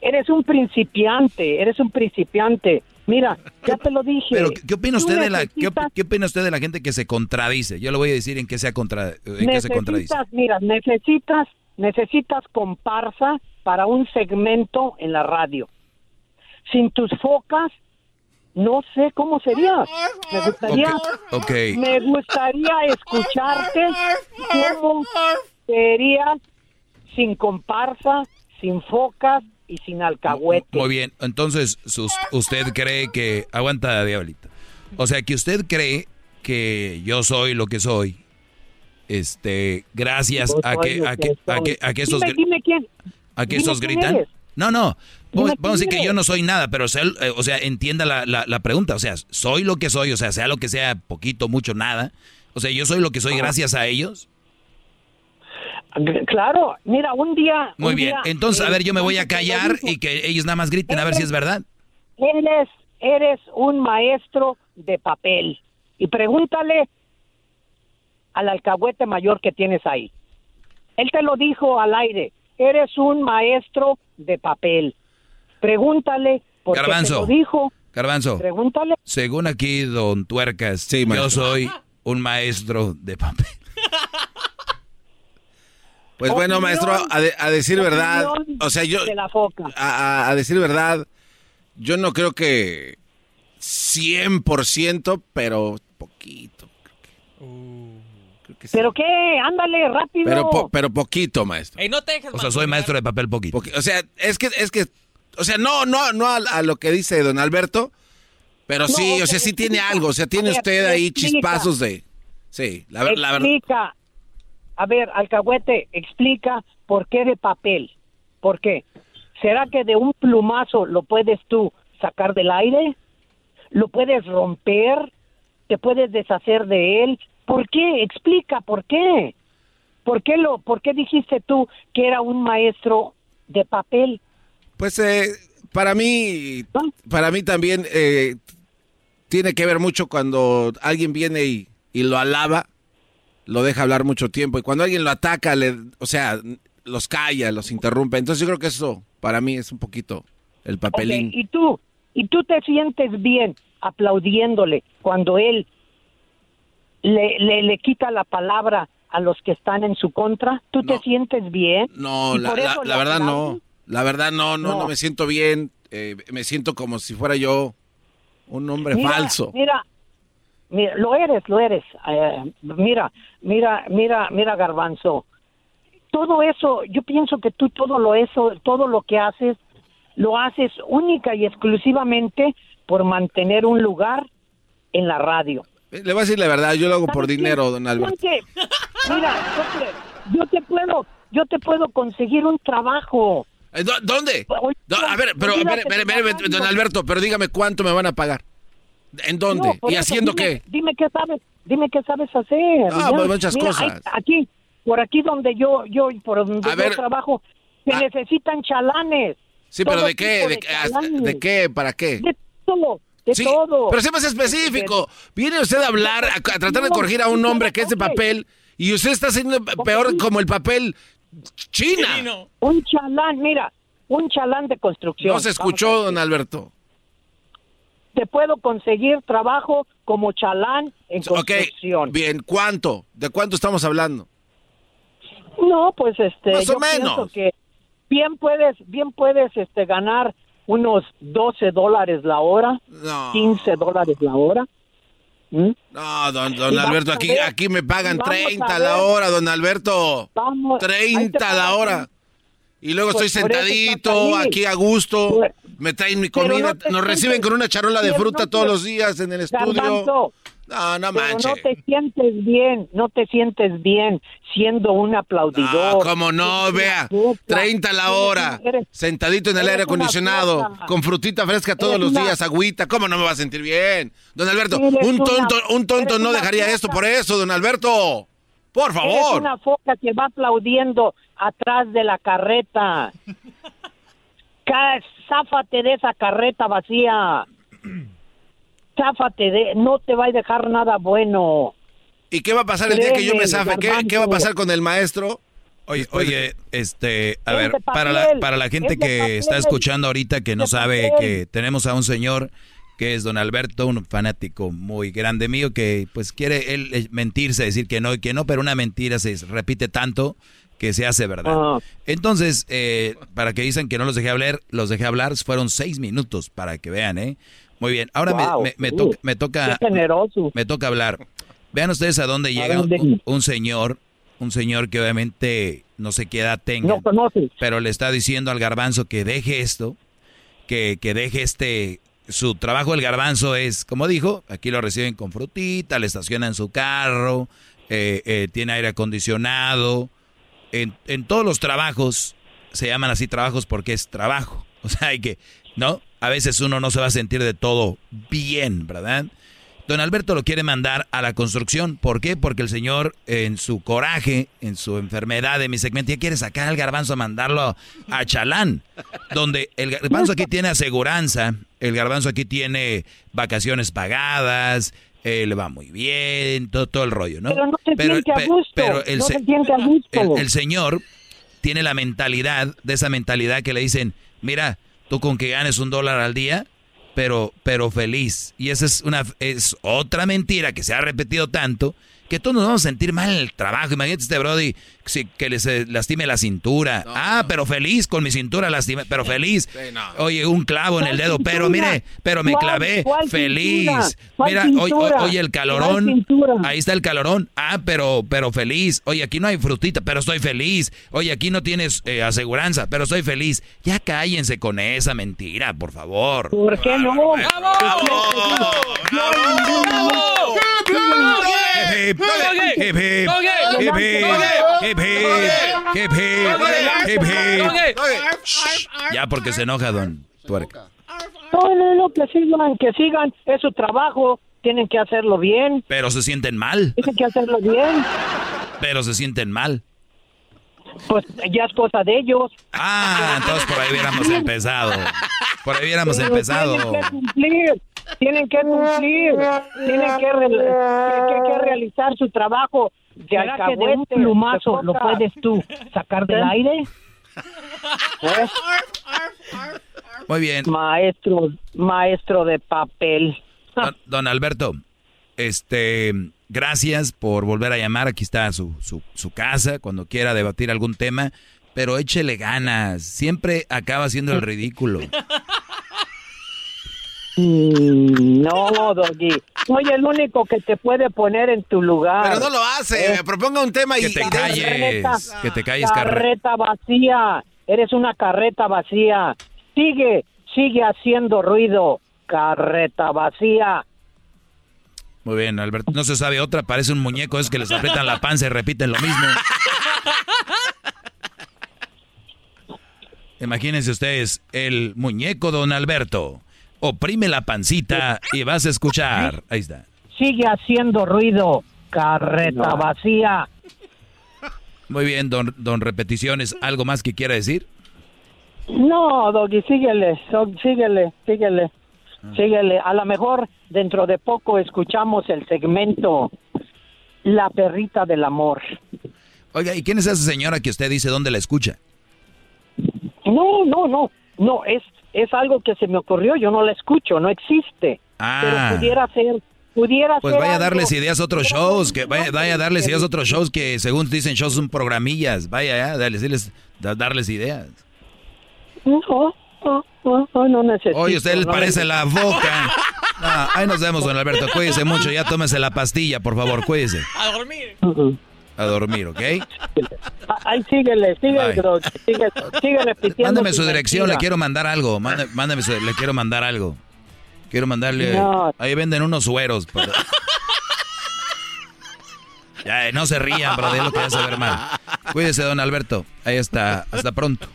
eres un principiante, eres un principiante. Mira, ya te lo dije. Pero, ¿qué opina usted de la qué, opina usted de la gente que se contradice? Yo le voy a decir en qué se, contra, en qué se contradice. necesitas, mira, necesitas, necesitas comparsa para un segmento en la radio. Sin tus focas, no sé cómo sería. Me gustaría, me gustaría escucharte cómo serías sin comparsa, sin focas y sin alcahuete. Muy bien, entonces usted cree que aguanta diablito. O sea, que usted cree que yo soy lo que soy. Este, gracias a que a que a que a que estos Dime, quién. a que dime estos quién gritan. eres. No, no. Vamos, a decir que yo no soy nada, pero sea, eh, o sea, entienda la, la, la pregunta. O sea, soy lo que soy, o sea, sea lo que sea, poquito, mucho, nada. O sea, yo soy lo que soy gracias a ellos. Claro, mira, un día. Muy un bien. día, Entonces, a ver, yo me voy a te callar y que ellos nada más griten a ver si es verdad. Eres, eres un maestro de papel. Y pregúntale al alcahuete mayor que tienes ahí. Él te lo dijo al aire. Eres un maestro de papel. Pregúntale porque te Garbanzo. lo dijo. Garbanzo. Pregúntale. Según aquí, don Tuercas, yo maestro. soy un maestro de papel. Pues bueno, maestro, a, de- a decir verdad, o sea, yo, de la foca. a, decir verdad, yo no creo que 100%, pero poquito. ¿Pero qué? Ándale, rápido. Pero, po- pero poquito, maestro. Ey, no te dejes O sea, soy maestro de papel poquito. Poqui- O sea, es que, es que, o sea, no, no, no a, a lo que dice don Alberto, pero No, sí, o sea, sí tiene algo, o sea, tiene usted ahí explica. chispazos de, sí, la, ver- la verdad. explica. A ver, alcahuete, explica por qué de papel. ¿Por qué? ¿Será que de un plumazo lo puedes tú sacar del aire? ¿Lo puedes romper? ¿Te puedes deshacer de él? ¿Por qué? Explica, ¿por qué? ¿Por qué, lo, ¿Por qué dijiste tú que era un maestro de papel? Pues eh, para mí, para mí también eh, tiene que ver mucho cuando alguien viene y, y lo alaba, lo deja hablar mucho tiempo. Y cuando alguien lo ataca, le, o sea, los calla, los interrumpe. Entonces yo creo que eso para mí es un poquito el papelín. ¿Y tú? ¿Y tú te sientes bien aplaudiéndole cuando él le, le, le quita la palabra a los que están en su contra? ¿Tú te sientes bien? No, ¿Y la, verdad no. La verdad no, no, no, No. me siento bien. eh, me siento como si fuera yo un hombre Mira, falso. Mira, mira, lo eres, lo eres. Eh, mira, mira, mira, mira, Garbanzo. Todo eso, yo pienso que tú todo lo eso, todo lo que haces, lo haces única y exclusivamente por mantener un lugar en la radio. Le voy a decir la verdad, yo lo hago por dinero, don Alberto. Mira, yo te, puedo, yo te puedo conseguir un trabajo. Eh, ¿dó- ¿Dónde? A ver, pero, don Alberto, pero dígame cuánto me van a pagar. ¿En dónde? No, ¿Y eso, haciendo dime- qué? Dime qué sabes, dime qué sabes hacer. Ah, pues muchas Mira, cosas. hay- aquí, por aquí donde yo, yo, por donde A yo ver. trabajo, se necesitan chalanes. Sí, pero ¿de qué? ¿De, de qué-. ¿Para qué? De todo, de Sí, todo. Pero sea más específico. Viene usted a hablar, a, a tratar de corregir a un hombre que es de papel y usted está haciendo peor como el papel China. Un chalán, mira, un chalán de construcción. No se escuchó, don Alberto. Te puedo conseguir trabajo como chalán en Ok, construcción. bien, ¿cuánto? ¿De cuánto estamos hablando? No, pues este, Más o yo menos. que bien puedes, bien puedes este ganar unos 12 dólares la hora, No. 15 dólares la hora. ¿Mm? No, don, don Alberto, aquí, ver, aquí me pagan vamos a 30 a la hora, don Alberto. Vamos, ahí te 30 a la hora. Y luego Pues estoy sentadito, aquí a gusto. Me traen mi comida. no Nos reciben sientes- con una charola de fruta no todos los días en el estudio. Garbanzo, No, no pero manche. no te sientes bien, no te sientes bien siendo un aplaudidor. No, cómo no, vea. 30 a la hora. Sentadito en el aire acondicionado. Con frutita fresca todos los una- días, agüita. ¿Cómo no me va a sentir bien? Don Alberto, un una- tonto, un tonto no dejaría esto por eso, don Alberto. Por favor. una foca que va aplaudiendo atrás de la carreta. Záfate de esa carreta vacía. Záfate de, no te va a dejar nada bueno. ¿Y qué va a pasar el día que yo me zafe? ¿Qué, qué va a pasar con el maestro? Oye, oye, este, a Es ver, para la, para la gente es de que está escuchando ahorita que no sabe que tenemos a un señor que es don Alberto, un fanático muy grande mío que pues quiere él eh, mentirse, decir que no y que no, pero una mentira se repite tanto que se hace verdad. Entonces, eh, para que dicen que no los dejé hablar, los dejé hablar, fueron seis minutos para que vean, ¿eh? Muy bien, ahora me- Wow, me, me toca, me toca, me toca hablar. Vean ustedes a dónde llega un, un señor, un señor que obviamente no sé qué edad tenga, No conoces. pero le está diciendo al garbanzo que deje esto, que, que deje este, su trabajo del garbanzo es, como dijo, aquí lo reciben con frutita, le estacionan su carro, eh, eh, tiene aire acondicionado, en, todos los trabajos se llaman así trabajos porque es trabajo, o sea, hay que, ¿no? A veces uno no se va a sentir de todo bien, ¿verdad? Don Alberto lo quiere mandar a la construcción. ¿Por qué? Porque el señor, en su coraje, en su enfermedad de mi segmento, ya quiere sacar al garbanzo a mandarlo a Chalán. Donde el garbanzo aquí tiene aseguranza, el garbanzo aquí tiene vacaciones pagadas, eh, le va muy bien, todo, todo el rollo, ¿no? Pero no se siente a gusto, pero el, no se- se siente a gusto. el- el señor tiene la mentalidad, de esa mentalidad que le dicen, mira, tú con que ganes un dólar al día, pero, pero feliz. Y esa es una es otra mentira que se ha repetido tanto que todos nos vamos a sentir mal en el trabajo. Imagínate este Brody que les eh, lastime la cintura. ah, pero feliz con mi cintura lastima, pero feliz. Oye, un clavo en el dedo, pero mire, pero me ¿Cuál- clavé, cuál feliz. Mira, oye, el ¿Cuál calorón. Ahí está el calorón. Ah, pero, pero feliz. Oye, aquí no hay frutita, pero estoy feliz. Oye, aquí no tienes eh, aseguranza, pero estoy feliz. Ya cállense con esa mentira, por favor. Hip, hip, hip, hip, hip, hip. Ya porque se enoja, don Tuerca. No, no, no, que sigan, que sigan. Es su trabajo. Tienen que hacerlo bien. Pero se sienten mal. Tienen que hacerlo bien. Pero se sienten mal. Pues ya es cosa de ellos. Ah, entonces por ahí hubiéramos empezado. Por ahí hubiéramos Pero empezado. Tienen que cumplir. Tienen que cumplir. Tienen que, re- que- que- que realizar su trabajo. De ¿Será que de un plumazo lo puedes tú sacar del aire? ¿Eh? Muy bien. Maestro, maestro de papel. Don, don Alberto, este, gracias por volver a llamar. Aquí está su, su, su casa cuando quiera debatir algún tema. Pero échele ganas. Siempre acaba haciendo el ridículo. Mm, No, Doggy. Soy el único que te puede poner en tu lugar. Pero no lo hace. Eh, Proponga un tema y... Que te y- calles. Que te calles, carre. Carreta vacía. Eres una carreta vacía. Sigue, sigue haciendo ruido. Carreta vacía. Muy bien, Alberto. No se sabe otra. Parece un muñeco. Es que les aprietan la panza y repiten lo mismo. Imagínense ustedes, el muñeco don Alberto. Oprime la pancita y vas a escuchar. Ahí está. Sigue haciendo ruido, carreta vacía. Muy bien, don, don Repeticiones. ¿Algo más que quiera decir? No, Doggy, síguele, Dog, síguele, síguele, síguele. A lo mejor dentro de poco escuchamos el segmento La perrita del amor. Oiga, ¿y quién es esa señora que usted dice dónde la escucha? No, no, no, no, es, es algo que se me ocurrió, yo no la escucho, no existe. Ah. Pero pudiera ser, pudiera Pues ser vaya a algo- darles ideas a otros shows, que vaya, vaya a darles ideas a otros shows que según dicen shows son programillas. Vaya, ya, dale, decirles- da- darles ideas. No, no, no, no, no necesito. Oye, usted le no parece necesito. la boca. No, ahí nos vemos, don Alberto. Cuídese mucho, ya tómese la pastilla, por favor, cuídese. A dormir. A dormir, ¿ok? Ah, Ay, síguele, síguele, repitiendo. Mándame su dirección, mentira. le quiero mandar algo. Mándame, mándame su- le quiero mandar algo. Quiero mandarle. No. Ahí venden unos sueros. Ya, eh, no se rían, bro, de lo que hace ver mal. Cuídese, don Alberto. Ahí está. Hasta pronto.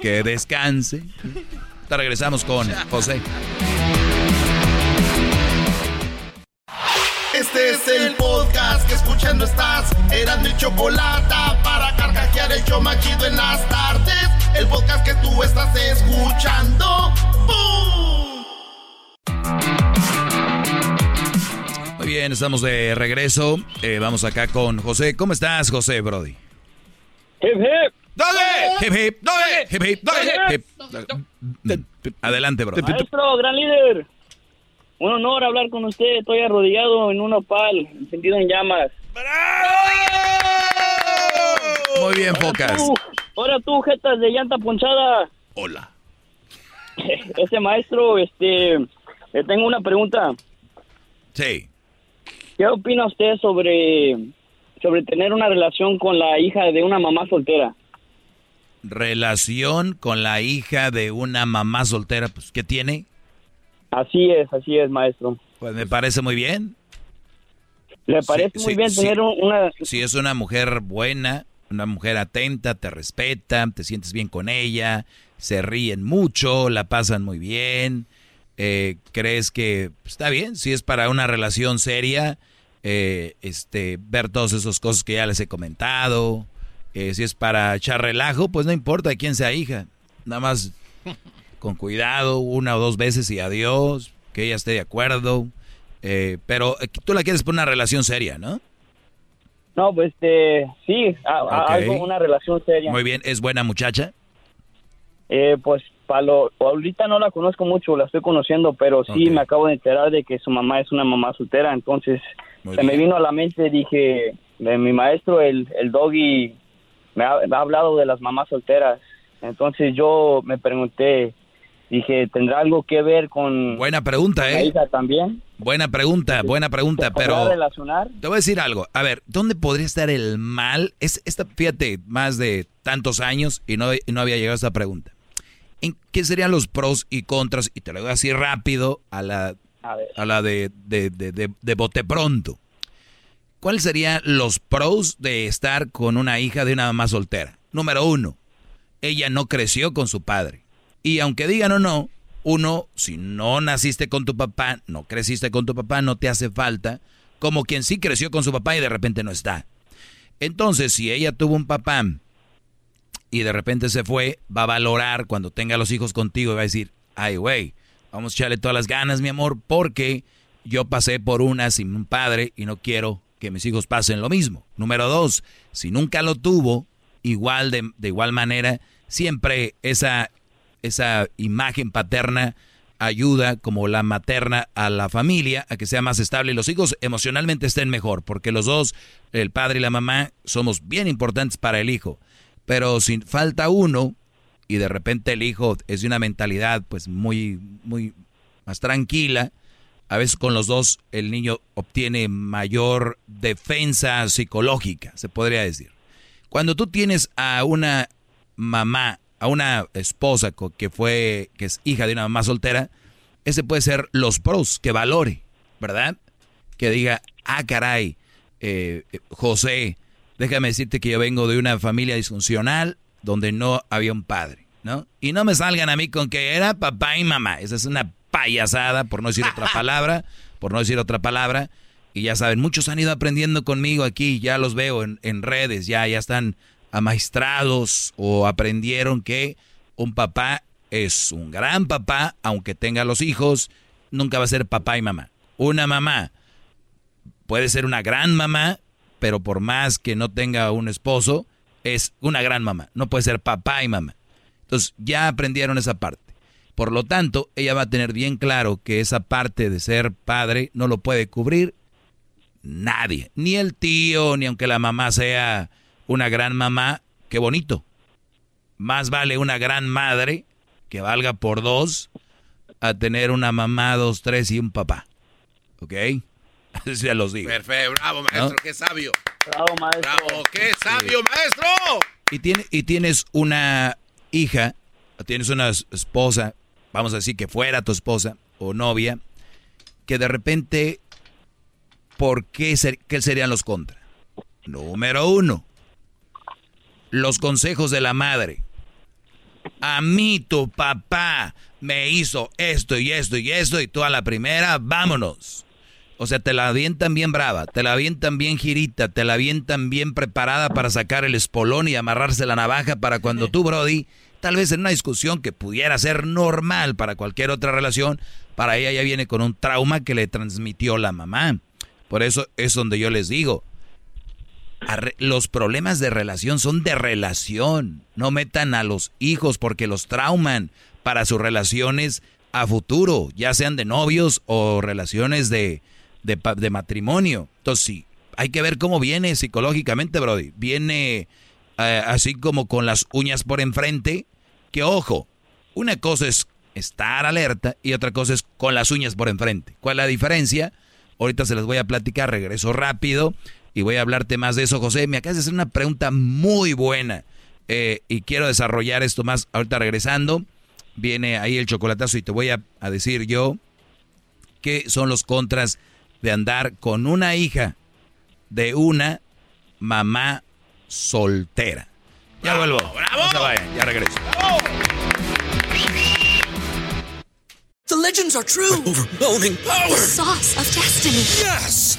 Que descanse. Ahorita regresamos con José. Este es el podcast que escuchando estás. Eran mi chocolate para carcajear el show más chido en las tardes. El podcast que tú estás escuchando. ¡Bum! Muy bien, estamos de regreso. Eh, vamos acá con José. ¿Cómo estás, José, Brody? Hip hip. Hip hip. Hip hip. Hip hip. Adelante, bro. Maestro, gran líder. Un honor hablar con usted. Estoy arrodillado en un opal, encendido en llamas. Muy bien, Focas. Tú, ahora tú, jetas de llanta ponchada. Hola. Ese maestro, este, le tengo una pregunta. Sí. ¿Qué opina usted sobre, sobre tener una relación con la hija de una mamá soltera? Relación con la hija de una mamá soltera, pues, ¿qué tiene? Así es, así es, maestro. Pues me parece muy bien. ¿Le parece Sí, muy sí, bien sí. tener un- una... Si es una mujer buena, una mujer atenta, te respeta, te sientes bien con ella, se ríen mucho, la pasan muy bien, eh, crees que está bien, si es para una relación seria, eh, este, ver todas esas cosas que ya les he comentado, eh, si es para echar relajo, pues no importa quién sea hija, nada más con cuidado, una o dos veces y adiós, que ella esté de acuerdo, eh, pero eh, tú la quieres por una relación seria, ¿no? No, pues, este, sí, a- algo, una relación seria. Muy bien, ¿es buena muchacha? Eh, pues, para lo, ahorita no la conozco mucho, la estoy conociendo, pero sí me acabo de enterar de que su mamá es una mamá soltera, entonces se me vino a la mente, dije, de mi maestro, el, el doggy, me ha, me ha hablado de las mamás solteras, entonces yo me pregunté, dije, ¿tendrá algo que ver con Buena pregunta, la ¿eh? hija también? Buena pregunta, buena pregunta, ¿Podrá pero relacionar? te voy a decir algo. A ver, ¿dónde podría estar el mal? Es esta, fíjate, más de tantos años y no, y no había llegado a esta pregunta. ¿En qué serían los pros y contras? Y te lo digo así rápido a la, A a la de, de, de, de, de bote pronto. ¿Cuáles serían los pros de estar con una hija de una mamá soltera? Número uno, ella no creció con su padre. Y aunque digan o no, uno, si no naciste con tu papá, no creciste con tu papá, no te hace falta, como quien sí creció con su papá y de repente no está. Entonces, si ella tuvo un papá y de repente se fue, va a valorar cuando tenga los hijos contigo y va a decir, ay, güey, vamos a echarle todas las ganas, mi amor, porque yo pasé por una sin un padre y no quiero que mis hijos pasen lo mismo. Número dos, si nunca lo tuvo, igual de, de igual manera, siempre esa, esa imagen paterna ayuda como la materna a la familia a que sea más estable y los hijos emocionalmente estén mejor, porque los dos, el padre y la mamá, somos bien importantes para el hijo. Pero si falta uno y de repente el hijo es de una mentalidad pues muy, muy más tranquila, a veces con los dos el niño obtiene mayor defensa psicológica, se podría decir. Cuando tú tienes a una mamá, a una esposa que fue, que es hija de una mamá soltera, ese puede ser los pros, que valore, ¿verdad? Que diga, ah, caray, eh, eh, José, déjame decirte que yo vengo de una familia disfuncional donde no había un padre, ¿no? Y no me salgan a mí con que era papá y mamá, esa es una payasada, por no decir otra palabra, por no decir otra palabra. Y ya saben, muchos han ido aprendiendo conmigo aquí, ya los veo en, en redes, ya, ya están amaestrados o aprendieron que un papá es un gran papá, aunque tenga los hijos, nunca va a ser papá y mamá. Una mamá puede ser una gran mamá, pero por más que no tenga un esposo, es una gran mamá. No puede ser papá y mamá. Entonces ya aprendieron esa parte. Por lo tanto, ella va a tener bien claro que esa parte de ser padre no lo puede cubrir nadie. Ni el tío, ni aunque la mamá sea una gran mamá. Qué bonito. Más vale una gran madre que valga por dos a tener una mamá, dos, tres y un papá. ¿Ok? Así se los digo. Perfecto, bravo maestro, qué sabio. Bravo maestro. Bravo, qué sabio maestro. Y, tiene, y tienes una hija, tienes una esposa vamos a decir que fuera tu esposa o novia, que de repente, ¿por qué, ser, qué serían los contra? Número uno, los consejos de la madre. A mí tu papá me hizo esto y esto y esto y tú a la primera, vámonos. O sea, te la avientan bien brava, te la avientan bien girita, te la avientan bien preparada para sacar el espolón y amarrarse la navaja para cuando tú, Brody, Tal vez en una discusión que pudiera ser normal para cualquier otra relación, para ella ya viene con un trauma que le transmitió la mamá. Por eso es donde yo les digo, los problemas de relación son de relación. No metan a los hijos porque los trauman para sus relaciones a futuro, ya sean de novios o relaciones de, de, matrimonio. Entonces sí, hay que ver cómo viene psicológicamente, Brody. Viene eh, así como con las uñas por enfrente, que ojo, una cosa es estar alerta y otra cosa es con las uñas por enfrente. ¿Cuál es la diferencia? Ahorita se las voy a platicar, regreso rápido y voy a hablarte más de eso. José, me acabas de hacer una pregunta muy buena eh, y quiero desarrollar esto más ahorita regresando. Viene ahí el chocolatazo y te voy a, a decir yo qué son los contras de andar con una hija de una mamá soltera. Ya vuelvo. ¡Bravo! No se vayan, ya regreso. The legends are true. overwhelming power! The sauce of destiny. Yes!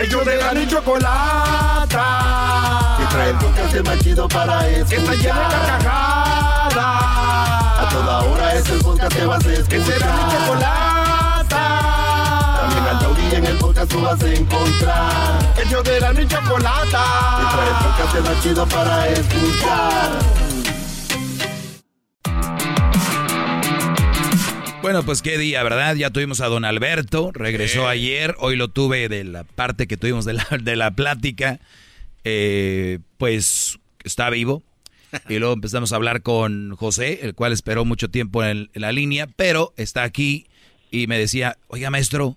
Ellos de la ni chocolata. Que trae el podcast más chido para escuchar. Que está llena de carcajadas. A toda hora es el podcast que vas a escuchar. Que será mi chocolata. También al taurí en el podcast tú vas a encontrar. Ellos de la ni chocolata. Que trae el podcast más chido para escuchar. Bueno, pues qué día, ¿verdad? Ya tuvimos a don Alberto, regresó ayer, hoy lo tuve de la parte que tuvimos de la, de la plática, eh, pues está vivo. Y luego empezamos a hablar con José, el cual esperó mucho tiempo en, en la línea, pero está aquí y me decía, oiga maestro,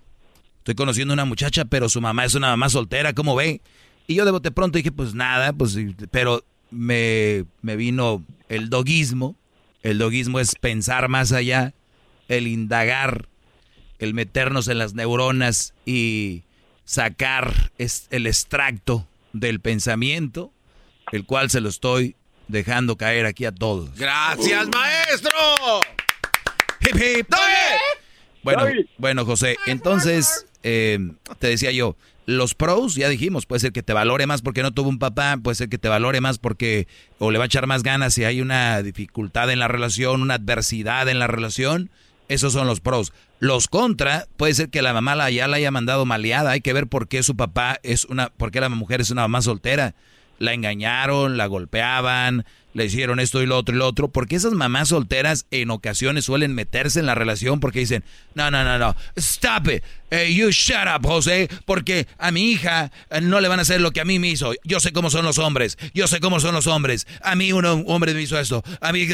estoy conociendo a una muchacha, pero su mamá es una mamá soltera, ¿cómo ve? Y yo de bote pronto dije, pues nada, pues, pero me, me vino el doguismo. El doguismo es pensar más allá el indagar, el meternos en las neuronas y sacar el extracto del pensamiento, el cual se lo estoy dejando caer aquí a todos. Gracias, maestro. Hip, hip. Bueno, bueno, José, entonces eh, te decía yo, los pros, ya dijimos, puede ser que te valore más porque no tuvo un papá, puede ser que te valore más porque o le va a echar más ganas si hay una dificultad en la relación, una adversidad en la relación, esos son los pros. Los contra, puede ser que la mamá la, ya la haya mandado maleada. Hay que ver por qué su papá es una, por qué la mujer es una mamá soltera. La engañaron, la golpeaban, le hicieron esto y lo otro y lo otro, porque esas mamás solteras en ocasiones suelen meterse en la relación porque dicen, no, no, no, no, stop it, you shut up, José, porque a mi hija eh, no le van a hacer lo que a mí me hizo, yo sé cómo son los hombres, yo sé cómo son los hombres, a mí un hombre me hizo esto, a mí,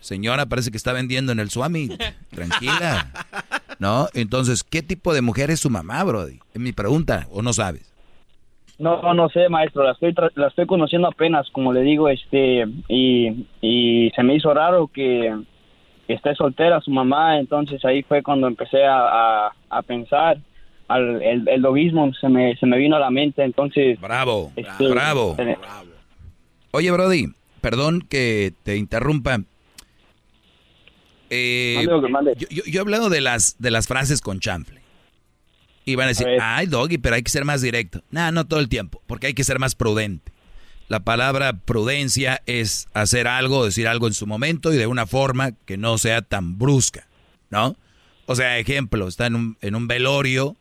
señora, parece que está vendiendo en el Swami, tranquila, ¿No? Entonces, ¿qué tipo de mujer es su mamá, Brody? Es mi pregunta, ¿o no sabes? No, no sé, maestro, la estoy, tra- la estoy conociendo apenas, como le digo, este, y, y se me hizo raro que, esté soltera su mamá, entonces ahí fue cuando empecé a, a, a pensar, al, el, el logismo se me, se me vino a la mente, entonces... Bravo, este, bravo. eh, Oye, Brody, perdón que te interrumpa. Eh, Mande lo que mande. yo, yo- yo he hablado de las, de las frases con chanfle. Y van a decir, ay, Doggy, pero hay que ser más directo. No, no todo el tiempo, porque hay que ser más prudente. La palabra prudencia es hacer algo, decir algo en su momento y de una forma que no sea tan brusca, ¿no? O sea, ejemplo, está en un, en un velorio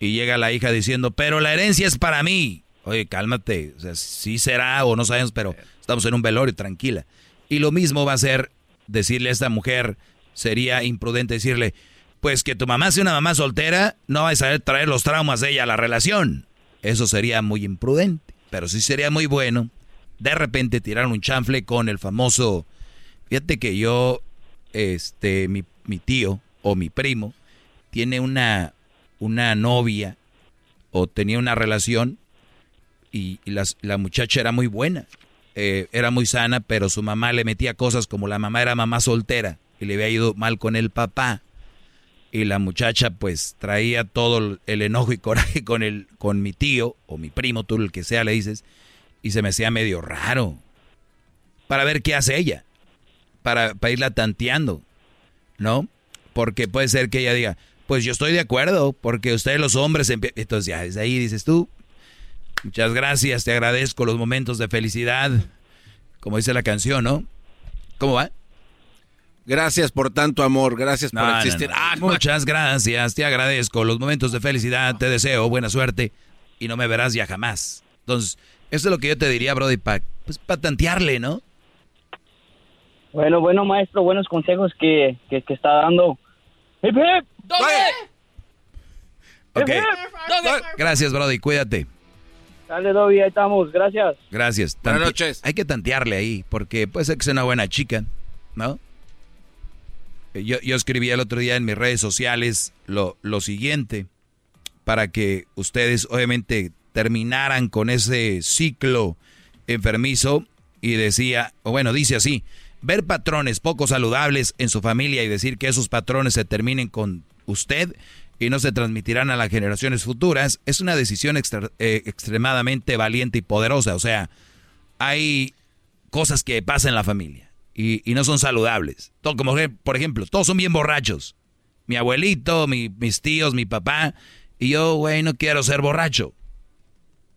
y llega la hija diciendo, pero la herencia es para mí. Oye, cálmate, o sea, sí será o no sabemos, pero estamos en un velorio, tranquila. Y lo mismo va a ser decirle a esta mujer, sería imprudente decirle, pues que tu mamá sea una mamá soltera, no vas a traer los traumas de ella a la relación. Eso sería muy imprudente, pero sí sería muy bueno de repente tirar un chanfle con el famoso, fíjate que yo, este, mi, mi tío o mi primo tiene una, una novia o tenía una relación y, y las- la muchacha era muy buena, eh, era muy sana, pero su mamá le metía cosas como la mamá era mamá soltera y le había ido mal con el papá y la muchacha pues traía todo el enojo y coraje con el con mi tío o mi primo, tú el que sea le dices, y se me hacía medio raro para ver qué hace ella, para, para irla tanteando, ¿no? Porque puede ser que ella diga, pues yo estoy de acuerdo, porque ustedes los hombres, empie-". entonces ya desde ahí dices tú, muchas gracias, te agradezco los momentos de felicidad, como dice la canción, ¿no? ¿Cómo va? Gracias por tanto amor, gracias por No, existir. no. Ah, Muchas gracias, te agradezco los momentos de felicidad, te deseo buena suerte y no me verás ya jamás. Entonces, eso es lo que yo te diría, Brody, para pues, pa tantearle, ¿no? Bueno, bueno, maestro, buenos consejos que, que, que está dando. ¡Hip, hip! Ok. Gracias, Brody, cuídate. Dale, Dobby, ahí estamos, gracias. Gracias. Buenas Tante- noches. Hay que tantearle ahí, porque puede ser que sea una buena chica, ¿no? Yo, yo escribí el otro día en mis redes sociales lo, lo siguiente, para que ustedes obviamente terminaran con ese ciclo enfermizo y decía, o bueno, dice así, ver patrones poco saludables en su familia y decir que esos patrones se terminen con usted y no se transmitirán a las generaciones futuras es una decisión extra- eh, extremadamente valiente y poderosa. O sea, hay cosas que pasan en la familia y, no son saludables. Todo, como por ejemplo, todos son bien borrachos. Mi abuelito, mi- mis tíos, mi papá. Y yo, güey, no quiero ser borracho.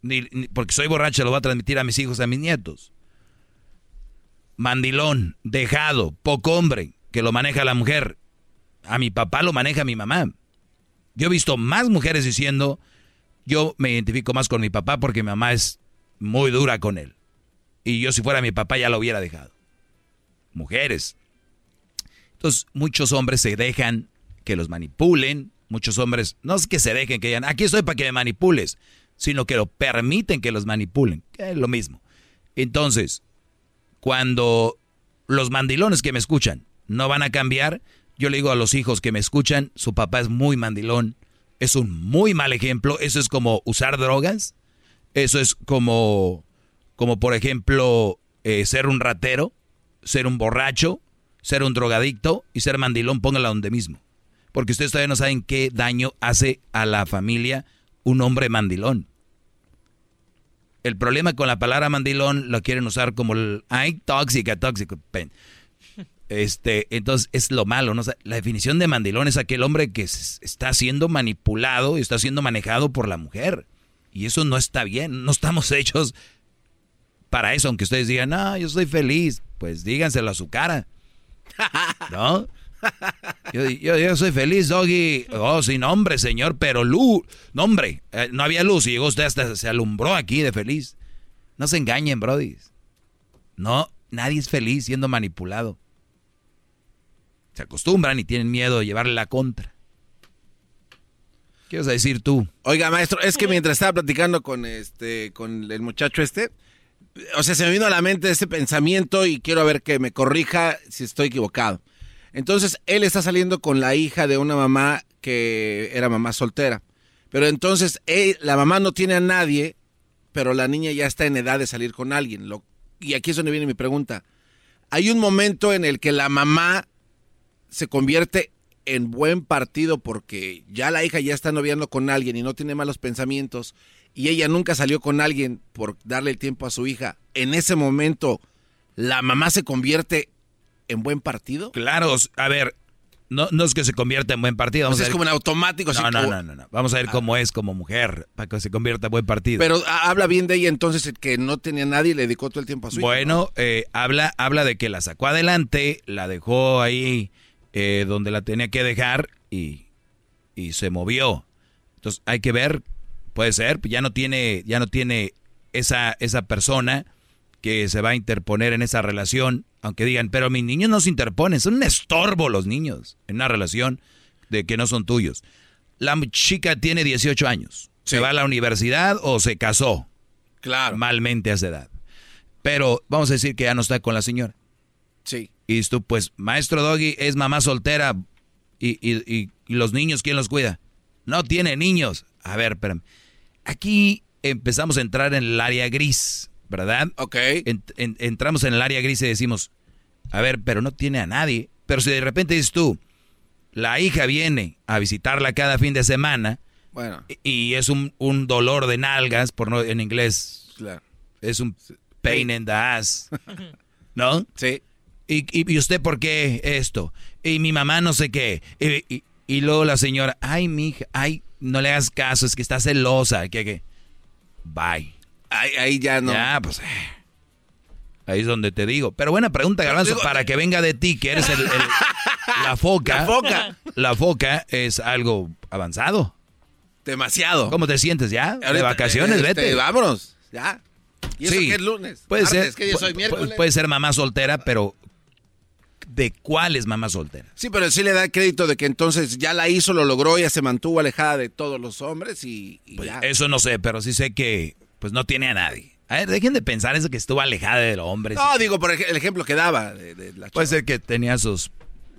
Ni, ni- porque soy borracho, lo voy a transmitir a mis hijos, a mis nietos. Mandilón, dejado, poco hombre, que lo maneja la mujer. A mi papá lo maneja mi mamá. Yo he visto más mujeres diciendo, yo me identifico más con mi papá porque mi mamá es muy dura con él. Y yo si fuera mi papá ya lo hubiera dejado. Mujeres. Entonces, muchos hombres se dejan que los manipulen. Muchos hombres, no es que se dejen que digan, aquí estoy para que me manipules, sino que lo permiten que los manipulen. Que es lo mismo. Entonces, cuando los mandilones que me escuchan no van a cambiar, yo le digo a los hijos que me escuchan, su papá es muy mandilón, es un muy mal ejemplo, eso es como usar drogas, eso es como, como por ejemplo, eh, ser un ratero, ser un borracho, ser un drogadicto y ser mandilón, póngala donde mismo. Porque ustedes todavía no saben qué daño hace a la familia un hombre mandilón. El problema con la palabra mandilón lo quieren usar como el, ay, tóxica, tóxico. Este, entonces es lo malo, ¿no? La definición de mandilón es aquel hombre que está siendo manipulado y está siendo manejado por la mujer. Y eso no está bien, no estamos hechos para eso, aunque ustedes digan, no, yo soy feliz, pues díganselo a su cara. ¿No? Yo, yo, yo soy feliz, Doggy. Oh, sin nombre, señor, pero luz. No, hombre, eh, no había luz y llegó usted hasta se alumbró aquí de feliz. No se engañen, Brody. No, nadie es feliz siendo manipulado. Se acostumbran y tienen miedo de llevarle la contra. ¿Qué vas a decir tú? Oiga, maestro, es que mientras estaba platicando con este, con el muchacho este, o sea, se me vino a la mente ese pensamiento y quiero ver que me corrija si estoy equivocado. Entonces, él está saliendo con la hija de una mamá que era mamá soltera. Pero entonces eh, la mamá no tiene a nadie, pero la niña ya está en edad de salir con alguien. Lo, y aquí es donde viene mi pregunta. Hay un momento en el que la mamá se convierte en buen partido porque ya la hija ya está noviando con alguien y no tiene malos pensamientos y ella nunca salió con alguien por darle el tiempo a su hija. En ese momento, ¿la mamá se convierte en buen partido? Claro, a ver, no, no es que se convierta en buen partido. Vamos es como en automático. No, no, no, no, Vamos a ver ah. cómo es como mujer para que se convierta en buen partido. Pero habla bien de ella entonces que no tenía nadie y le dedicó todo el tiempo a su hija. Bueno, eh, habla, habla de que la sacó adelante, la dejó ahí eh, donde la tenía que dejar y, y se movió. Entonces hay que ver, puede ser, ya no tiene, ya no tiene esa, esa persona que se va a interponer en esa relación, aunque digan, pero mis niños no se interponen, son un estorbo los niños en una relación de que no son tuyos. La chica tiene 18 años, se va a la universidad o se casó. Claro. Malmente a esa edad. Pero vamos a decir que ya no está con la señora. Sí. Y tú, pues, maestro Doggy es mamá soltera y, y, los niños, ¿quién los cuida? No tiene niños. A ver, espérame. Aquí empezamos a entrar en el área gris. ¿verdad? Ok. entramos en el área gris y decimos, a ver, pero no tiene a nadie. Pero si de repente dices tú, la hija viene a visitarla cada fin de semana, bueno. y, es un, dolor de nalgas, por no, en inglés, claro. es un pain in the ass, ¿no? Sí. ¿Y, y, usted por qué esto? Y mi mamá no sé qué. Y, y, luego la señora, ay, mi hija, ay, no le hagas caso, es que está celosa. ¿Qué, qué? Bye. Ahí, ya no. Ya, pues. Eh. Ahí es donde te digo. Pero buena pregunta, Garbanzo, para que venga de ti, que eres el, la foca. La foca. La foca es algo avanzado. Demasiado. ¿Cómo te sientes ya? de vacaciones, este, vete. Vámonos, ya. ¿Y eso sí. que es lunes? Puede ser. Que yo soy miércoles. Puede ser mamá soltera, pero ¿de cuál es mamá soltera? Sí, pero sí le da crédito de que entonces ya la hizo, lo logró, ya se mantuvo alejada de todos los hombres y, pues ya. Eso no sé, pero sí sé que pues no tiene a nadie. A ver, dejen de pensar eso que estuvo alejada de los hombres. No, digo, por el ejemplo que daba. De, Puede ser que tenía sus...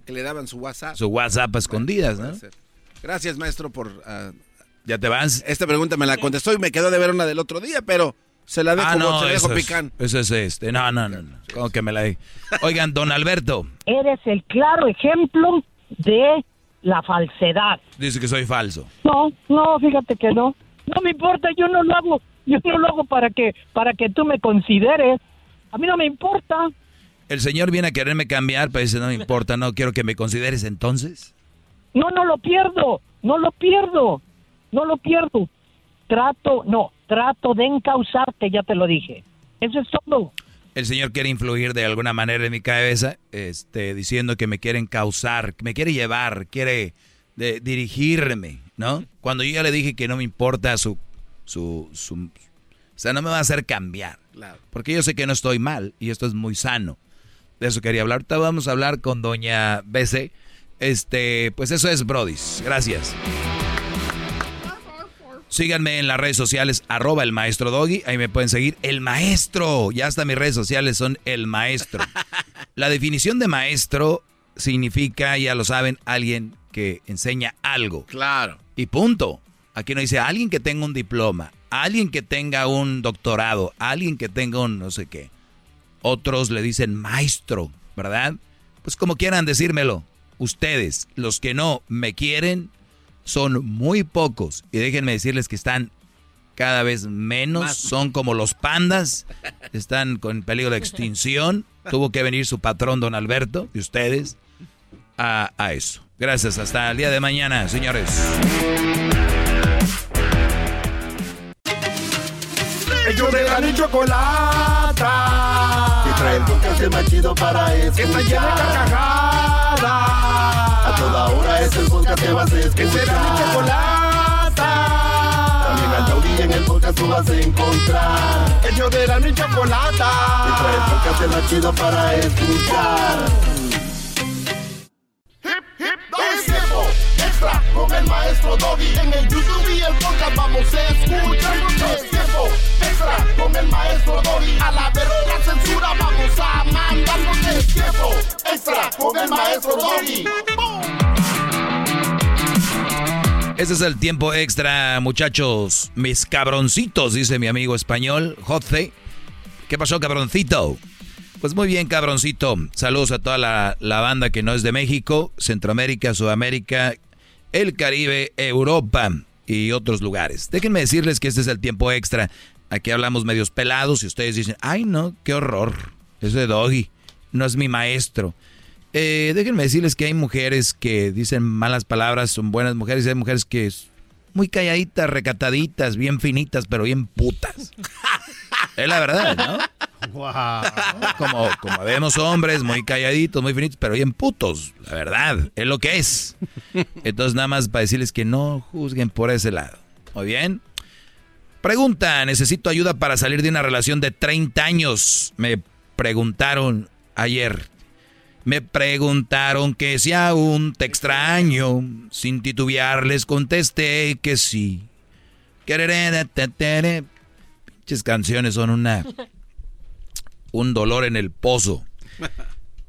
Que le daban su WhatsApp. Su WhatsApp a escondidas, ¿no? Gracias, maestro, por... Ah, ¿Ya te vas? Esta pregunta me la contestó y me quedó de ver una del otro día, pero se la dejo, ah, no, se la dejo pican. Eso es este. No, no, no. no. que me la Oigan, don Alberto. Eres el claro ejemplo de la falsedad. Dice que soy falso. No, no, fíjate que no. No me importa, yo no lo hago. Yo no lo hago para que, para que tú me consideres. A mí no me importa. El señor viene a quererme cambiar, pero dice, no me importa, no quiero que me consideres entonces. No, no lo pierdo, no lo pierdo, no lo pierdo. Trato, no, trato de encausarte, ya te lo dije. Eso es todo. El señor quiere influir de alguna manera en mi cabeza, este, diciendo que me quiere encausar, que me quiere llevar, quiere dirigirme, ¿no? Cuando yo ya le dije que no me importa su su, o sea, no me va a hacer cambiar. Porque yo sé que no estoy mal y esto es muy sano. De eso quería hablar. Ahorita vamos a hablar con doña BC. Este, pues eso es Brodis. Gracias. Síganme en las redes sociales, arroba el maestro Doggy. Ahí me pueden seguir. El maestro. Ya hasta mis redes sociales son el maestro. La definición de maestro significa, ya lo saben, alguien que enseña algo. Claro. Y punto. Aquí no dice alguien que tenga un diploma, alguien que tenga un doctorado, alguien que tenga un no sé qué. Otros le dicen maestro, ¿verdad? Pues como quieran decírmelo. Ustedes, los que no me quieren, son muy pocos. Y déjenme decirles que están cada vez menos. Son como los pandas. Están con peligro de extinción. Tuvo que venir su patrón, don Alberto, y ustedes, a, a eso. Gracias. Hasta el día de mañana, señores. Ellos de la chocolata. Que trae el podcast más chido para escuchar. Que está llena de carcajadas. A toda hora es el podcast que vas a escuchar. Que será mi chocolata. También al taurí en el podcast tú vas a encontrar. Ellos de la chocolata. Que trae el podcast más chido para escuchar. con el maestro Doggy. En el YouTube y el podcast vamos a escuchar. Es tiempo extra con el maestro Doggy. A la verga la censura vamos a mandar. Es tiempo extra con el maestro Doggy. Este es el tiempo extra, muchachos. Mis cabroncitos, dice mi amigo español, Jose. ¿Qué pasó, cabroncito? Pues muy bien, cabroncito. Saludos a toda la, la banda que no es de México, Centroamérica, Sudamérica, el Caribe, Europa y otros lugares. Déjenme decirles que este es el tiempo extra. Aquí hablamos medios pelados y ustedes dicen, ay no, qué horror. Ese doggy no es mi maestro. Eh, déjenme decirles que hay mujeres que dicen malas palabras, son buenas mujeres, y hay mujeres que muy calladitas, recataditas, bien finitas, pero bien putas. es la verdad, ¿no? Como, como vemos hombres muy calladitos, muy finitos, pero bien putos. La verdad, es lo que es. Entonces nada más para decirles que no juzguen por ese lado. Muy bien. Pregunta, necesito ayuda para salir de una relación de 30 años. Me preguntaron ayer. Me preguntaron que si aún te extraño. Sin titubear les contesté que sí. Pinches canciones son una... Un dolor en el pozo.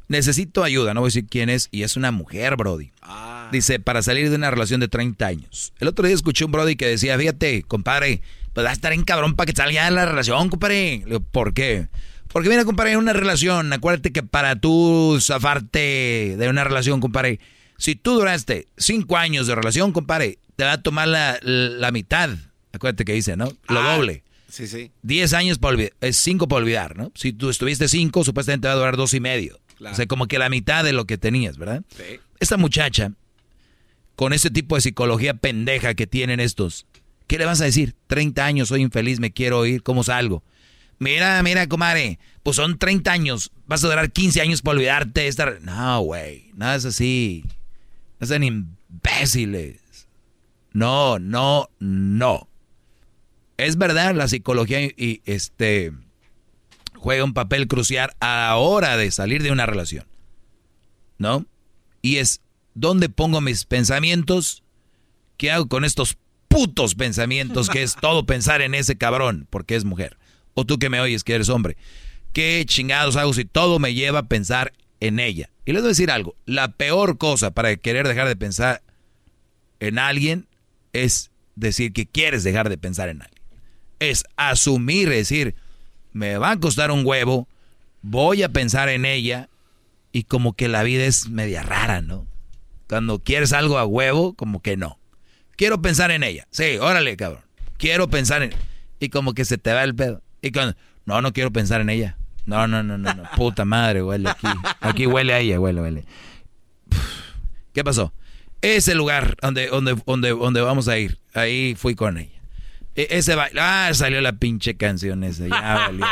Necesito ayuda, no voy a decir quién es, y es una mujer, Brody. Ah. Dice, para salir de una relación de 30 años. El otro día escuché un Brody que decía, fíjate, compadre, pues va a estar en cabrón para que salga de la relación, compadre. ¿Por qué? Porque mira, compadre, en una relación, acuérdate que para tú zafarte de una relación, compadre, si tú duraste cinco años de relación, compadre, te va a tomar la, mitad. Acuérdate que dice, ¿no? Lo ah, doble. Sí, sí. Diez años para olvidar, es cinco para olvidar, ¿no? Si tú estuviste cinco, supuestamente va a durar dos y medio. O sea, como que la mitad de lo que tenías, ¿verdad? Sí. Esta muchacha, con ese tipo de psicología pendeja que tienen estos, ¿qué le vas a decir? 30 años, soy infeliz, me quiero ir, ¿cómo salgo? Mira, mira, comadre, pues son 30 años, vas a durar 15 años para olvidarte de estar... No, güey, nada es así. No sean imbéciles. No, no, no. Es verdad, la psicología y, este juega un papel crucial a la hora de salir de una relación. ¿No? Y es, ¿dónde pongo mis pensamientos? ¿Qué hago con estos putos pensamientos que es todo pensar en ese cabrón porque es mujer? O tú que me oyes que eres hombre. ¿Qué chingados hago si todo me lleva a pensar en ella? Y les voy a decir algo, la peor cosa para querer dejar de pensar en alguien es decir que quieres dejar de pensar en alguien. Es asumir, decir, me va a costar un huevo, voy a pensar en ella y como que la vida es media rara, ¿no? Cuando quieres algo a huevo, como que no. Quiero pensar en ella. Sí, órale, cabrón. Quiero pensar en... Y como que se te va el pedo. Y no, no quiero pensar en ella. No, no, no, no, no. Puta madre, huele aquí. Aquí huele a ella, huele, huele. ¿Qué pasó? Ese lugar donde, donde, donde, donde vamos a ir. Ahí fui con ella. E, ese baile. Ah, salió la pinche canción esa. Ya valió.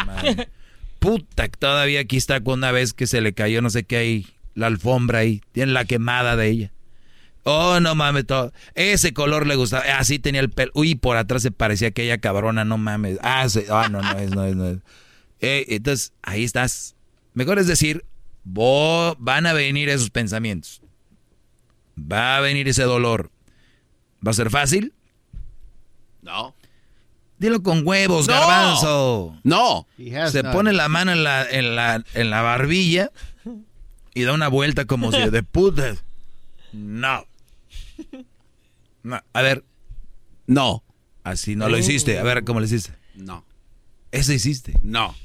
Puta, todavía aquí está con una vez que se le cayó no sé qué ahí. La alfombra ahí. Tiene la quemada de ella. Oh, no mames, todo. Ese color le gustaba. Así tenía el pelo. Uy, por atrás se parecía aquella cabrona, no mames. Ah, ah no, no es, no es, no es. Eh, entonces, ahí estás. Mejor es decir, van a venir esos pensamientos. Va a venir ese dolor. ¿Va a ser fácil? No. Dilo con huevos, garbanzo. No. Se pone la mano en la, en la, en la barbilla y da una vuelta como si de puta. No. No, a ver. No. Así no lo hiciste. A ver, ¿cómo lo hiciste? No. ¿Eso hiciste? No.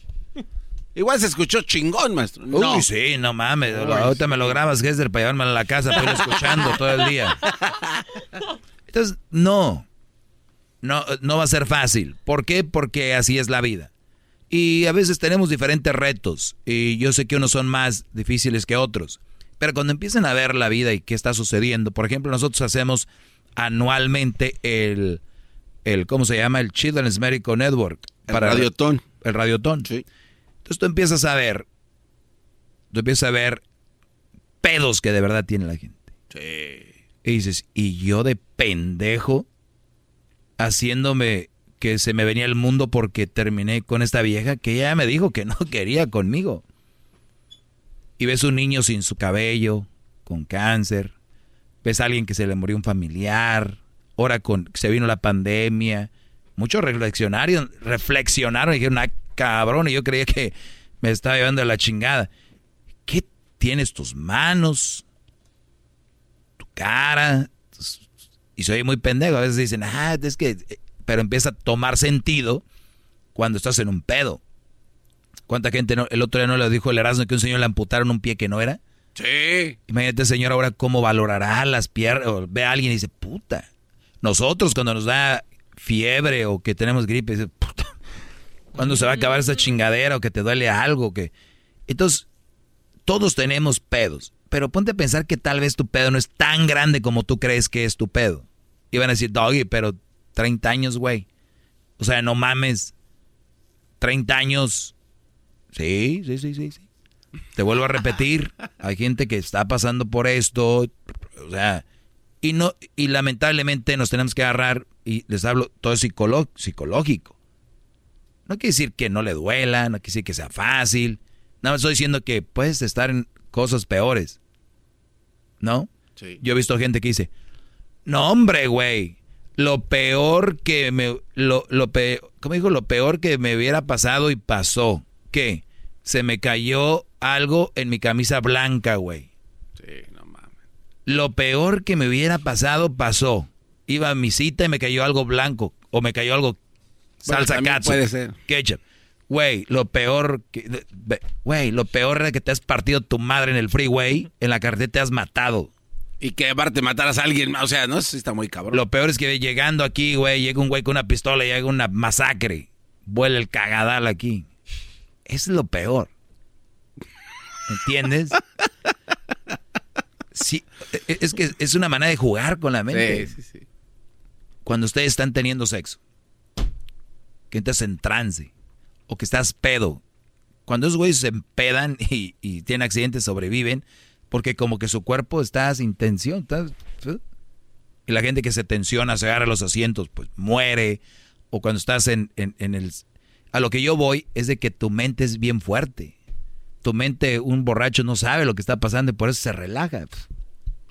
Igual se escuchó chingón, maestro. No. Uy, sí, no mames. ahorita me lo grabas, Gester, para llevarme a la casa, pero escuchando todo el día. Entonces, no. No, no va a ser fácil. ¿Por qué? Porque así es la vida. Y a veces tenemos diferentes retos. Y yo sé que unos son más difíciles que otros. Pero cuando empiezan a ver la vida y qué está sucediendo, por ejemplo, nosotros hacemos anualmente el, el ¿cómo se llama? El Children's Medical Network. El para radiotón. El radiotón. Sí. Entonces tú empiezas a ver, tú empiezas a ver pedos que de verdad tiene la gente. Sí. Y dices, y yo de pendejo haciéndome que se me venía el mundo porque terminé con esta vieja que ya me dijo que no quería conmigo y ves un niño sin su cabello, con cáncer, ves a alguien que se le murió un familiar, ahora con se vino la pandemia, muchos reflexionaron, reflexionaron y dijeron, ah, cabrón, y yo creía que me estaba llevando a la chingada. ¿Qué tienes tus manos, tu cara, Y soy muy pendejo. A veces dicen, ah, es que. Pero empieza a tomar sentido cuando estás en un pedo. ¿Cuánta gente no, el otro día no le dijo el Erasmo que un señor le amputaron un pie que no era? Sí. Imagínate, señor, ahora cómo valorará las piernas. O ve a alguien y dice, puta. Nosotros cuando nos da fiebre o que tenemos gripe, dice, puta, ¿cuándo se va a acabar esa chingadera o que te duele algo? que Entonces, todos tenemos pedos. Pero ponte a pensar que tal vez tu pedo no es tan grande como tú crees que es tu pedo. Y van a decir, Doggy, pero 30 años, güey. O sea, no mames. 30 años. Sí, sí, sí, sí, sí. Te vuelvo a repetir, hay gente que está pasando por esto, o sea, y no y lamentablemente nos tenemos que agarrar y les hablo todo es psicológico. No quiere decir que no le duela, no quiere decir que sea fácil. Nada más estoy diciendo que puedes estar en cosas peores. ¿No? Yo he visto gente que dice, "No, hombre, güey, lo peor que me lo lo peor, ¿cómo dijo? Lo peor que me hubiera pasado y pasó. ¿Qué? Se me cayó algo en mi camisa blanca, güey. Sí, no mames. Lo peor que me hubiera pasado pasó. Iba a mi cita y me cayó algo blanco. O me cayó algo salsa bueno, Puede ser. Ketchup. Güey, lo peor que... Güey, lo peor es que te has partido tu madre en el freeway. En la carretera te has matado. Y que aparte mataras a alguien, o sea, no sé está muy cabrón. Lo peor es que llegando aquí, güey, llega un güey con una pistola y llega una masacre. Vuela el cagadal aquí. Es lo peor. ¿Entiendes? Sí, e, es que es una manera de jugar con la mente. Sí, sí, sí. Cuando ustedes están teniendo sexo, que estás en trance, o que estás pedo. Cuando esos güeyes se empedan y, tienen accidentes, sobreviven, porque como que su cuerpo está sin tensión. y la gente que se tensiona, se agarra los asientos, pues muere. O cuando estás en, en el... A lo que yo voy es de que tu mente es bien fuerte tu mente, un borracho no sabe lo que está pasando y por eso se relaja.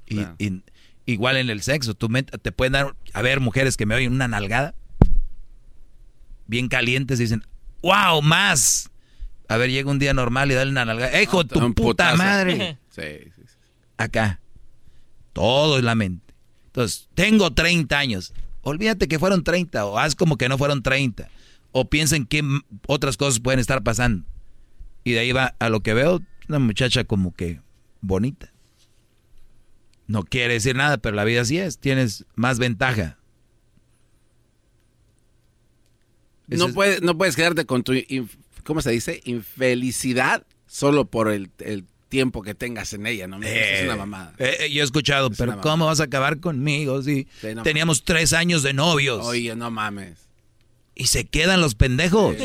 Y, igual en el sexo, tu mente te pueden dar, a ver, mujeres que me oyen una nalgada, bien calientes, y dicen, wow, más. A ver, llega un día normal y dale una nalgada. ¡Hijo, tu puta madre! Sí, sí, sí. Acá. Todo es la mente. Entonces, tengo 30 años. Olvídate que fueron 30 o haz como que no fueron 30. O piensen que otras cosas pueden estar pasando. Y de ahí va a lo que veo, una muchacha como que bonita. No quiere decir nada, pero la vida así es. Tienes más ventaja. No, puedes, no puedes quedarte con tu, ¿cómo se dice? Infelicidad solo por el, tiempo que tengas en ella, ¿no? es una eh, mamada. Eh, eh, yo he escuchado, pero ¿cómo vas a acabar conmigo si teníamos tres años de novios? Oye, no mames. Y se quedan los pendejos.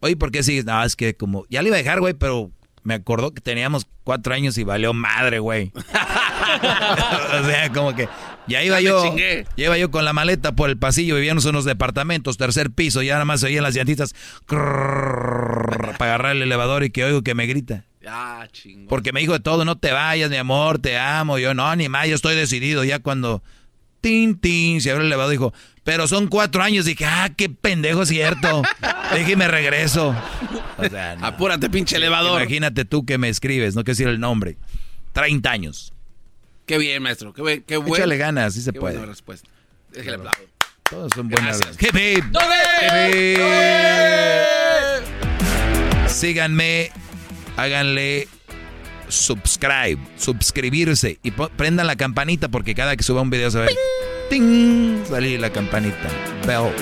Oye, ¿por qué sigues? No, es que como, ya le iba a dejar, güey, pero me acordó que teníamos cuatro años y valió madre, güey. o sea, como que ya iba yo, ya iba yo con la maleta por el pasillo, vivíamos en unos departamentos, tercer piso, y nada más se oían las llantitas para agarrar el elevador y que oigo que me grita. Ya, chingo. Porque me dijo de todo, no te vayas, mi amor, te amo. Yo, no, ni más, yo estoy decidido. Ya cuando, tin, tin, se abrió el elevador, dijo, pero son cuatro años. Dije, ah, qué pendejo es cierto. Déjeme regreso. Apúrate, pinche elevador. Imagínate tú que me escribes, no quiero decir el nombre. 30 años. Qué bien, maestro. Qué, qué bueno. Échale ganas, sí se qué puede. Buena respuesta. Déjale aplauso. Todos son buenas. Gracias. Síganme, háganle subscribe, suscribirse y prendan la campanita porque cada que suba un video se ve. ¡Ting! Salir la campanita. Bell.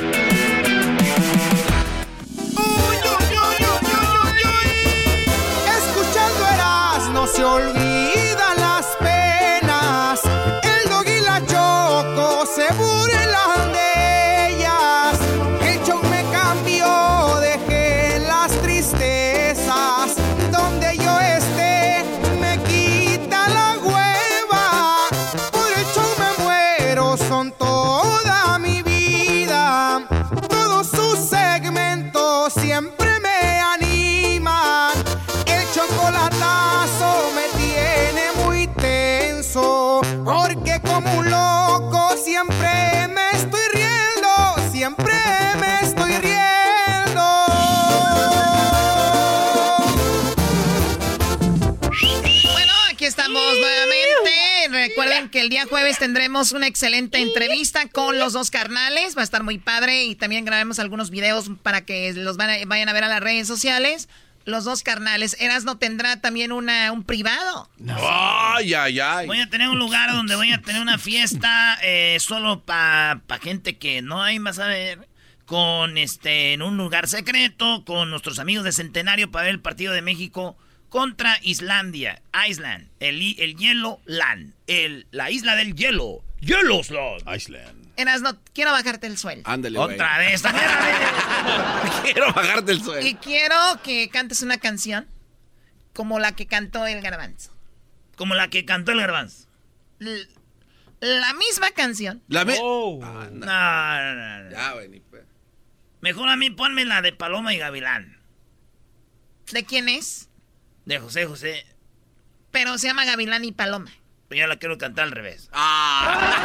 Escuchando eras no se olvida las penas. El dog y la choco se burlan de ellas. El show me cambió, dejé las tristezas. Día jueves tendremos una excelente entrevista con los dos carnales. Va a estar muy padre y también grabemos algunos videos para que los vayan a ver a las redes sociales. Los dos carnales. Eras no tendrá también una, un privado. Ay, ay, ay. Voy a tener un lugar donde voy a tener una fiesta eh, solo para pa gente que no hay más a ver. Con este, en un lugar secreto, con nuestros amigos de Centenario para ver el partido de México contra Islandia. Island. El, el hielo land. El, la isla del hielo. Yellowland. Island. Eras, no, quiero bajarte el suelo. Ándale, Otra vez. quiero bajarte el suelo. Y quiero que cantes una canción como la que cantó el garbanzo. Como la que cantó el garbanzo. la misma canción. La misma. Oh. Ah, no. No, no, no, Ya, güey, Mejor a mí ponme la de Paloma y Gavilán. ¿De quién es? De José José. Pero se llama Gavilán y Paloma. Pero yo la quiero cantar al revés. Ah.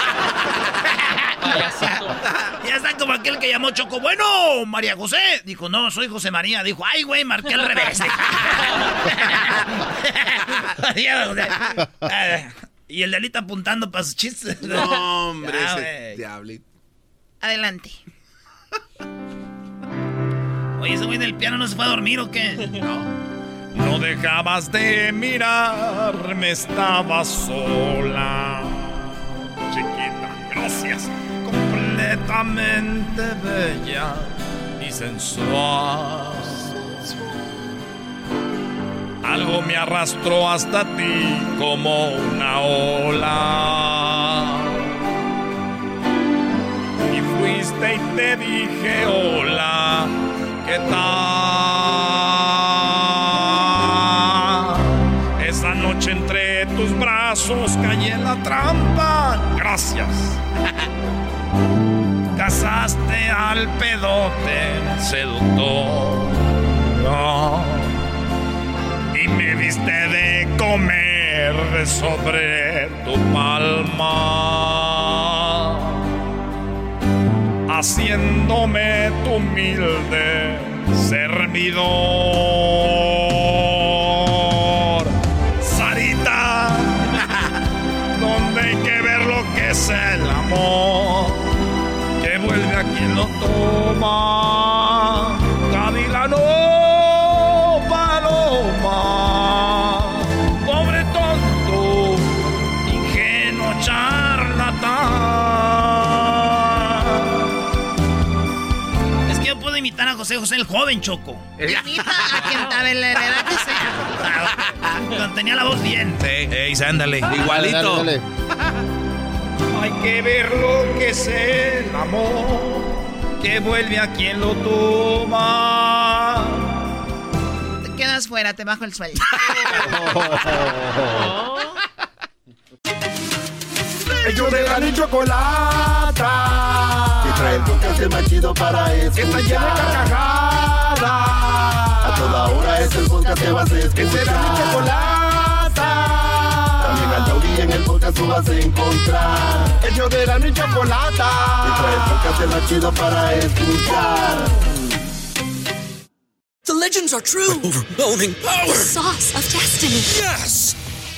ya está como aquel que llamó Choco. Bueno, María José. Dijo, no, soy José María. Dijo, ay, güey, marqué al revés. y el delito apuntando para sus chistes. No, hombre, ese diablito. Adelante. Oye, ese güey del piano no se fue a dormir o qué? No. No dejabas de mirarme, estaba sola. Chiquita, gracias. Completamente bella y sensual. Algo me arrastró hasta ti como una ola. Y fuiste y te dije hola ¿Qué tal? Brazos caí en la trampa. Gracias. Casaste al pedote seductor. Y me diste de comer sobre tu palma haciéndome tu humilde servidor. Amor, que vuelve a quien lo toma. Gavilano, paloma, pobre tonto, ingenuo charlatán. a José José el joven Choco. Imita a quien a la edad que sea. Tenía la voz bien. Sí, ey, ándale, igualito. Hay que ver lo que es el amor, que vuelve a quien lo toma. Te quedas fuera, te bajo el sueldo. Ellos de la chocolata trae el podcast más chido para escuchar. Está llena de carcajadas. A toda hora es el podcast que vas a escuchar. Que será mi chocolata. El podcast tú vas a encontrar. El yo de la ni chocolata. Y trae el podcast más chido para escuchar. The legends are true. overwhelming power. The sauce of destiny. Yes.